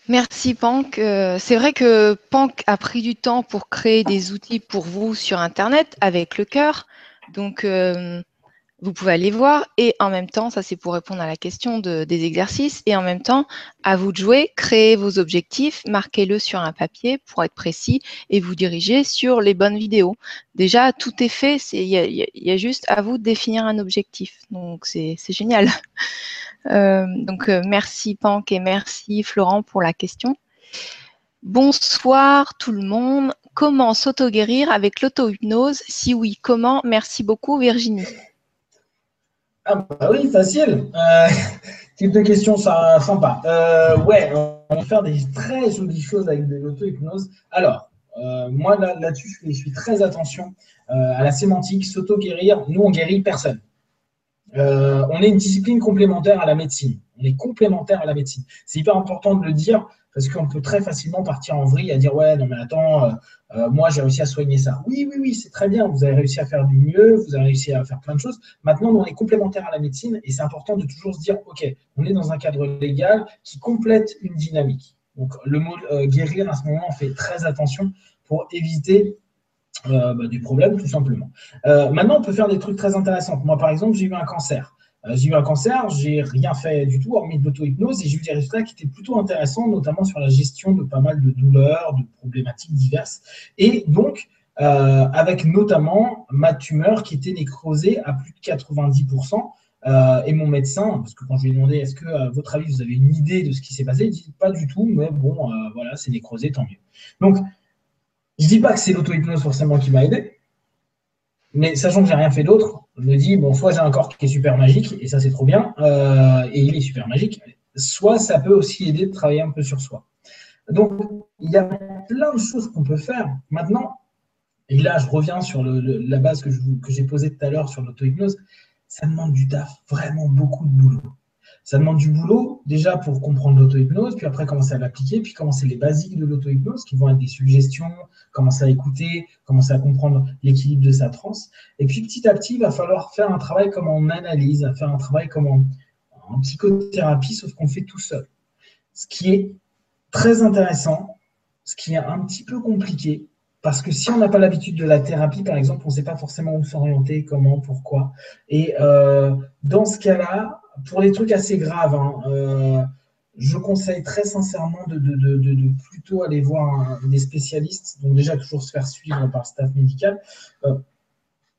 Merci Pank. Euh, c'est vrai que Pank a pris du temps pour créer des outils pour vous sur Internet avec le cœur. Donc, euh, vous pouvez aller voir et en même temps, ça c'est pour répondre à la question de, des exercices, et en même temps, à vous de jouer, créez vos objectifs, marquez-le sur un papier pour être précis et vous diriger sur les bonnes vidéos. Déjà, tout est fait, il y, y, a juste à vous de définir un objectif. Donc c'est génial. Euh, donc euh, merci Pank et merci Florent pour la question. Bonsoir tout le monde. Comment s'auto-guérir avec l'auto-hypnose? Si oui, comment? Merci beaucoup Virginie. Ah bah oui, facile. Euh, type de question sympa. Euh, ouais, on va faire des très jolies choses avec de l'auto-hypnose. Alors, euh, moi là-dessus, je, suis très attention à la sémantique, s'auto-guérir. Nous, on guérit personne. on est une discipline complémentaire à la médecine. On est complémentaire à la médecine. C'est hyper important de le dire parce qu'on peut très facilement partir en vrille à dire ouais non mais attends euh, euh, moi j'ai réussi à soigner ça. Oui oui oui c'est très bien. Vous avez réussi à faire du mieux vous avez réussi à faire plein de choses. Maintenant on est complémentaire à la médecine et c'est important de toujours se dire ok on est dans un cadre légal qui complète une dynamique. Donc le mot euh, guérir à ce moment on fait très attention pour éviter bah, du problème tout simplement. Maintenant on peut faire des trucs très intéressants. Moi par exemple j'ai eu un cancer j'ai eu un cancer, j'ai rien fait du tout, hormis de l'auto-hypnose, et j'ai eu des résultats qui étaient plutôt intéressants, notamment sur la gestion de pas mal de douleurs, de problématiques diverses. Et donc, euh, avec notamment ma tumeur qui était nécrosée à plus de 90%. Euh, et mon médecin, parce que quand je lui ai demandé est-ce que, à votre avis, vous avez une idée de ce qui s'est passé, il dit pas du tout, mais bon, voilà, c'est nécrosé, tant mieux. Donc, je dis pas que c'est l'auto-hypnose forcément qui m'a aidé, mais sachant que j'ai rien fait d'autre, je me dis, bon, soit j'ai un corps qui est super magique, et ça c'est trop bien, euh, et il est super magique, soit ça peut aussi aider de travailler un peu sur soi. Donc, il y a plein de choses qu'on peut faire. Maintenant, et là je reviens sur la base que j'ai posée tout à l'heure sur l'auto-hypnose, ça demande du taf, vraiment beaucoup de boulot. Ça demande du boulot déjà pour comprendre l'auto-hypnose, puis après commencer à l'appliquer, puis commencer les basiques de l'auto-hypnose qui vont être des suggestions, commencer à écouter, commencer à comprendre l'équilibre de sa transe. Et puis petit à petit, il va falloir faire un travail comme en analyse, faire un travail comme en, psychothérapie, sauf qu'on fait tout seul. Ce qui est très intéressant, ce qui est un petit peu compliqué, parce que si on n'a pas l'habitude de la thérapie, par exemple, on ne sait pas forcément où s'orienter, comment, pourquoi. Et euh, dans ce cas-là, pour les trucs assez graves, hein, euh, je conseille très sincèrement de, plutôt aller voir des spécialistes, donc déjà toujours se faire suivre par le staff médical, euh,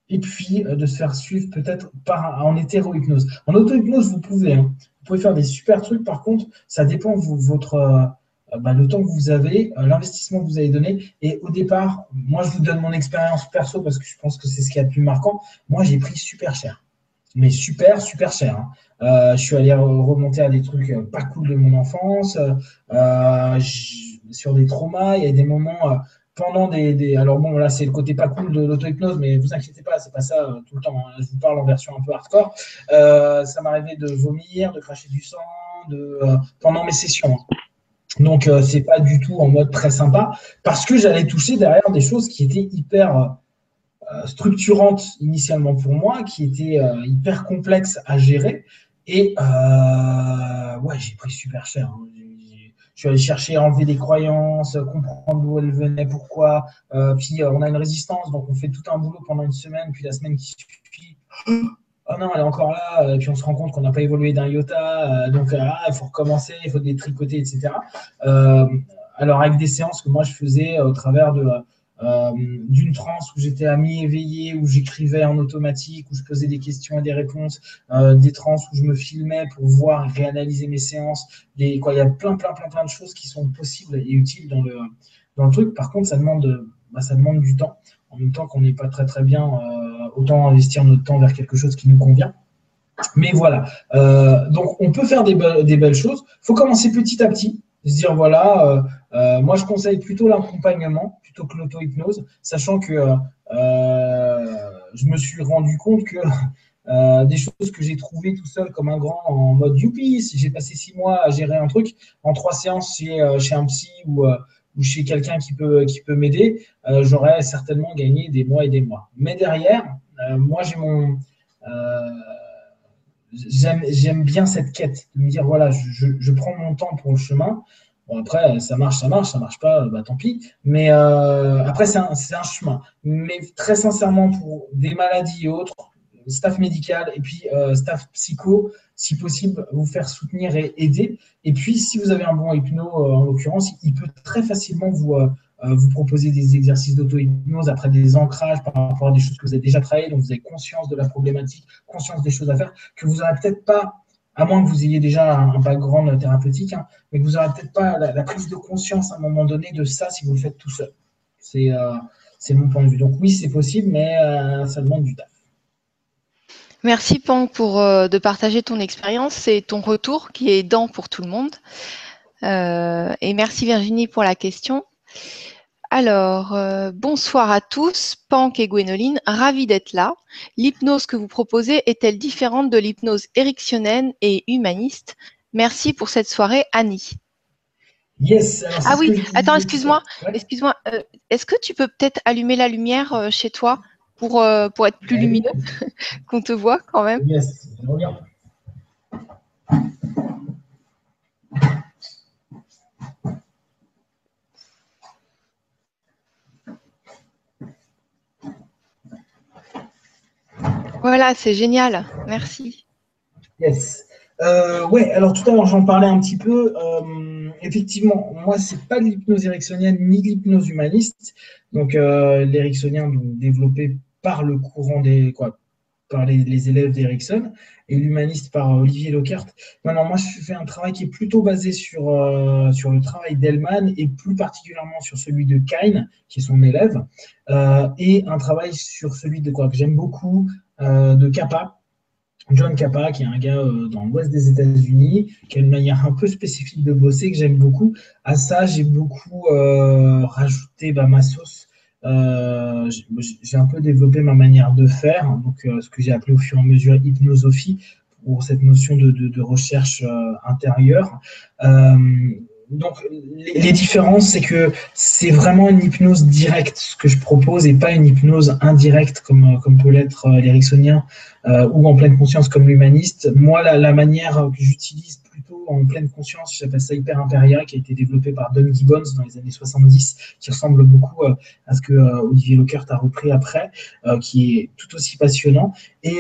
et puis euh, de se faire suivre peut-être par en hétéro-hypnose. En auto-hypnose, vous pouvez, hein. vous pouvez faire des super trucs, par contre, ça dépend de votre, bah, le temps que vous avez, l'investissement que vous avez donné, et au départ, moi je vous donne mon expérience perso parce que je pense que c'est ce qui est le plus marquant, moi j'ai pris super cher mais super, super cher. Hein. Euh, je suis allé remonter à des trucs euh, pas cool de mon enfance, euh, sur des traumas. Il y a des moments pendant des, Alors bon, là, c'est le côté pas cool de l'auto-hypnose, mais vous inquiétez pas, c'est pas ça tout le temps. Hein. Je vous parle en version un peu hardcore. ça m'arrivait de vomir, de cracher du sang, de, pendant mes sessions. Hein. Donc, c'est pas du tout en mode très sympa, parce que j'allais toucher derrière des choses qui étaient hyper structurante initialement pour moi, qui était hyper complexe à gérer. Et euh, ouais, j'ai pris super cher. Hein. Je suis allé chercher à enlever des croyances, comprendre d'où elles venaient, pourquoi. Euh, puis euh, on a une résistance, donc on fait tout un boulot pendant une semaine, puis la semaine qui suit, oh non, elle est encore là, et puis on se rend compte qu'on n'a pas évolué d'un iota, donc ah, il faut recommencer, il faut détricoter, etc. alors avec des séances que moi je faisais au travers de euh, d'une transe où j'étais à mi-éveillé, où j'écrivais en automatique, où je posais des questions et des réponses, euh, des trans où je me filmais pour voir et réanalyser mes séances. Il y a plein, plein, plein, plein de choses qui sont possibles et utiles dans le, truc. Par contre, ça demande, bah, ça demande du temps. En même temps qu'on n'est pas très, très bien, euh, autant investir notre temps vers quelque chose qui nous convient. Mais voilà. donc, on peut faire des, des belles choses. Il faut commencer petit à petit. Se dire, voilà, moi, je conseille plutôt l'accompagnement que l'auto-hypnose, sachant que euh, je me suis rendu compte que euh, des choses que j'ai trouvées tout seul comme un grand en mode youpi, si j'ai passé six mois à gérer un truc, en trois séances chez, euh, chez un psy ou, chez quelqu'un qui peut, qui peut m'aider, j'aurais certainement gagné des mois et des mois. Mais derrière, moi j'ai mon j'aime bien cette quête de me dire voilà, je, prends mon temps pour le chemin. Bon, après, ça marche, ça marche, ça marche pas, bah, tant pis. Mais euh, après, c'est un, chemin. Mais très sincèrement, pour des maladies et autres, staff médical et puis staff psycho, si possible, vous faire soutenir et aider. Et puis, si vous avez un bon hypno, en l'occurrence, il peut très facilement vous, vous proposer des exercices d'auto-hypnose après des ancrages par rapport à des choses que vous avez déjà travaillées, donc vous avez conscience de la problématique, conscience des choses à faire, que vous n'aurez peut-être pas à moins que vous ayez déjà un background thérapeutique, hein, mais que vous n'aurez peut-être pas la, prise de conscience à un moment donné de ça si vous le faites tout seul. C'est euh, mon point de vue. Donc oui, c'est possible, mais euh, ça demande du taf. Merci Pan pour euh, de partager ton expérience et ton retour qui est aidant pour tout le monde. et merci Virginie pour la question. Alors, euh, bonsoir à tous, Pank et Gwénoline, ravi d'être là. L'hypnose que vous proposez est-elle différente de l'hypnose érectionnelle et humaniste? Merci pour cette soirée, Annie. Yes. ah oui, attends, excuse-moi. Excuse-moi. Euh, est-ce que tu peux peut-être allumer la lumière euh, chez toi pour, pour être plus lumineux, qu'on te voit quand même Yes, je regarde. Voilà, c'est génial. Merci. Yes. Euh, ouais, alors tout à l'heure, j'en parlais un petit peu. Euh, effectivement, moi, c'est pas de l'hypnose érectionienne ni l'hypnose humaniste. Donc, euh, l'éricksonien développé par le courant des, quoi, par les, élèves d'Erickson et l'humaniste par Olivier Lockhart. Maintenant, moi, je fais un travail qui est plutôt basé sur, euh, sur le travail d'Ellman et plus particulièrement sur celui de Kine, qui est son élève, et un travail sur celui de quoi que j'aime beaucoup, euh, de Kappa, John Kappa, qui est un gars euh, dans l'ouest des États-Unis, qui a une manière un peu spécifique de bosser que j'aime beaucoup. À ça, j'ai beaucoup euh, rajouté bah, ma sauce. j'ai un peu développé ma manière de faire, donc ce que j'ai appelé au fur et à mesure hypnosophie, pour cette notion de, recherche intérieure donc, les, différences, c'est que c'est vraiment une hypnose directe, ce que je propose, et pas une hypnose indirecte, comme, comme peut l'être euh, l'éricksonien, euh, ou en pleine conscience, comme l'humaniste. Moi, la, manière que j'utilise plutôt en pleine conscience, j'appelle ça Hyper Imperia, qui a été développé par Don Gibbons dans les années 70, qui ressemble beaucoup euh, à ce que Olivier Lockert a repris après, qui est tout aussi passionnant. Et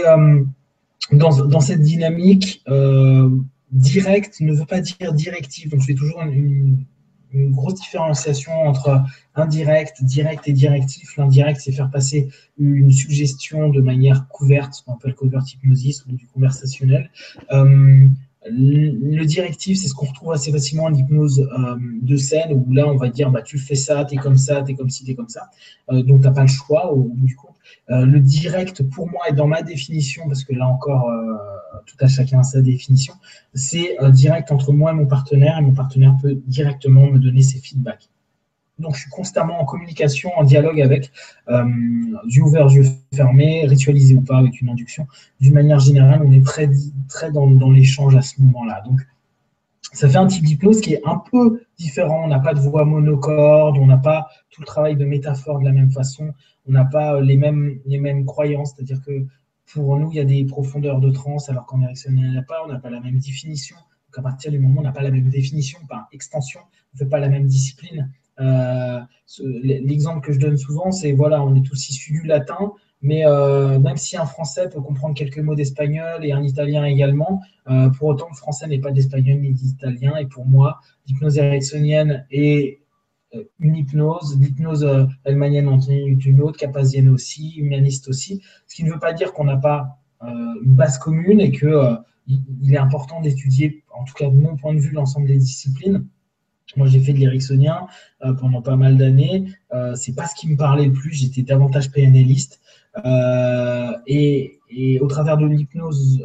dans, dans, cette dynamique, direct ne veut pas dire directif. Donc, je fais toujours une, grosse différenciation entre indirect, direct et directif. L'indirect, c'est faire passer une suggestion de manière couverte, ce qu'on appelle covert hypnosis ou du conversationnel. Euh, le directif, c'est ce qu'on retrouve assez facilement en hypnose euh, de scène, où là, on va dire, bah, tu fais ça, tu es comme ça, tu es comme ci, tu es comme ça. Euh, donc, tu n'as pas le choix au du compte. Le direct, pour moi, est dans ma définition, parce que là encore, tout à chacun sa définition, c'est euh, direct entre moi et mon partenaire, et mon partenaire peut directement me donner ses feedbacks. Donc, je suis constamment en communication, en dialogue avec, euh, yeux ouverts, yeux fermés, ritualisé ou pas, avec une induction. D'une manière générale, on est très, très dans, l'échange à ce moment-là. Ça fait un type d'hypnose qui est un peu différent. On n'a pas de voix monocorde, on n'a pas tout le travail de métaphore de la même façon, on n'a pas les mêmes, les mêmes croyances, c'est-à-dire que pour nous, il y a des profondeurs de transe, alors qu'en érection, il n'y en a pas, on n'a pas la même définition. Donc à partir du moment où on n'a pas la même définition, par extension, on ne fait pas la même discipline. Euh, l'exemple que je donne souvent, c'est voilà, on est tous issus du latin, mais euh, même si un Français peut comprendre quelques mots d'espagnol et un Italien également, euh, pour autant le Français n'est pas d'espagnol ni d'italien. Et pour moi, l'hypnose ericksonienne est euh, une hypnose, l'hypnose allemanienne en est une autre, capasienne aussi, humaniste aussi, ce qui ne veut pas dire qu'on n'a pas une base commune et que il est important d'étudier, en tout cas de mon point de vue, l'ensemble des disciplines. Moi, j'ai fait de l'éricksonien pendant pas mal d'années. C'est pas ce qui me parlait le plus. J'étais davantage PNListe. Et, et, au travers de l'hypnose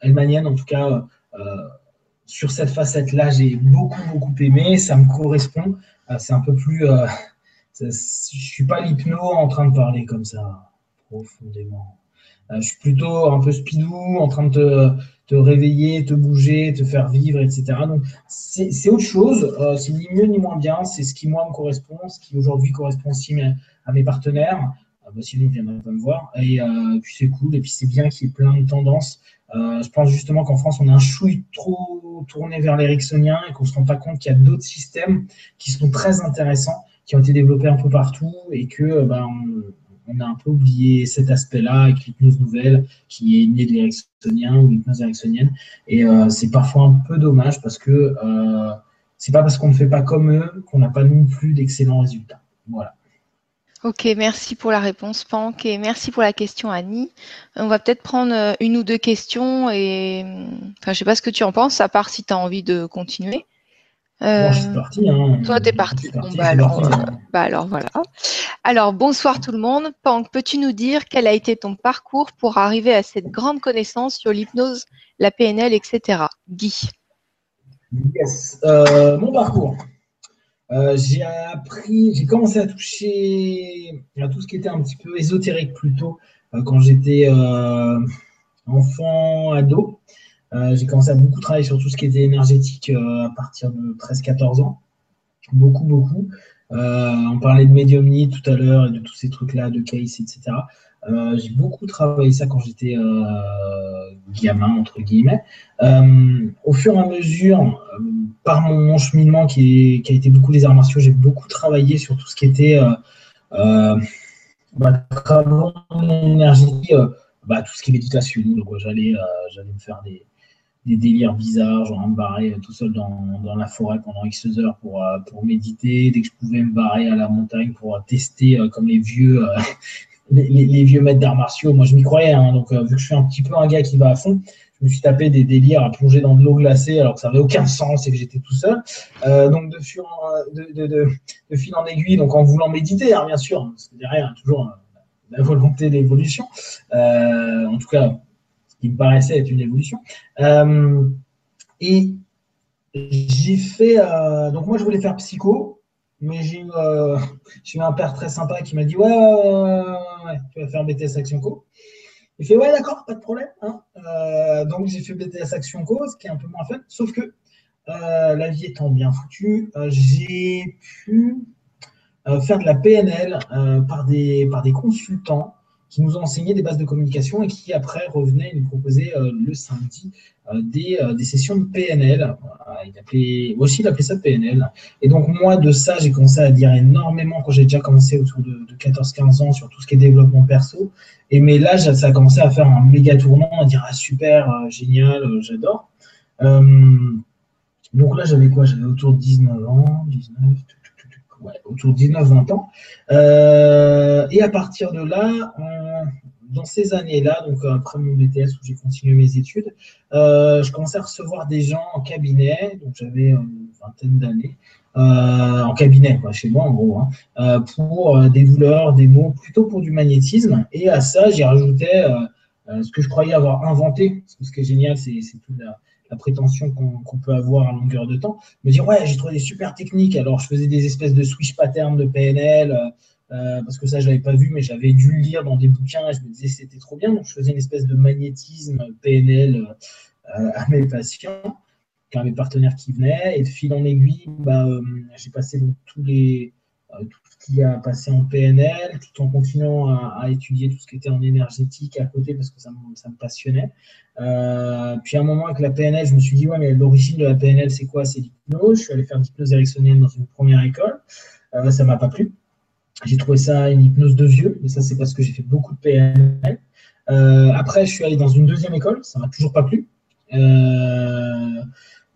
allemanienne, en tout cas, sur cette facette-là, j'ai beaucoup, beaucoup aimé. Ça me correspond. C'est un peu plus. Euh, je ne suis pas l'hypno en train de parler comme ça, profondément. Euh, je suis plutôt un peu speedou, en train de te, réveiller, te bouger, te faire vivre, etc. Donc, c'est autre chose. Euh, c'est ni mieux ni moins bien. C'est ce qui, moi, me correspond, ce qui aujourd'hui correspond aussi à mes partenaires. Bah, sinon, ne pas me voir. Et puis, c'est cool. Et puis, c'est bien qu'il y ait plein de tendances. je pense justement qu'en France, on a un chouille trop tourner vers l'éricksonien et qu'on ne se rend pas compte qu'il y a d'autres systèmes qui sont très intéressants, qui ont été développés un peu partout et que euh, ben, on a un peu oublié cet aspect-là avec l'hypnose nouvelle qui est née de l'éricksonien ou l'hypnose ericksonienne. Et c'est parfois un peu dommage parce que c'est pas parce qu'on ne fait pas comme eux qu'on n'a pas non plus d'excellents résultats. Voilà. Ok, merci pour la réponse, Pank, et merci pour la question, Annie. On va peut-être prendre euh, une ou deux questions et enfin, je sais pas ce que tu en penses, à part si tu as envie de continuer. Euh, je suis parti. Hein. Toi, tu es parti. bah, alors, euh, bah, alors, voilà. Alors, bonsoir tout le monde. Pank, peux-tu nous dire quel a été ton parcours pour arriver à cette grande connaissance sur l'hypnose, la PNL, etc. Guy. Yes. mon parcours. Euh, j'ai appris, j'ai commencé à toucher à tout ce qui était un petit peu ésotérique plutôt euh, quand j'étais euh, enfant, ado. j'ai commencé à beaucoup travailler sur tout ce qui était énergétique à partir de 13-14 ans. Beaucoup, beaucoup. on parlait de médiumnie tout à l'heure et de tous ces trucs-là, de case, etc. Euh, j'ai beaucoup travaillé ça quand j'étais euh, gamin, entre guillemets. Euh, au fur et à mesure, par mon, cheminement qui, a été beaucoup des arts martiaux, j'ai beaucoup travaillé sur tout ce qui était bah, l'énergie, bah, tout ce qui est méditation. Donc, j'allais, j'allais me faire des, délires bizarres, genre me barrer tout seul dans, la forêt pendant X heures pour méditer. Dès que je pouvais me barrer à la montagne pour tester, comme les vieux, les, vieux maîtres d'arts martiaux, moi je m'y croyais, hein, donc euh, vu que je suis un petit peu un gars qui va à fond, je me suis tapé des délires à plonger dans de l'eau glacée alors que ça n'avait aucun sens et que j'étais tout seul. Euh, donc de, fil en, de, fil en aiguille, donc en voulant méditer, hein, bien sûr, parce que derrière, toujours euh, la volonté d'évolution, en tout cas, ce qui me paraissait être une évolution. et j'ai fait, donc moi je voulais faire psycho, mais j'ai eu, euh, un père très sympa qui m'a dit Ouais, ouais, tu vas faire BTS Action Co. Il fait Ouais, d'accord, pas de problème. Hein. Euh, donc j'ai fait BTS Action Co, ce qui est un peu moins fun. Sauf que euh, la vie étant bien foutue, j'ai pu faire de la PNL par, des, par des consultants qui nous ont des bases de communication et qui après revenaient nous proposer le samedi euh, des, euh, des, sessions de PNL. Il appelait, aussi, il appelait ça PNL. Et donc, moi, de ça, j'ai commencé à dire énormément quand j'ai déjà commencé autour de, 14-15 ans sur tout ce qui est développement perso. Et mais là, ça a commencé à faire un méga tournant, à dire ah, super, euh, génial, j'adore. donc là, j'avais quoi? J'avais autour de 19 ans, 19, autour de 19-20 ans. et à partir de là, dans ces années-là, donc euh, après mon BTS où j'ai continué mes études, euh, je commençais à recevoir des gens en cabinet, donc j'avais une vingtaine d'années, euh, en cabinet, chez moi en gros, hein, pour des douleurs, des maux, plutôt pour du magnétisme. Et à ça, j'ai rajouté ce que je croyais avoir inventé. Parce que ce qui est génial, c'est toute la, prétention qu'on peut avoir à longueur de temps. Me dire, ouais, j'ai trouvé des super techniques. Alors, je faisais des espèces de switch pattern de PNL. Euh, parce que ça, je l'avais pas vu, mais j'avais dû le lire dans des bouquins et je me disais c'était trop bien. Donc, je faisais une espèce de magnétisme PNL euh, à mes patients, à mes partenaires qui venaient. Et de fil en aiguille, bah, euh, j'ai passé donc, tous les, qui a passé en PNL, tout en continuant à, étudier tout ce qui était en énergétique à côté parce que ça me, passionnait. puis à un moment avec la PNL, je me suis dit, ouais, mais l'origine de la PNL, c'est quoi? C'est l'hypnose. Je suis allé faire l'hypnose ericksonienne dans une première école. ça m'a pas plu. J'ai trouvé ça une hypnose de vieux, mais ça, c'est parce que j'ai fait beaucoup de PNL. Euh, après, je suis allé dans une deuxième école, ça m'a toujours pas plu. Euh,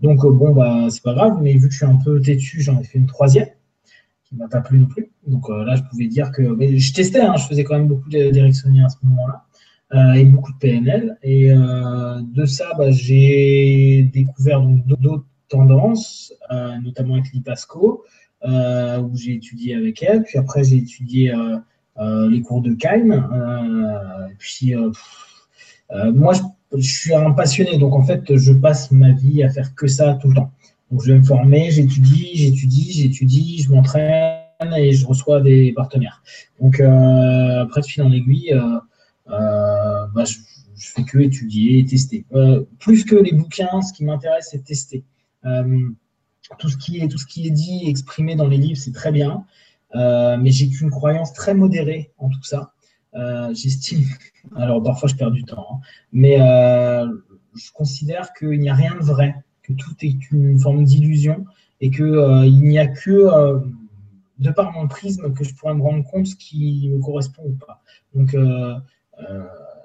donc, bon, bah, c'est pas grave, mais vu que je suis un peu têtu, j'en ai fait une troisième qui m'a pas plu non plus. Donc euh, là, je pouvais dire que. Je testais, hein, je faisais quand même beaucoup d'érectionnien à ce moment-là. et beaucoup de PNL. Et de ça, bah, j'ai découvert d'autres tendances, notamment avec l'IPASCO. Euh, où j'ai étudié avec elle. Puis après, j'ai étudié euh, euh, les cours de Keim. puis, moi, je, suis un passionné, donc en fait, je passe ma vie à faire que ça tout le temps. Donc, je vais me former, j'étudie, j'étudie, j'étudie, je m'entraîne et je reçois des partenaires. Donc, après, de fil en aiguille, bah, je, je, fais que étudier et tester. plus que les bouquins, ce qui m'intéresse, c'est tester tout ce qui est, tout ce qui est dit, exprimé dans les livres, c'est très bien. Euh, mais j'ai qu'une croyance très modérée en tout ça. Euh, j'estime, alors parfois je perds du temps, hein, mais euh, je considère qu'il n'y a rien de vrai, que tout est une forme d'illusion et qu'il n'y a que de par mon prisme que je pourrais me rendre compte ce qui me correspond ou pas. Donc,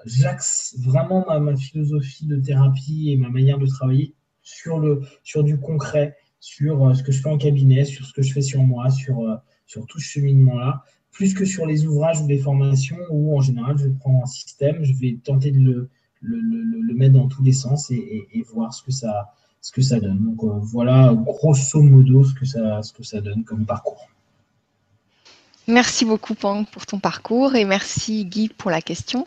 j'axe vraiment ma, philosophie de thérapie et ma manière de travailler sur, le, sur du concret, sur ce que je fais en cabinet, sur ce que je fais sur moi, sur, sur tout ce cheminement-là plus que sur les ouvrages ou les formations où en général je prends un système, je vais tenter de le, le, mettre dans tous les sens et, voir ce que ça, ce que ça donne. Donc euh, voilà grosso modo ce que ça, ce que ça donne comme parcours. Merci beaucoup Pang pour ton parcours et merci Guy pour la question.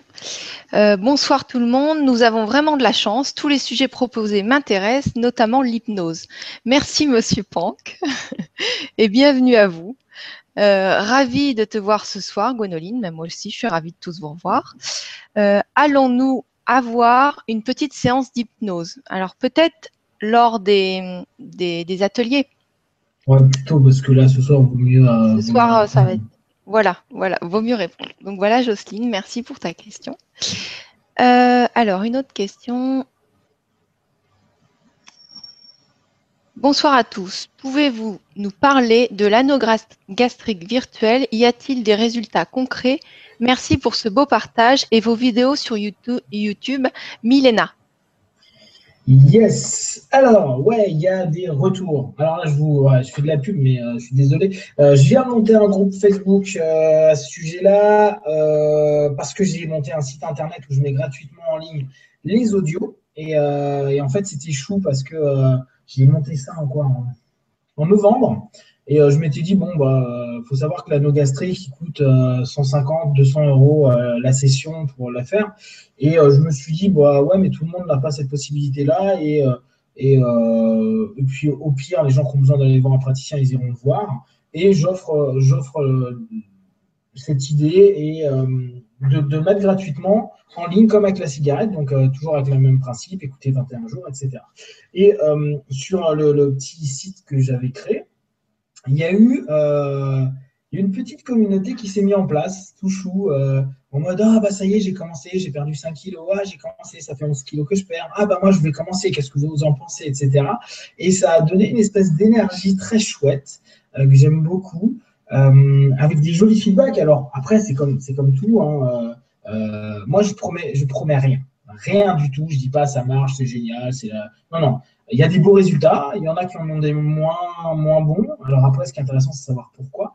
Euh, bonsoir tout le monde, nous avons vraiment de la chance. Tous les sujets proposés m'intéressent, notamment l'hypnose. Merci Monsieur Pang et bienvenue à vous. Euh, ravi de te voir ce soir, Gwenoline, même moi aussi, je suis ravie de tous vous revoir. Euh, allons-nous avoir une petite séance d'hypnose? Alors peut-être lors des, des, ateliers. Ouais, plutôt parce que là, ce soir, vaut mieux. ce soir, ça va être. Voilà, voilà, vaut mieux répondre. Donc voilà, Jocelyne, merci pour ta question. Euh, alors, une autre question. Bonsoir à tous. Pouvez-vous nous parler de gastrique virtuel? Y a-t-il des résultats concrets? Merci pour ce beau partage et vos vidéos sur YouTube. Milena. Yes. Alors, ouais, il y a des retours. Alors là, je vous, je fais de la pub, mais euh, je suis désolé. Euh, je viens monter un groupe Facebook euh, à ce sujet-là parce que j'ai monté un site internet où je mets gratuitement en ligne les audios. Et, en fait, c'était chou parce que j'ai monté ça en quoi? En, novembre. Et je m'étais dit, bon, bah, faut savoir que la gastrique qui coûte 150, euh, 200 euros euh, la session pour la faire. Et je me suis dit, bah ouais, mais tout le monde n'a pas cette possibilité-là. Et, et, puis, au pire, les gens qui ont besoin d'aller voir un praticien, ils iront le voir. Et j'offre, j'offre cette idée et de, mettre gratuitement en ligne comme avec la cigarette, donc euh, toujours avec le même principe, écouter 21 jours, etc. Et euh, sur le, petit site que j'avais créé, il y a eu euh, une petite communauté qui s'est mise en place, tout chou, en mode Ah, bah ça y est, j'ai commencé, j'ai perdu 5 kilos, ah, j'ai commencé, ça fait 11 kilos que je perds, ah, bah moi je vais commencer, qu'est-ce que vous en pensez, etc. Et ça a donné une espèce d'énergie très chouette que j'aime beaucoup. Euh, avec des jolis feedbacks. Alors après, c'est comme, comme tout. Hein, euh, euh, moi, je promets, je promets rien, rien du tout. Je dis pas ça marche, c'est génial, c'est non non. Il y a des beaux résultats, il y en a qui en ont des moins, moins bons. Alors après, ce qui est intéressant, c'est savoir pourquoi.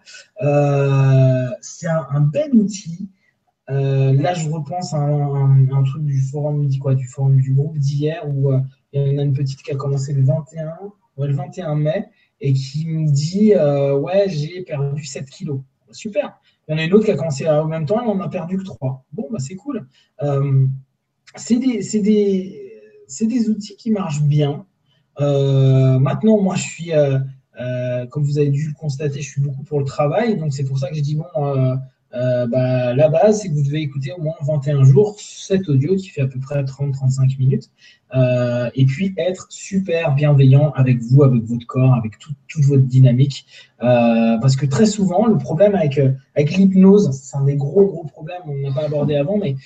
c'est un, bel outil. là, je repense à un, truc du forum, quoi, du forum du groupe d'hier où il y en a une petite qui a commencé le 21, le 21 mai et qui me dit euh, Ouais, j'ai perdu 7 kilos. Super. Il y en a une autre qui a commencé au même temps, elle n'en a perdu que 3. Bon, bah, c'est cool. Euh, c'est des, des, des, outils qui marchent bien. Euh, maintenant, moi, je suis, comme vous avez dû le constater, je suis beaucoup pour le travail. Donc, c'est pour ça que je dis Bon, euh, bah, la base, c'est que vous devez écouter au moins 21 jours cet audio qui fait à peu près 30-35 minutes. Euh, et puis être super bienveillant avec vous, avec votre corps, avec toute votre dynamique. Euh, parce que très souvent, le problème avec, avec l'hypnose, c'est un des gros, gros problèmes, on n'a pas abordé avant, mais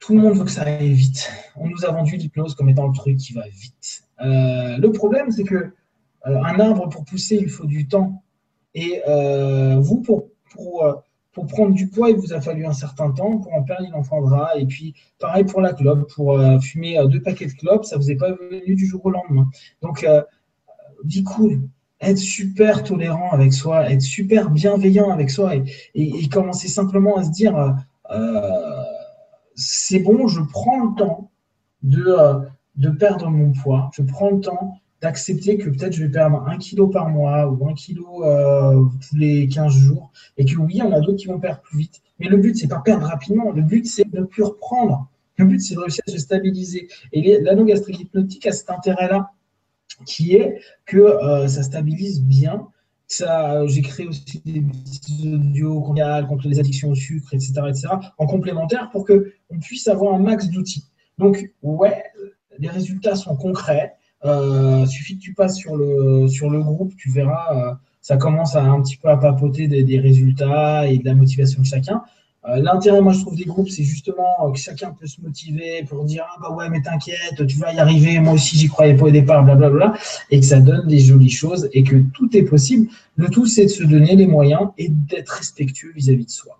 tout le monde veut que ça aille vite. On nous a vendu l'hypnose comme étant le truc qui va vite. le problème, c'est que un arbre, pour pousser, il faut du temps. Et vous, pour, pour pour prendre du poids, il vous a fallu un certain temps. Pour en perdre, il en faudra. Et puis, pareil pour la clope. Pour euh, fumer euh, deux paquets de clopes, ça ne vous est pas venu du jour au lendemain. Donc, euh, dit cool. Être super tolérant avec soi, être super bienveillant avec soi et, et, commencer simplement à se dire c'est bon, je prends le temps de, de perdre mon poids, je prends le temps d'accepter que peut-être je vais perdre un kilo par mois ou un kilo euh, tous les 15 jours et que oui, en a d'autres qui vont perdre plus vite. Mais le but, c'est pas perdre rapidement. Le but, c'est de ne plus reprendre. Le but, c'est de réussir à se stabiliser. Et l'anogastrique hypnotique a cet intérêt-là, qui est que euh, ça stabilise bien. Ça, j'ai créé aussi des petits audios contre les addictions au sucre, etc., etc., en complémentaire pour que on puisse avoir un max d'outils. Donc, ouais, les résultats sont concrets. Euh, suffit que tu passes sur le, sur le groupe, tu verras, euh, ça commence à un petit peu à papoter des, résultats et de la motivation de chacun. L'intérêt, moi, je trouve des groupes, c'est justement que chacun peut se motiver pour dire Ah bah ouais, mais t'inquiète, tu vas y arriver, moi aussi j'y croyais pas au départ, blablabla, et que ça donne des jolies choses et que tout est possible. Le tout, c'est de se donner les moyens et d'être respectueux vis-à-vis de soi.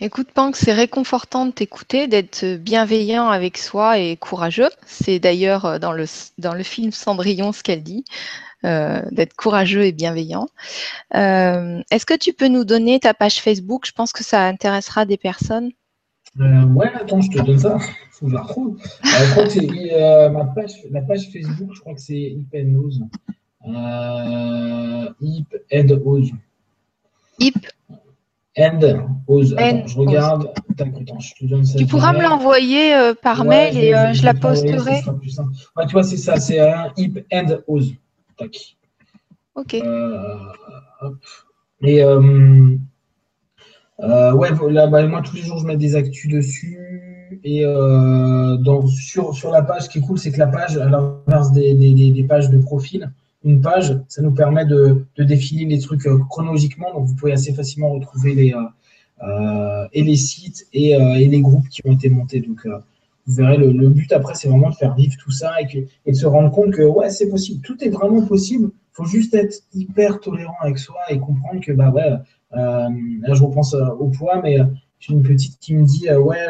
Écoute, Pank, c'est réconfortant de t'écouter, d'être bienveillant avec soi et courageux. C'est d'ailleurs dans le, dans le film Cendrillon ce qu'elle dit. Euh, d'être courageux et bienveillant. Euh, est-ce que tu peux nous donner ta page Facebook? Je pense que ça intéressera des personnes. Euh, ouais, attends, je te donne ça. Faut que je la retrouve. je crois que c'est ma page, la page Facebook, je crois que c'est Hip and Ose. Hip and Ose. Hip and Ose. Attends, je regarde. Attends, je te donne ça. Tu pourras me l'envoyer par mail et je, la posterai. Ouais, tu vois, c'est ça, c'est un Hip and Ose. Ok. Euh, et euh, euh, ouais, là, bah, moi tous les jours je mets des actus dessus. Et dans, sur, sur la page, ce qui est cool, c'est que la page, à l'inverse des, des, pages de profil, une page, ça nous permet de, de défiler les trucs chronologiquement. Donc vous pouvez assez facilement retrouver les, et les sites et, et, les groupes qui ont été montés. Donc vous verrez, le, but après, c'est vraiment de faire vivre tout ça et, de se rendre compte que ouais, c'est possible. Tout est vraiment possible. Il faut juste être hyper tolérant avec soi et comprendre que, bah ouais, euh, là je repense euh, au poids, mais euh, j'ai une petite qui me dit, ouais,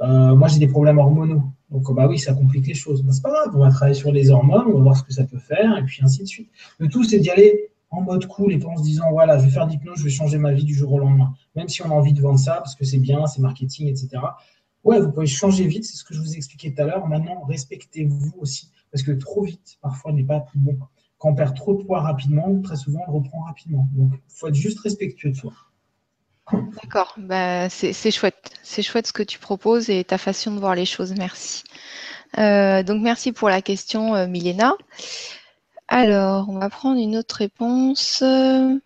moi j'ai des problèmes hormonaux. Donc, bah oui, ça complique les choses. Bah, c'est pas grave, on va travailler sur les hormones, on va voir ce que ça peut faire, et puis ainsi de suite. Le tout, c'est d'y aller en mode cool et pas en se disant, voilà, je vais faire d'hypnose, je vais changer ma vie du jour au lendemain. Même si on a envie de vendre ça, parce que c'est bien, c'est marketing, etc. Ouais, vous pouvez changer vite, c'est ce que je vous expliquais tout à l'heure. Maintenant, respectez-vous aussi, parce que trop vite, parfois, n'est pas bon. Quand on perd trop de poids rapidement, très souvent, on le reprend rapidement. Donc, il faut être juste respectueux de soi. D'accord, bah, c'est chouette. C'est chouette ce que tu proposes et ta façon de voir les choses. Merci. Euh, donc, merci pour la question, euh, Milena. Alors, on va prendre une autre réponse. Euh,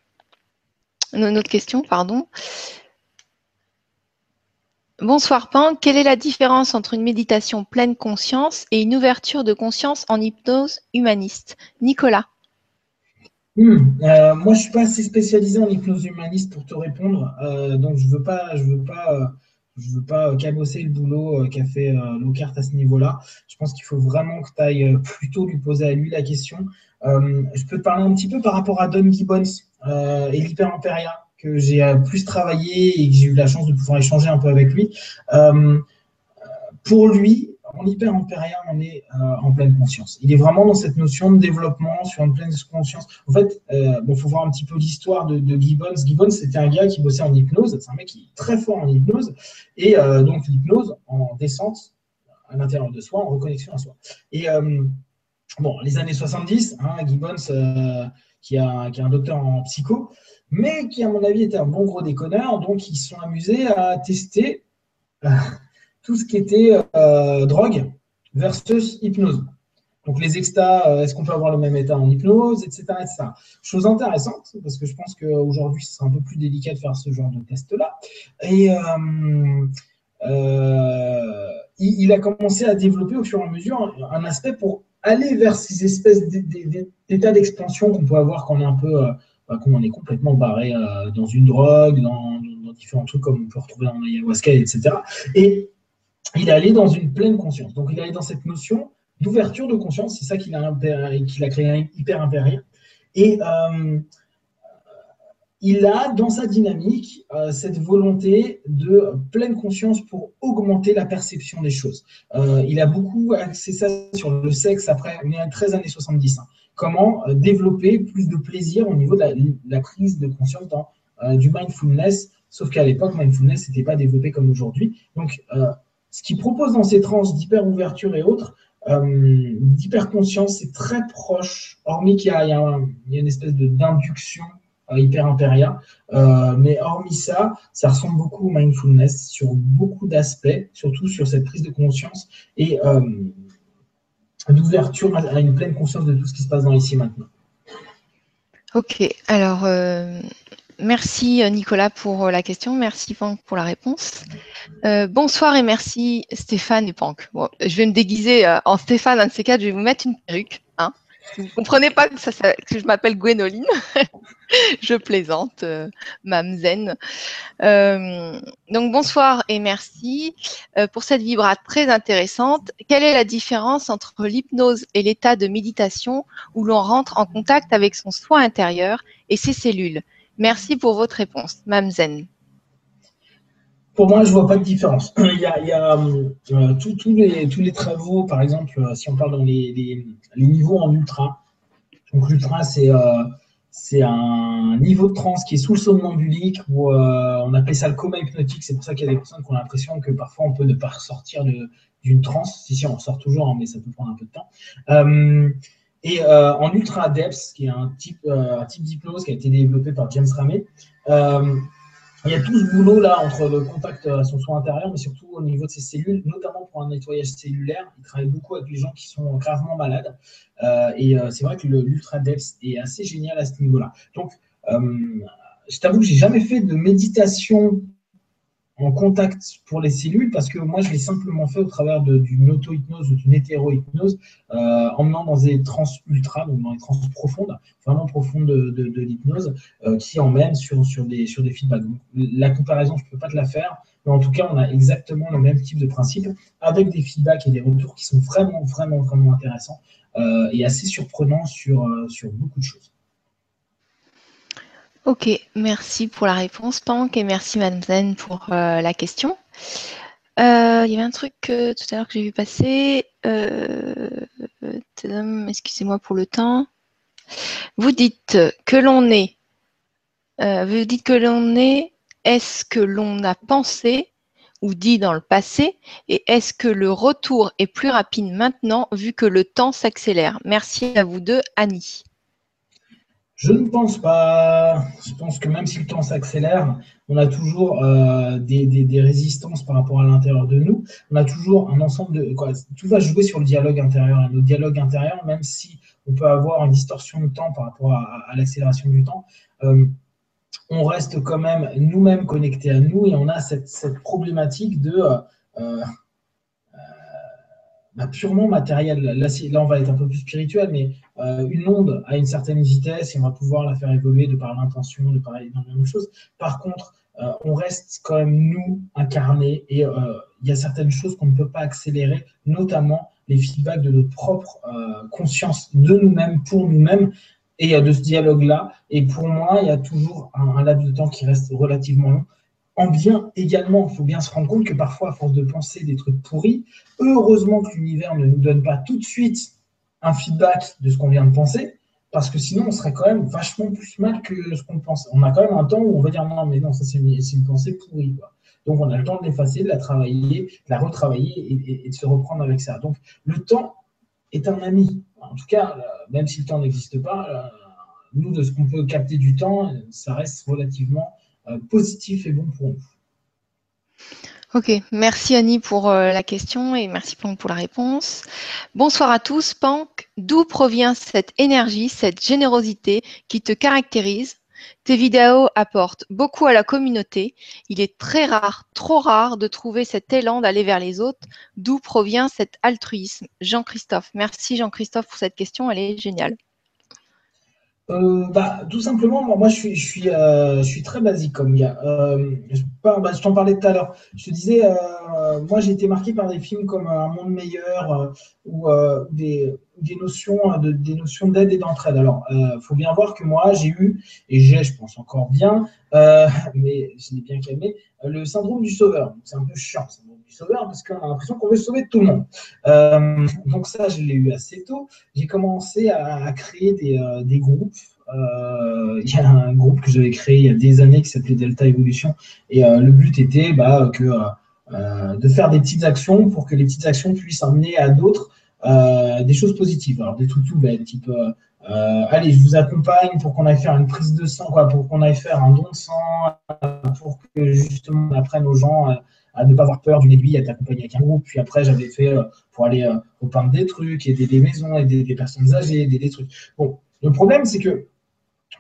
une autre question, pardon. Bonsoir Pan, quelle est la différence entre une méditation pleine conscience et une ouverture de conscience en hypnose humaniste? Nicolas. Hmm, euh, moi, je ne suis pas assez spécialisé en hypnose humaniste pour te répondre, euh, donc je ne veux pas, je veux pas, euh, je veux pas cabosser le boulot qu'a fait Lockhart à ce niveau-là. Je pense qu'il faut vraiment que tu ailles plutôt lui poser à lui la question. je peux te parler un petit peu par rapport à Don Gibbons et l'hyper-impéria que j'ai euh, plus travaillé et que j'ai eu la chance de pouvoir échanger un peu avec lui. Euh, pour lui, en hyper impérien, on est euh, en pleine conscience. Il est vraiment dans cette notion de développement sur une pleine conscience. En fait, il bon, faut voir un petit peu l'histoire de, Gibbons. Gibbons, c'était un gars qui bossait en hypnose. C'est un mec qui est très fort en hypnose. Et donc, l'hypnose en descente à l'intérieur de soi, en reconnexion à soi. Et bon, les années 70, hein, Gibbons, qui est un docteur en psycho, mais qui, à mon avis, était un bon gros déconneur. Donc, ils se sont amusés à tester euh, tout ce qui était euh, drogue versus hypnose. Donc, les extas, euh, est-ce qu'on peut avoir le même état en hypnose, etc. etc. Chose intéressante, parce que je pense qu'aujourd'hui, ce sera un peu plus délicat de faire ce genre de test-là. Et il, a commencé à développer au fur et à mesure un, aspect pour aller vers ces espèces d'états d'expansion qu'on peut avoir quand on est un peu bah, on est complètement barré euh, dans une drogue, dans, différents trucs comme on peut retrouver dans l'ayahuasca, etc. Et il est allé dans une pleine conscience. Donc il est allé dans cette notion d'ouverture de conscience, c'est ça qu'il a, a créé hyper impérien. Et euh, il a dans sa dynamique euh, cette volonté de pleine conscience pour augmenter la perception des choses. il a beaucoup axé ça sur le sexe après les 13 années 70 comment euh, développer plus de plaisir au niveau de la, prise de conscience dans euh, du mindfulness, sauf qu'à l'époque, mindfulness n'était pas développé comme aujourd'hui. Donc, euh, ce qu'il propose dans ces tranches d'hyper-ouverture et autres, d'hyper-conscience, c'est très proche, hormis qu'il y, a, une espèce d'induction hyper impéria. mais hormis ça, ça ressemble beaucoup au mindfulness sur beaucoup d'aspects, surtout sur cette prise de conscience. Et d'ouverture à une pleine conscience de tout ce qui se passe dans ici maintenant. Ok, alors euh, merci euh, Nicolas pour euh, la question, merci Pank pour la réponse. bonsoir et merci Stéphane et Pank. je vais me déguiser en Stéphane, un de ces quatre, je vais vous mettre une perruque. Vous ne comprenez pas que, ça, je m'appelle Gwénoline? je plaisante, euh, Mamzen. Euh, donc bonsoir et merci euh, pour cette vibra très intéressante. Quelle est la différence entre l'hypnose et l'état de méditation où l'on rentre en contact avec son soi intérieur et ses cellules? Merci pour votre réponse, Mamzen. Pour moi, je vois pas de différence. Il y a, euh, tous les, travaux, par exemple, euh, si on parle dans les, niveaux en ultra. Donc l'ultra, euh, c'est un niveau de transe qui est sous le somnambulique, où on appelle ça le coma hypnotique. C'est pour ça qu'il y a des personnes qui ont l'impression que parfois on peut ne pas ressortir d'une transe. Si, si, on sort toujours, hein, mais ça peut prendre un peu de temps. et en ultra depth, qui est un type, un type d'hypnose qui a été développé par James Ramey, il y a tout ce boulot là entre le contact à son soin intérieur, mais surtout au niveau de ses cellules, notamment pour un nettoyage cellulaire. Il travaille beaucoup avec les gens qui sont gravement malades. Euh, et euh, c'est vrai que l'Ultra Depth est assez génial à ce niveau-là. Donc, euh, je t'avoue que j'ai jamais fait de méditation en contact pour les cellules parce que moi je l'ai simplement fait au travers d'une auto-hypnose ou d'une hétéro-hypnose euh, en menant dans des trans ultra, donc dans des trans profondes, vraiment profondes de, de, l'hypnose euh, qui emmènent sur, sur, des, sur des feedbacks. la comparaison, je ne peux pas te la faire, mais en tout cas, on a exactement le même type de principe avec des feedbacks et des retours qui sont vraiment, vraiment, vraiment intéressants euh, et assez surprenants sur, sur beaucoup de choses. Ok, merci pour la réponse, Pank, et merci, Madame pour euh, la question. Euh, il y avait un truc euh, tout à l'heure que j'ai vu passer. Excusez-moi pour le temps. Vous dites que l'on est. vous dites que l'on est. Est-ce que l'on a pensé ou dit dans le passé Et est-ce que le retour est plus rapide maintenant vu que le temps s'accélère? Merci à vous deux, Annie. Je ne pense pas. Je pense que même si le temps s'accélère, on a toujours euh, des, résistances par rapport à l'intérieur de nous. On a toujours un ensemble de. Quoi, tout va jouer sur le dialogue intérieur. Et le dialogue intérieur, même si on peut avoir une distorsion de temps par rapport à, l'accélération du temps, euh, on reste quand même nous-mêmes connectés à nous et on a cette, problématique de. Euh, bah, purement matériel. Là, là, on va être un peu plus spirituel, mais euh, une onde à une certaine vitesse et on va pouvoir la faire évoluer de par l'intention, de par énormément de choses. Par contre, euh, on reste quand même nous incarnés et euh, il y a certaines choses qu'on ne peut pas accélérer, notamment les feedbacks de notre propre conscience de nous-mêmes, pour nous-mêmes, et de ce dialogue-là. Et pour moi, il y a toujours un, un laps de temps qui reste relativement long en bien également. Il faut bien se rendre compte que parfois, à force de penser des trucs pourris, heureusement que l'univers ne nous donne pas tout de suite un feedback de ce qu'on vient de penser, parce que sinon, on serait quand même vachement plus mal que ce qu'on pense. On a quand même un temps où on va dire non, mais non, ça c'est une, pensée pourrie. Donc, on a le temps de l'effacer, de la travailler, de la retravailler et, de se reprendre avec ça. Donc, le temps est un ami. En tout cas, euh, même si le temps n'existe pas, euh, nous, de ce qu'on peut capter du temps, ça reste relativement euh, positif et bon pour nous. Ok, merci Annie pour euh, la question et merci Pank pour la réponse. Bonsoir à tous. Pank, d'où provient cette énergie, cette générosité qui te caractérise? Tes vidéos apportent beaucoup à la communauté. Il est très rare, trop rare de trouver cet élan d'aller vers les autres. D'où provient cet altruisme? Jean-Christophe. Merci Jean-Christophe pour cette question, elle est géniale. Euh, bah, tout simplement, moi, je suis, je suis, euh, je suis très basique comme gars. Euh, je, bah, je t'en parlais tout à l'heure. Je te disais, moi, j'ai été marqué par des films comme Un monde meilleur ou des, des, notions de, des notions d'aide et d'entraide. Alors, il faut bien voir que moi, j'ai eu, et j'ai, je pense encore bien, mais je l'ai bien calmé, le syndrome du sauveur. C'est un peu chiant sauveur parce qu'on a l'impression qu'on veut sauver tout le monde. Euh, donc ça, je l'ai eu assez tôt. J'ai commencé à, créer des, euh, des groupes. Euh, il y a un groupe que j'avais créé il y a des années qui s'appelait Delta Evolution et le but était bah, que, de faire des petites actions pour que les petites actions puissent amener à d'autres des choses positives. Alors des trucs tout bêtes, type allez, je vous accompagne pour qu'on aille faire une prise de sang, quoi, pour qu'on aille faire un don de sang, pour que justement on apprenne aux gens à ne pas avoir peur d'une aiguille, à t'accompagner avec un groupe. Puis après, j'avais fait euh, pour aller euh, repeindre des trucs, aider des maisons, aider des personnes âgées, aider des trucs. Bon, le problème, c'est que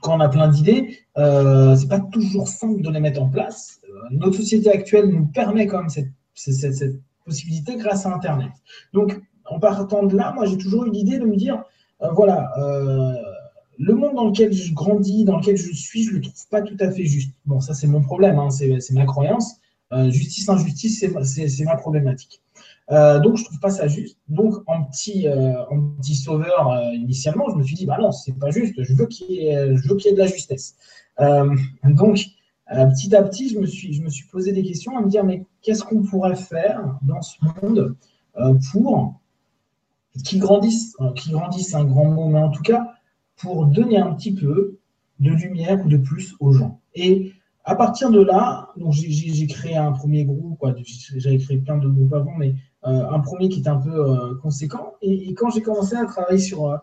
quand on a plein d'idées, euh, c'est pas toujours simple de les mettre en place. Euh, notre société actuelle nous permet quand même cette, cette possibilité grâce à Internet. Donc, en partant de là, moi, j'ai toujours eu l'idée de me dire, voilà, le monde dans lequel je grandis, dans lequel je suis, je ne le trouve pas tout à fait juste. Bon, ça c'est mon problème, hein, c'est ma croyance. justice, injustice, c'est ma problématique. donc, je trouve pas ça juste. Donc, en petit, en petit sauveur, initialement, je me suis dit, bah non, c'est pas juste. Je veux qu'il y, ait de la justesse. donc, petit à petit, je me, suis, je me suis posé des questions à me dire, mais qu'est-ce qu'on pourrait faire dans ce monde pour qu'il grandisse Qui grandisse, c'est un grand mot, mais en tout cas, pour donner un petit peu de lumière ou de plus aux gens. Et à partir de là, j'ai créé un premier groupe, j'avais créé plein de groupes avant, mais euh, un premier qui était un peu euh, conséquent. Et, quand j'ai commencé à travailler sur, euh,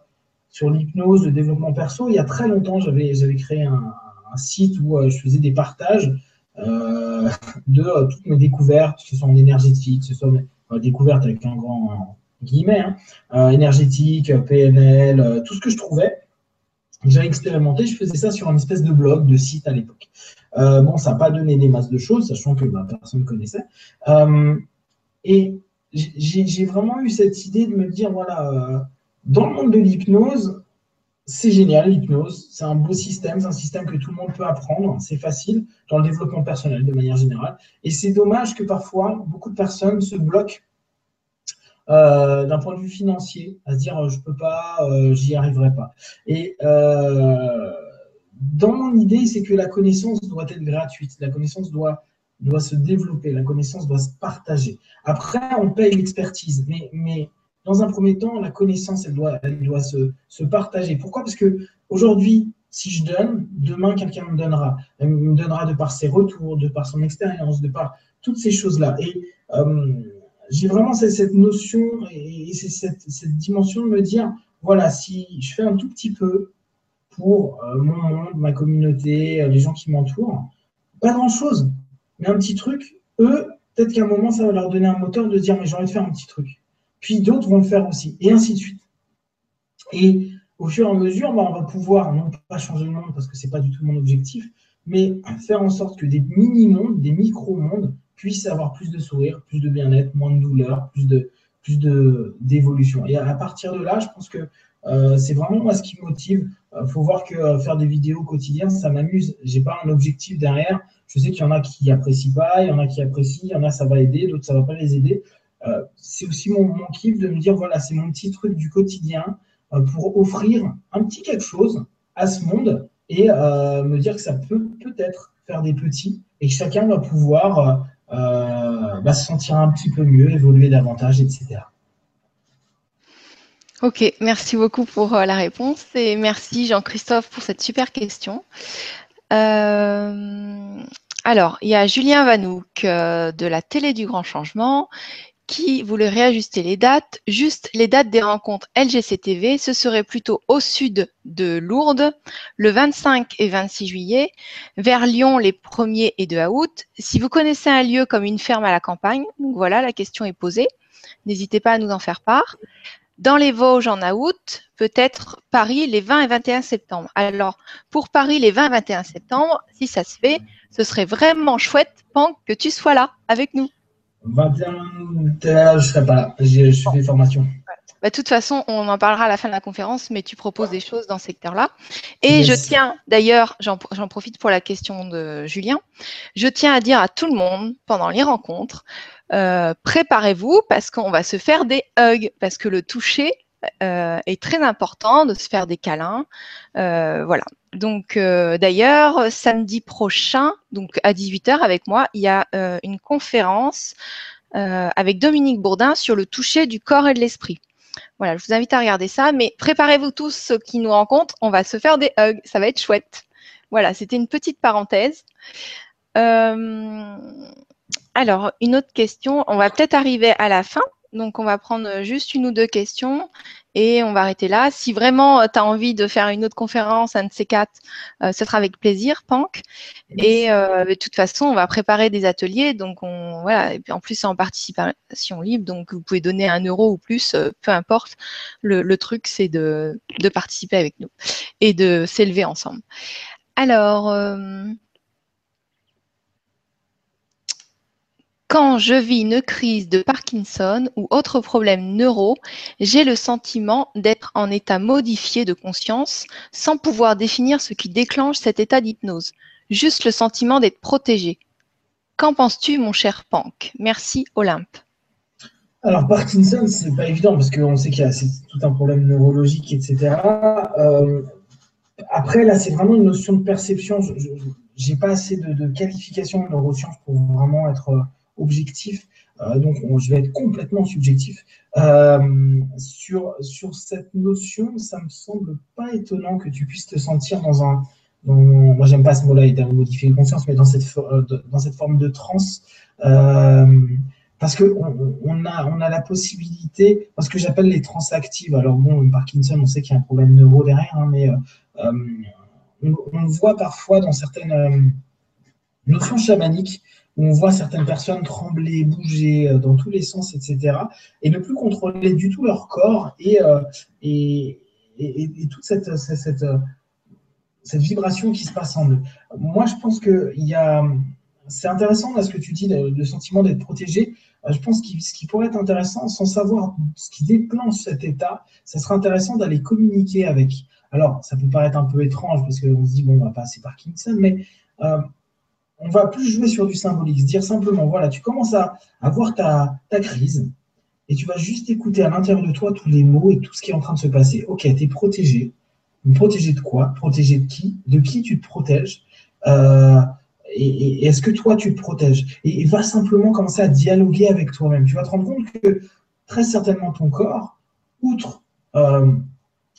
sur l'hypnose, le développement perso, il y a très longtemps, j'avais créé un, site où je faisais des partages de toutes mes découvertes, que ce soit en énergétique, que ce soit mes découvertes avec un grand guillemets, hein, énergétique, PNL, tout ce que je trouvais j'avais expérimenté, je faisais ça sur une espèce de blog, de site à l'époque. Euh, bon, ça n'a pas donné des masses de choses, sachant que bah, personne ne connaissait. Euh, et j'ai vraiment eu cette idée de me dire, voilà, euh, dans le monde de l'hypnose, c'est génial l'hypnose, c'est un beau système, c'est un système que tout le monde peut apprendre, c'est facile dans le développement personnel de manière générale. Et c'est dommage que parfois, beaucoup de personnes se bloquent euh, d'un point de vue financier, à se dire euh, je peux pas, euh, j'y arriverai pas. Et dans mon idée, c'est que la connaissance doit être gratuite, la connaissance doit, doit se développer, la connaissance doit se partager. Après, on paye l'expertise, mais, mais dans un premier temps, la connaissance, elle doit, elle doit se, se partager. Pourquoi? Parce que aujourd'hui, si je donne, demain, quelqu'un me donnera. Elle me donnera de par ses retours, de par son expérience, de par toutes ces choses-là. Et j'ai vraiment cette, notion et cette, dimension de me dire, voilà, si je fais un tout petit peu pour euh, mon monde, ma communauté, euh, les gens qui m'entourent, pas grand-chose, mais un petit truc, eux, peut-être qu'à un moment, ça va leur donner un moteur de dire, mais j'ai envie de faire un petit truc. Puis d'autres vont le faire aussi, et ainsi de suite. Et au fur et à mesure, bah, on va pouvoir, non pas changer le monde, parce que ce n'est pas du tout mon objectif, mais faire en sorte que des mini-mondes, des micro-mondes, puisse avoir plus de sourire, plus de bien-être, moins de douleur, plus de plus de d'évolution. Et à partir de là, je pense que euh, c'est vraiment moi ce qui me motive. Il euh, faut voir que euh, faire des vidéos quotidiennes, ça m'amuse. J'ai pas un objectif derrière. Je sais qu'il y en a qui apprécient pas, il y en a qui apprécient, il y en a ça va aider, d'autres ça va pas les aider. c'est aussi mon, mon kiff de me dire voilà, c'est mon petit truc du quotidien pour offrir un petit quelque chose à ce monde et me dire que ça peut peut-être faire des petits et que chacun va pouvoir euh, va se sentir un petit peu mieux, évoluer davantage, etc. Ok, merci beaucoup pour euh, la réponse et merci Jean-Christophe pour cette super question. Euh, alors, il y a Julien Vanouk de la télé du Grand Changement qui voulait réajuster les dates. Juste les dates des rencontres LGCTV, ce serait plutôt au sud de Lourdes, le 25 et 26 juillet, vers Lyon les 1er et 2 août. Si vous connaissez un lieu comme une ferme à la campagne, voilà, la question est posée. N'hésitez pas à nous en faire part. Dans les Vosges en août, peut-être Paris les 20 et 21 septembre. Alors, pour Paris les 20 et 21 septembre, si ça se fait, ce serait vraiment chouette, Pank, que tu sois là avec nous. 21, je ne serai pas là. Je fais des formations. Bah, de toute façon, on en parlera à la fin de la conférence, mais tu proposes des choses dans ce secteur-là. Et je tiens, d'ailleurs, j'en profite pour la question de Julien, je tiens à dire à tout le monde pendant les rencontres, euh, préparez-vous parce qu'on va se faire des hugs, parce que le toucher euh, est très important, de se faire des câlins. Euh, voilà. Donc, d'ailleurs, samedi prochain, donc à 18h avec moi, il y a une conférence avec Dominique Bourdin sur le toucher du corps et de l'esprit. Voilà, je vous invite à regarder ça, mais préparez-vous tous ceux qui nous rencontrent, on va se faire des hugs, ça va être chouette. Voilà, c'était une petite parenthèse. Euh, alors, une autre question, on va peut-être arriver à la fin, donc on va prendre juste une ou deux questions et on va arrêter là. Si vraiment euh, tu as envie de faire une autre conférence, un de ces quatre, euh, ce sera avec plaisir, Pank. Et euh, de toute façon, on va préparer des ateliers. Donc, on, voilà. Et puis en plus, c'est en participation libre. Donc, vous pouvez donner un euro ou plus, peu importe. Le, truc, c'est de, de, participer avec nous et de s'élever ensemble. Alors, Quand je vis une crise de Parkinson ou autre problème neuro, j'ai le sentiment d'être en état modifié de conscience sans pouvoir définir ce qui déclenche cet état d'hypnose. Juste le sentiment d'être protégé. Qu'en penses-tu, mon cher Pank? Merci, Olympe. Alors, Parkinson, c'est pas évident parce qu'on sait qu'il y a tout un problème neurologique, etc. Euh, après, là, c'est vraiment une notion de perception. Je n'ai pas assez de, de qualification de neurosciences pour vraiment être euh, objectif. Euh, donc, je vais être complètement subjectif. Euh, sur, sur cette notion, ça me semble pas étonnant que tu puisses te sentir dans un. Dans, moi, j'aime pas ce mot-là, il modifier de conscience, mais dans cette, dans cette forme de transe. parce qu'on on a, on a la possibilité, parce que j'appelle les trans actives. Alors, bon, Parkinson, on sait qu'il y a un problème neuro derrière, hein, mais on, on, voit parfois dans certaines notions chamaniques on voit certaines personnes trembler, bouger euh, dans tous les sens, etc., et ne plus contrôler du tout leur corps et, euh, et, et, toute cette, cette, euh, cette, vibration qui se passe en eux. Moi, je pense que c'est intéressant là, ce que tu dis, le, sentiment d'être protégé. Je pense que ce qui pourrait être intéressant, sans savoir ce qui déclenche cet état, ça serait intéressant d'aller communiquer avec. Alors, ça peut paraître un peu étrange parce qu'on se dit, bon, on va passer par Parkinson, mais on va plus jouer sur du symbolique, se dire simplement, voilà, tu commences à, avoir ta, crise et tu vas juste écouter à l'intérieur de toi tous les mots et tout ce qui est en train de se passer. Ok, tu es protégé. Protégé de quoi? Protégé de qui? De qui tu te protèges? Euh, Et, est-ce que toi, tu te protèges? Et, va simplement commencer à dialoguer avec toi-même. Tu vas te rendre compte que très certainement ton corps, outre euh,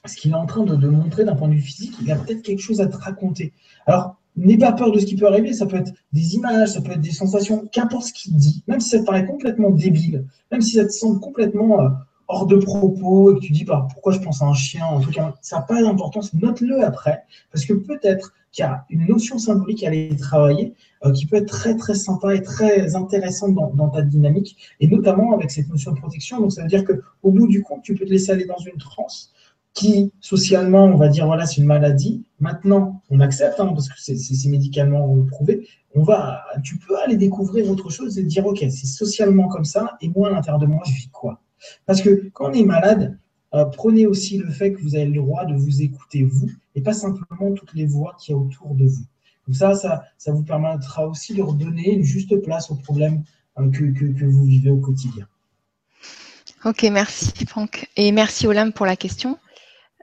ce qu'il est en train de, de montrer d'un point de vue physique, il a peut-être quelque chose à te raconter. Alors, N'aie pas peur de ce qui peut arriver, ça peut être des images, ça peut être des sensations, qu'importe ce qu'il dit, même si ça te paraît complètement débile, même si ça te semble complètement euh, hors de propos et que tu dis bah, pourquoi je pense à un chien, en tout cas, ça n'a pas d'importance, note-le après, parce que peut-être qu'il y a une notion symbolique à aller travailler euh, qui peut être très très sympa et très intéressante dans, dans, ta dynamique, et notamment avec cette notion de protection. Donc ça veut dire qu'au bout du compte, tu peux te laisser aller dans une transe qui, socialement, on va dire, voilà, c'est une maladie. Maintenant, on accepte, hein, parce que c'est médicalement prouvé. On va, tu peux aller découvrir autre chose et dire, OK, c'est socialement comme ça, et moi, à l'intérieur de moi, je vis quoi? Parce que quand on est malade, euh, prenez aussi le fait que vous avez le droit de vous écouter, vous, et pas simplement toutes les voix qu'il y a autour de vous. Donc ça, ça, vous permettra aussi de redonner une juste place aux problèmes euh, que, que, vous vivez au quotidien. Ok, merci Franck. Et merci Olympe pour la question.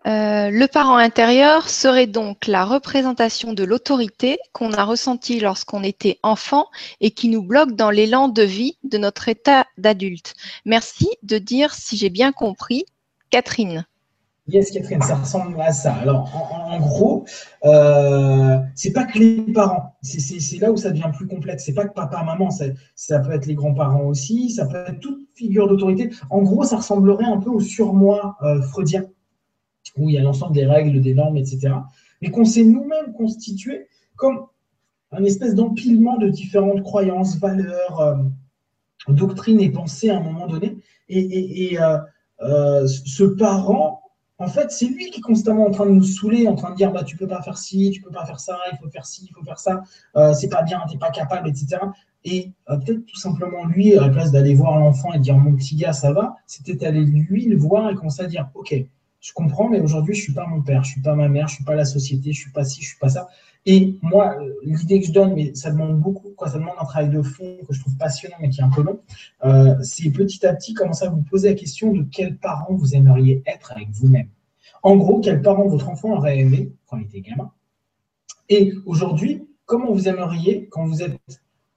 Euh, le parent intérieur serait donc la représentation de l'autorité qu'on a ressentie lorsqu'on était enfant et qui nous bloque dans l'élan de vie de notre état d'adulte. Merci de dire si j'ai bien compris. Catherine. Yes, Catherine, ça ressemble à ça. Alors, en, gros, euh, c'est pas que les parents. C'est là où ça devient plus complexe. C'est pas que papa, maman. Ça, peut être les grands-parents aussi. Ça peut être toute figure d'autorité. En gros, ça ressemblerait un peu au surmoi euh, freudien où il y a l'ensemble des règles, des normes, etc. Mais qu'on s'est nous-mêmes constitué comme un espèce d'empilement de différentes croyances, valeurs, euh, doctrines et pensées à un moment donné. Et, euh, euh, ce parent, en fait, c'est lui qui est constamment en train de nous saouler, en train de dire bah, tu peux pas faire ci, tu peux pas faire ça, il faut faire ci, il faut faire ça, c'est pas bien, tu n'es pas capable, etc. Et peut-être tout simplement lui, à la place d'aller voir l'enfant et dire mon petit gars, ça va, c'était aller lui le voir et commencer à dire ok, je comprends, mais aujourd'hui, je suis pas mon père, je suis pas ma mère, je suis pas la société, je suis pas ci, je suis pas ça. Et moi, l'idée que je donne, mais ça demande beaucoup, quoi, ça demande un travail de fond que je trouve passionnant, mais qui est un peu long, euh, c'est petit à petit commencer à vous poser la question de quel parent vous aimeriez être avec vous-même. En gros, quel parent votre enfant aurait aimé quand il était gamin. Et aujourd'hui, comment vous aimeriez, quand vous êtes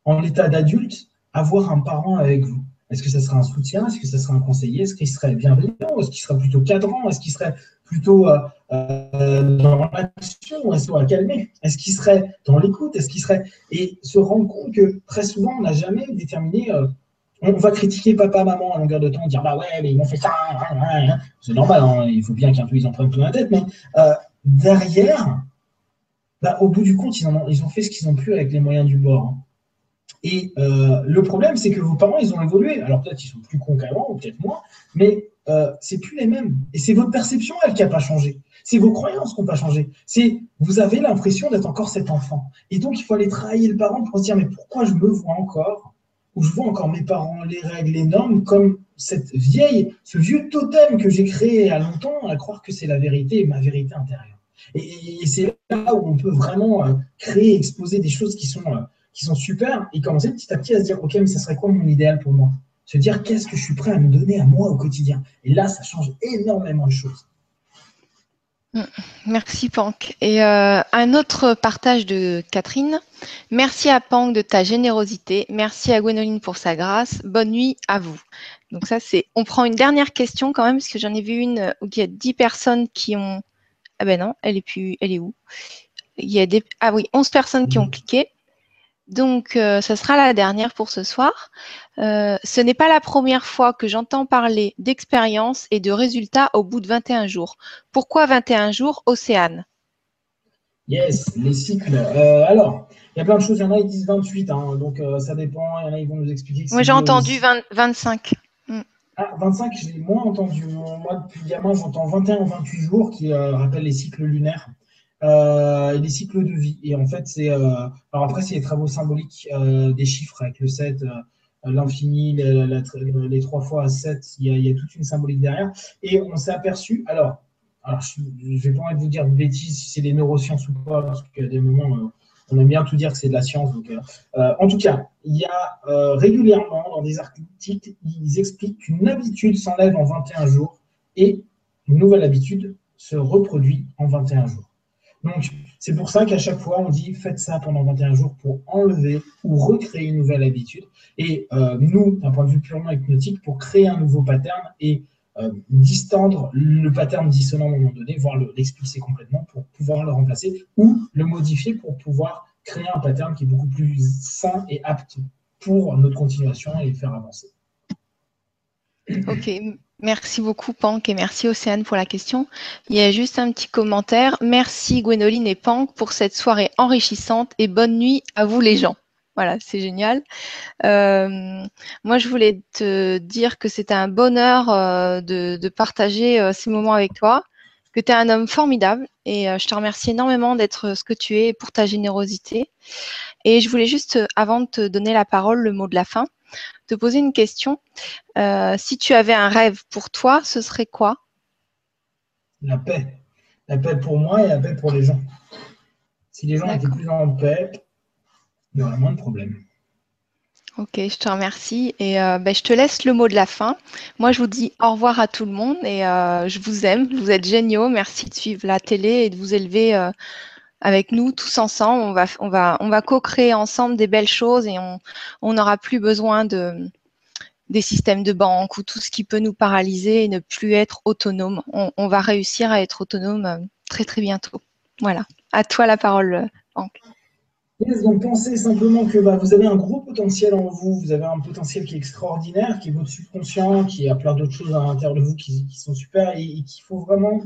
en état d'adulte, avoir un parent avec vous est-ce que ça serait un soutien? Est-ce que ça serait un conseiller? Est-ce qu'il serait bienveillant? Est-ce qu'il serait plutôt cadrant? Est-ce qu'il serait plutôt euh, euh, dans l'action? Est-ce qu'il calmer Est-ce qu'il serait dans l'écoute? Est-ce qu'il serait et se rendre compte que très souvent on n'a jamais déterminé. Euh, on va critiquer papa, maman à longueur de temps, dire bah ouais mais ils m'ont fait ça. Hein, hein, hein. C'est normal, il faut bien qu'un peu ils en prennent plein la tête, mais derrière, bah, au bout du compte ils, ont, ils ont fait ce qu'ils ont pu avec les moyens du bord. Et euh, le problème, c'est que vos parents, ils ont évolué. Alors peut-être ils sont plus cons ou peut-être moins, mais euh, c'est plus les mêmes. Et c'est votre perception, elle, qui n'a pas changé. C'est vos croyances qui n'ont pas changé. C'est vous avez l'impression d'être encore cet enfant. Et donc, il faut aller travailler le parent pour se dire, mais pourquoi je me vois encore où je vois encore mes parents, les règles, les normes, comme cette vieille, ce vieux totem que j'ai créé a longtemps, à croire que c'est la vérité, ma vérité intérieure. Et, c'est là où on peut vraiment euh, créer, exposer des choses qui sont, euh, qui sont super et commencer petit à petit à se dire, OK, mais ça serait quoi mon idéal pour moi? Se dire, qu'est-ce que je suis prêt à me donner à moi au quotidien? Et là, ça change énormément de choses. Mm. Merci Pank. Et euh, un autre partage de Catherine. Merci à Pank de ta générosité. Merci à Gwénoline pour sa grâce. Bonne nuit à vous. Donc ça c'est. On prend une dernière question quand même parce que j'en ai vu une où il y a 10 personnes qui ont. Ah ben non, elle est plus. Elle est où? Il y a des. Ah oui, 11 personnes qui ont cliqué. Donc, euh, ce sera la dernière pour ce soir. Euh, ce n'est pas la première fois que j'entends parler d'expérience et de résultats au bout de 21 jours. Pourquoi 21 jours, Océane? Yes, les cycles. Euh, alors, il y a plein de choses. Il y en a qui disent 28, hein, donc ça dépend. Il y en a qui vont nous expliquer. Moi, j'ai entendu 25. Mm. Ah, 25, j'ai moins entendu. Moi, depuis gamin, j'entends 21 ou 28 jours qui rappellent les cycles lunaires. Euh, des cycles de vie. Et en fait, c'est. Euh, alors après, c'est les travaux symboliques euh, des chiffres avec le 7, l'infini, les, 3 fois 7, il y, a, toute une symbolique derrière. Et on s'est aperçu. Alors, je ne vais pas envie de vous dire de bêtises si c'est des neurosciences ou pas, parce a des moments. on aime bien tout dire que c'est de la science. En tout cas, il y a régulièrement dans des articles, ils expliquent qu'une habitude s'enlève en 21 jours et une nouvelle habitude se reproduit en 21 jours. Donc, c'est pour ça qu'à chaque fois, on dit faites ça pendant 21 jours pour enlever ou recréer une nouvelle habitude. Et euh, nous, d'un point de vue purement hypnotique, pour créer un nouveau pattern et euh, distendre le pattern dissonant à un moment donné, voire l'expulser complètement pour pouvoir le remplacer ou le modifier pour pouvoir créer un pattern qui est beaucoup plus sain et apte pour notre continuation et le faire avancer. Ok, Merci beaucoup, Pank, et merci, Océane, pour la question. Il y a juste un petit commentaire. Merci, Gwénoline et Pank, pour cette soirée enrichissante et bonne nuit à vous, les gens. Voilà, c'est génial. Euh, moi, je voulais te dire que c'était un bonheur euh, de, partager euh, ces moments avec toi, que tu es un homme formidable et je te remercie énormément d'être ce que tu es pour ta générosité. Et je voulais juste, avant de te donner la parole, le mot de la fin, te poser une question. Euh, si tu avais un rêve pour toi, ce serait quoi? La paix. La paix pour moi et la paix pour les gens. Si les gens étaient plus en paix, il y aurait moins de problèmes. Ok, je te remercie et euh, ben, je te laisse le mot de la fin. Moi, je vous dis au revoir à tout le monde et euh, je vous aime. Vous êtes géniaux. Merci de suivre la télé et de vous élever avec nous tous ensemble. On va, co-créer ensemble des belles choses et on n'aura plus besoin de des systèmes de banque ou tout ce qui peut nous paralyser et ne plus être autonome. On, va réussir à être autonome euh, très très bientôt. Voilà. À toi la parole, Banque. donc pensez simplement que bah, vous avez un gros potentiel en vous, vous avez un potentiel qui est extraordinaire, qui est votre subconscient, qui a plein d'autres choses à l'intérieur de vous qui, sont super et qu'il faut vraiment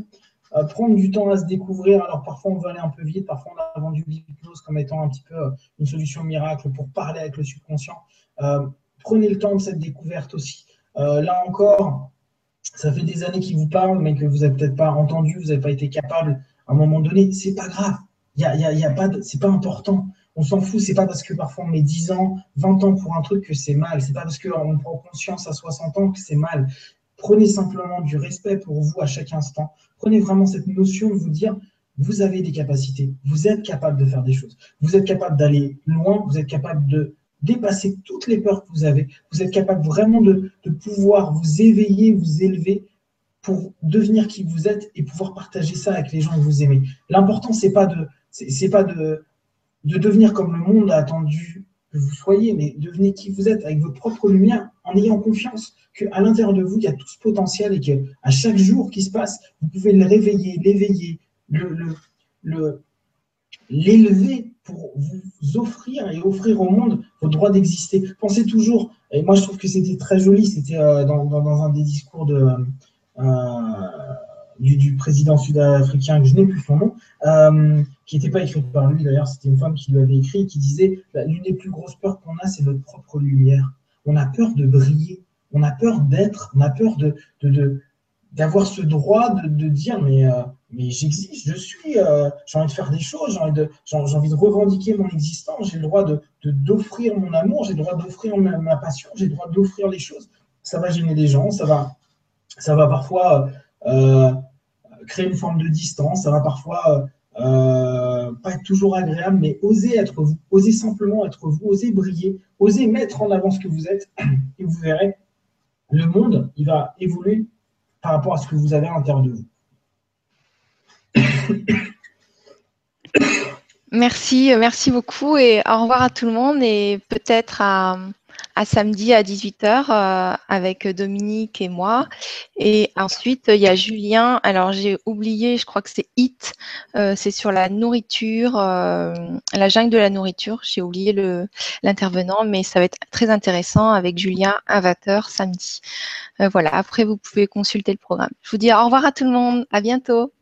prendre du temps à se découvrir. Alors parfois on veut aller un peu vite, parfois on a vendu l'hypnose comme étant un petit peu euh, une solution miracle pour parler avec le subconscient. Euh, prenez le temps de cette découverte aussi. Euh, là encore, ça fait des années qu'il vous parle, mais que vous n'avez peut-être pas entendu, vous n'avez pas été capable à un moment donné. C'est pas grave. Il y pas, c'est pas important. On s'en fout. C'est pas parce que parfois on met 10 ans, 20 ans pour un truc que c'est mal. C'est pas parce qu'on prend conscience à 60 ans que c'est mal. Prenez simplement du respect pour vous à chaque instant. Prenez vraiment cette notion de vous dire, vous avez des capacités, vous êtes capable de faire des choses, vous êtes capable d'aller loin, vous êtes capable de dépasser toutes les peurs que vous avez, vous êtes capable vraiment de, pouvoir vous éveiller, vous élever pour devenir qui vous êtes et pouvoir partager ça avec les gens que vous aimez. L'important, c'est pas de, pas de devenir comme le monde a attendu que vous soyez, mais devenez qui vous êtes avec votre propre lumière en ayant confiance qu'à l'intérieur de vous, il y a tout ce potentiel et qu'à chaque jour qui se passe, vous pouvez le réveiller, l'éveiller, le, le, l'élever pour vous offrir et offrir au monde votre droit d'exister. Pensez toujours, et moi je trouve que c'était très joli, c'était euh, dans, dans, un des discours de, euh, du, président sud-africain, que je n'ai plus son nom, euh, qui n'était pas écrit par lui d'ailleurs, c'était une femme qui lui avait écrit, qui disait L'une des plus grosses peurs qu'on a, c'est notre propre lumière. On a peur de briller, on a peur d'être, on a peur de, de, d'avoir ce droit de, dire mais mais j'existe, je suis, euh, j'ai envie de faire des choses, j'ai envie de, envie de revendiquer mon existence, j'ai le droit de, d'offrir mon amour, j'ai le droit d'offrir ma, passion, j'ai le droit d'offrir les choses. Ça va gêner les gens, ça va, ça va parfois euh, créer une forme de distance, ça va parfois euh, pas être toujours agréable, mais oser être vous, oser simplement être vous, oser briller, oser mettre en avant ce que vous êtes, et vous verrez, le monde, il va évoluer par rapport à ce que vous avez à l'intérieur de vous. Merci, euh, merci beaucoup et au revoir à tout le monde et peut-être à, samedi à 18h euh, avec Dominique et moi. Et ensuite, il y a Julien. Alors, j'ai oublié, je crois que c'est HIT. Euh, c'est sur la nourriture, la jungle de la nourriture. J'ai oublié l'intervenant, mais ça va être très intéressant avec Julien à 20h samedi. voilà, après, vous pouvez consulter le programme. Je vous dis au revoir à tout le monde. À bientôt.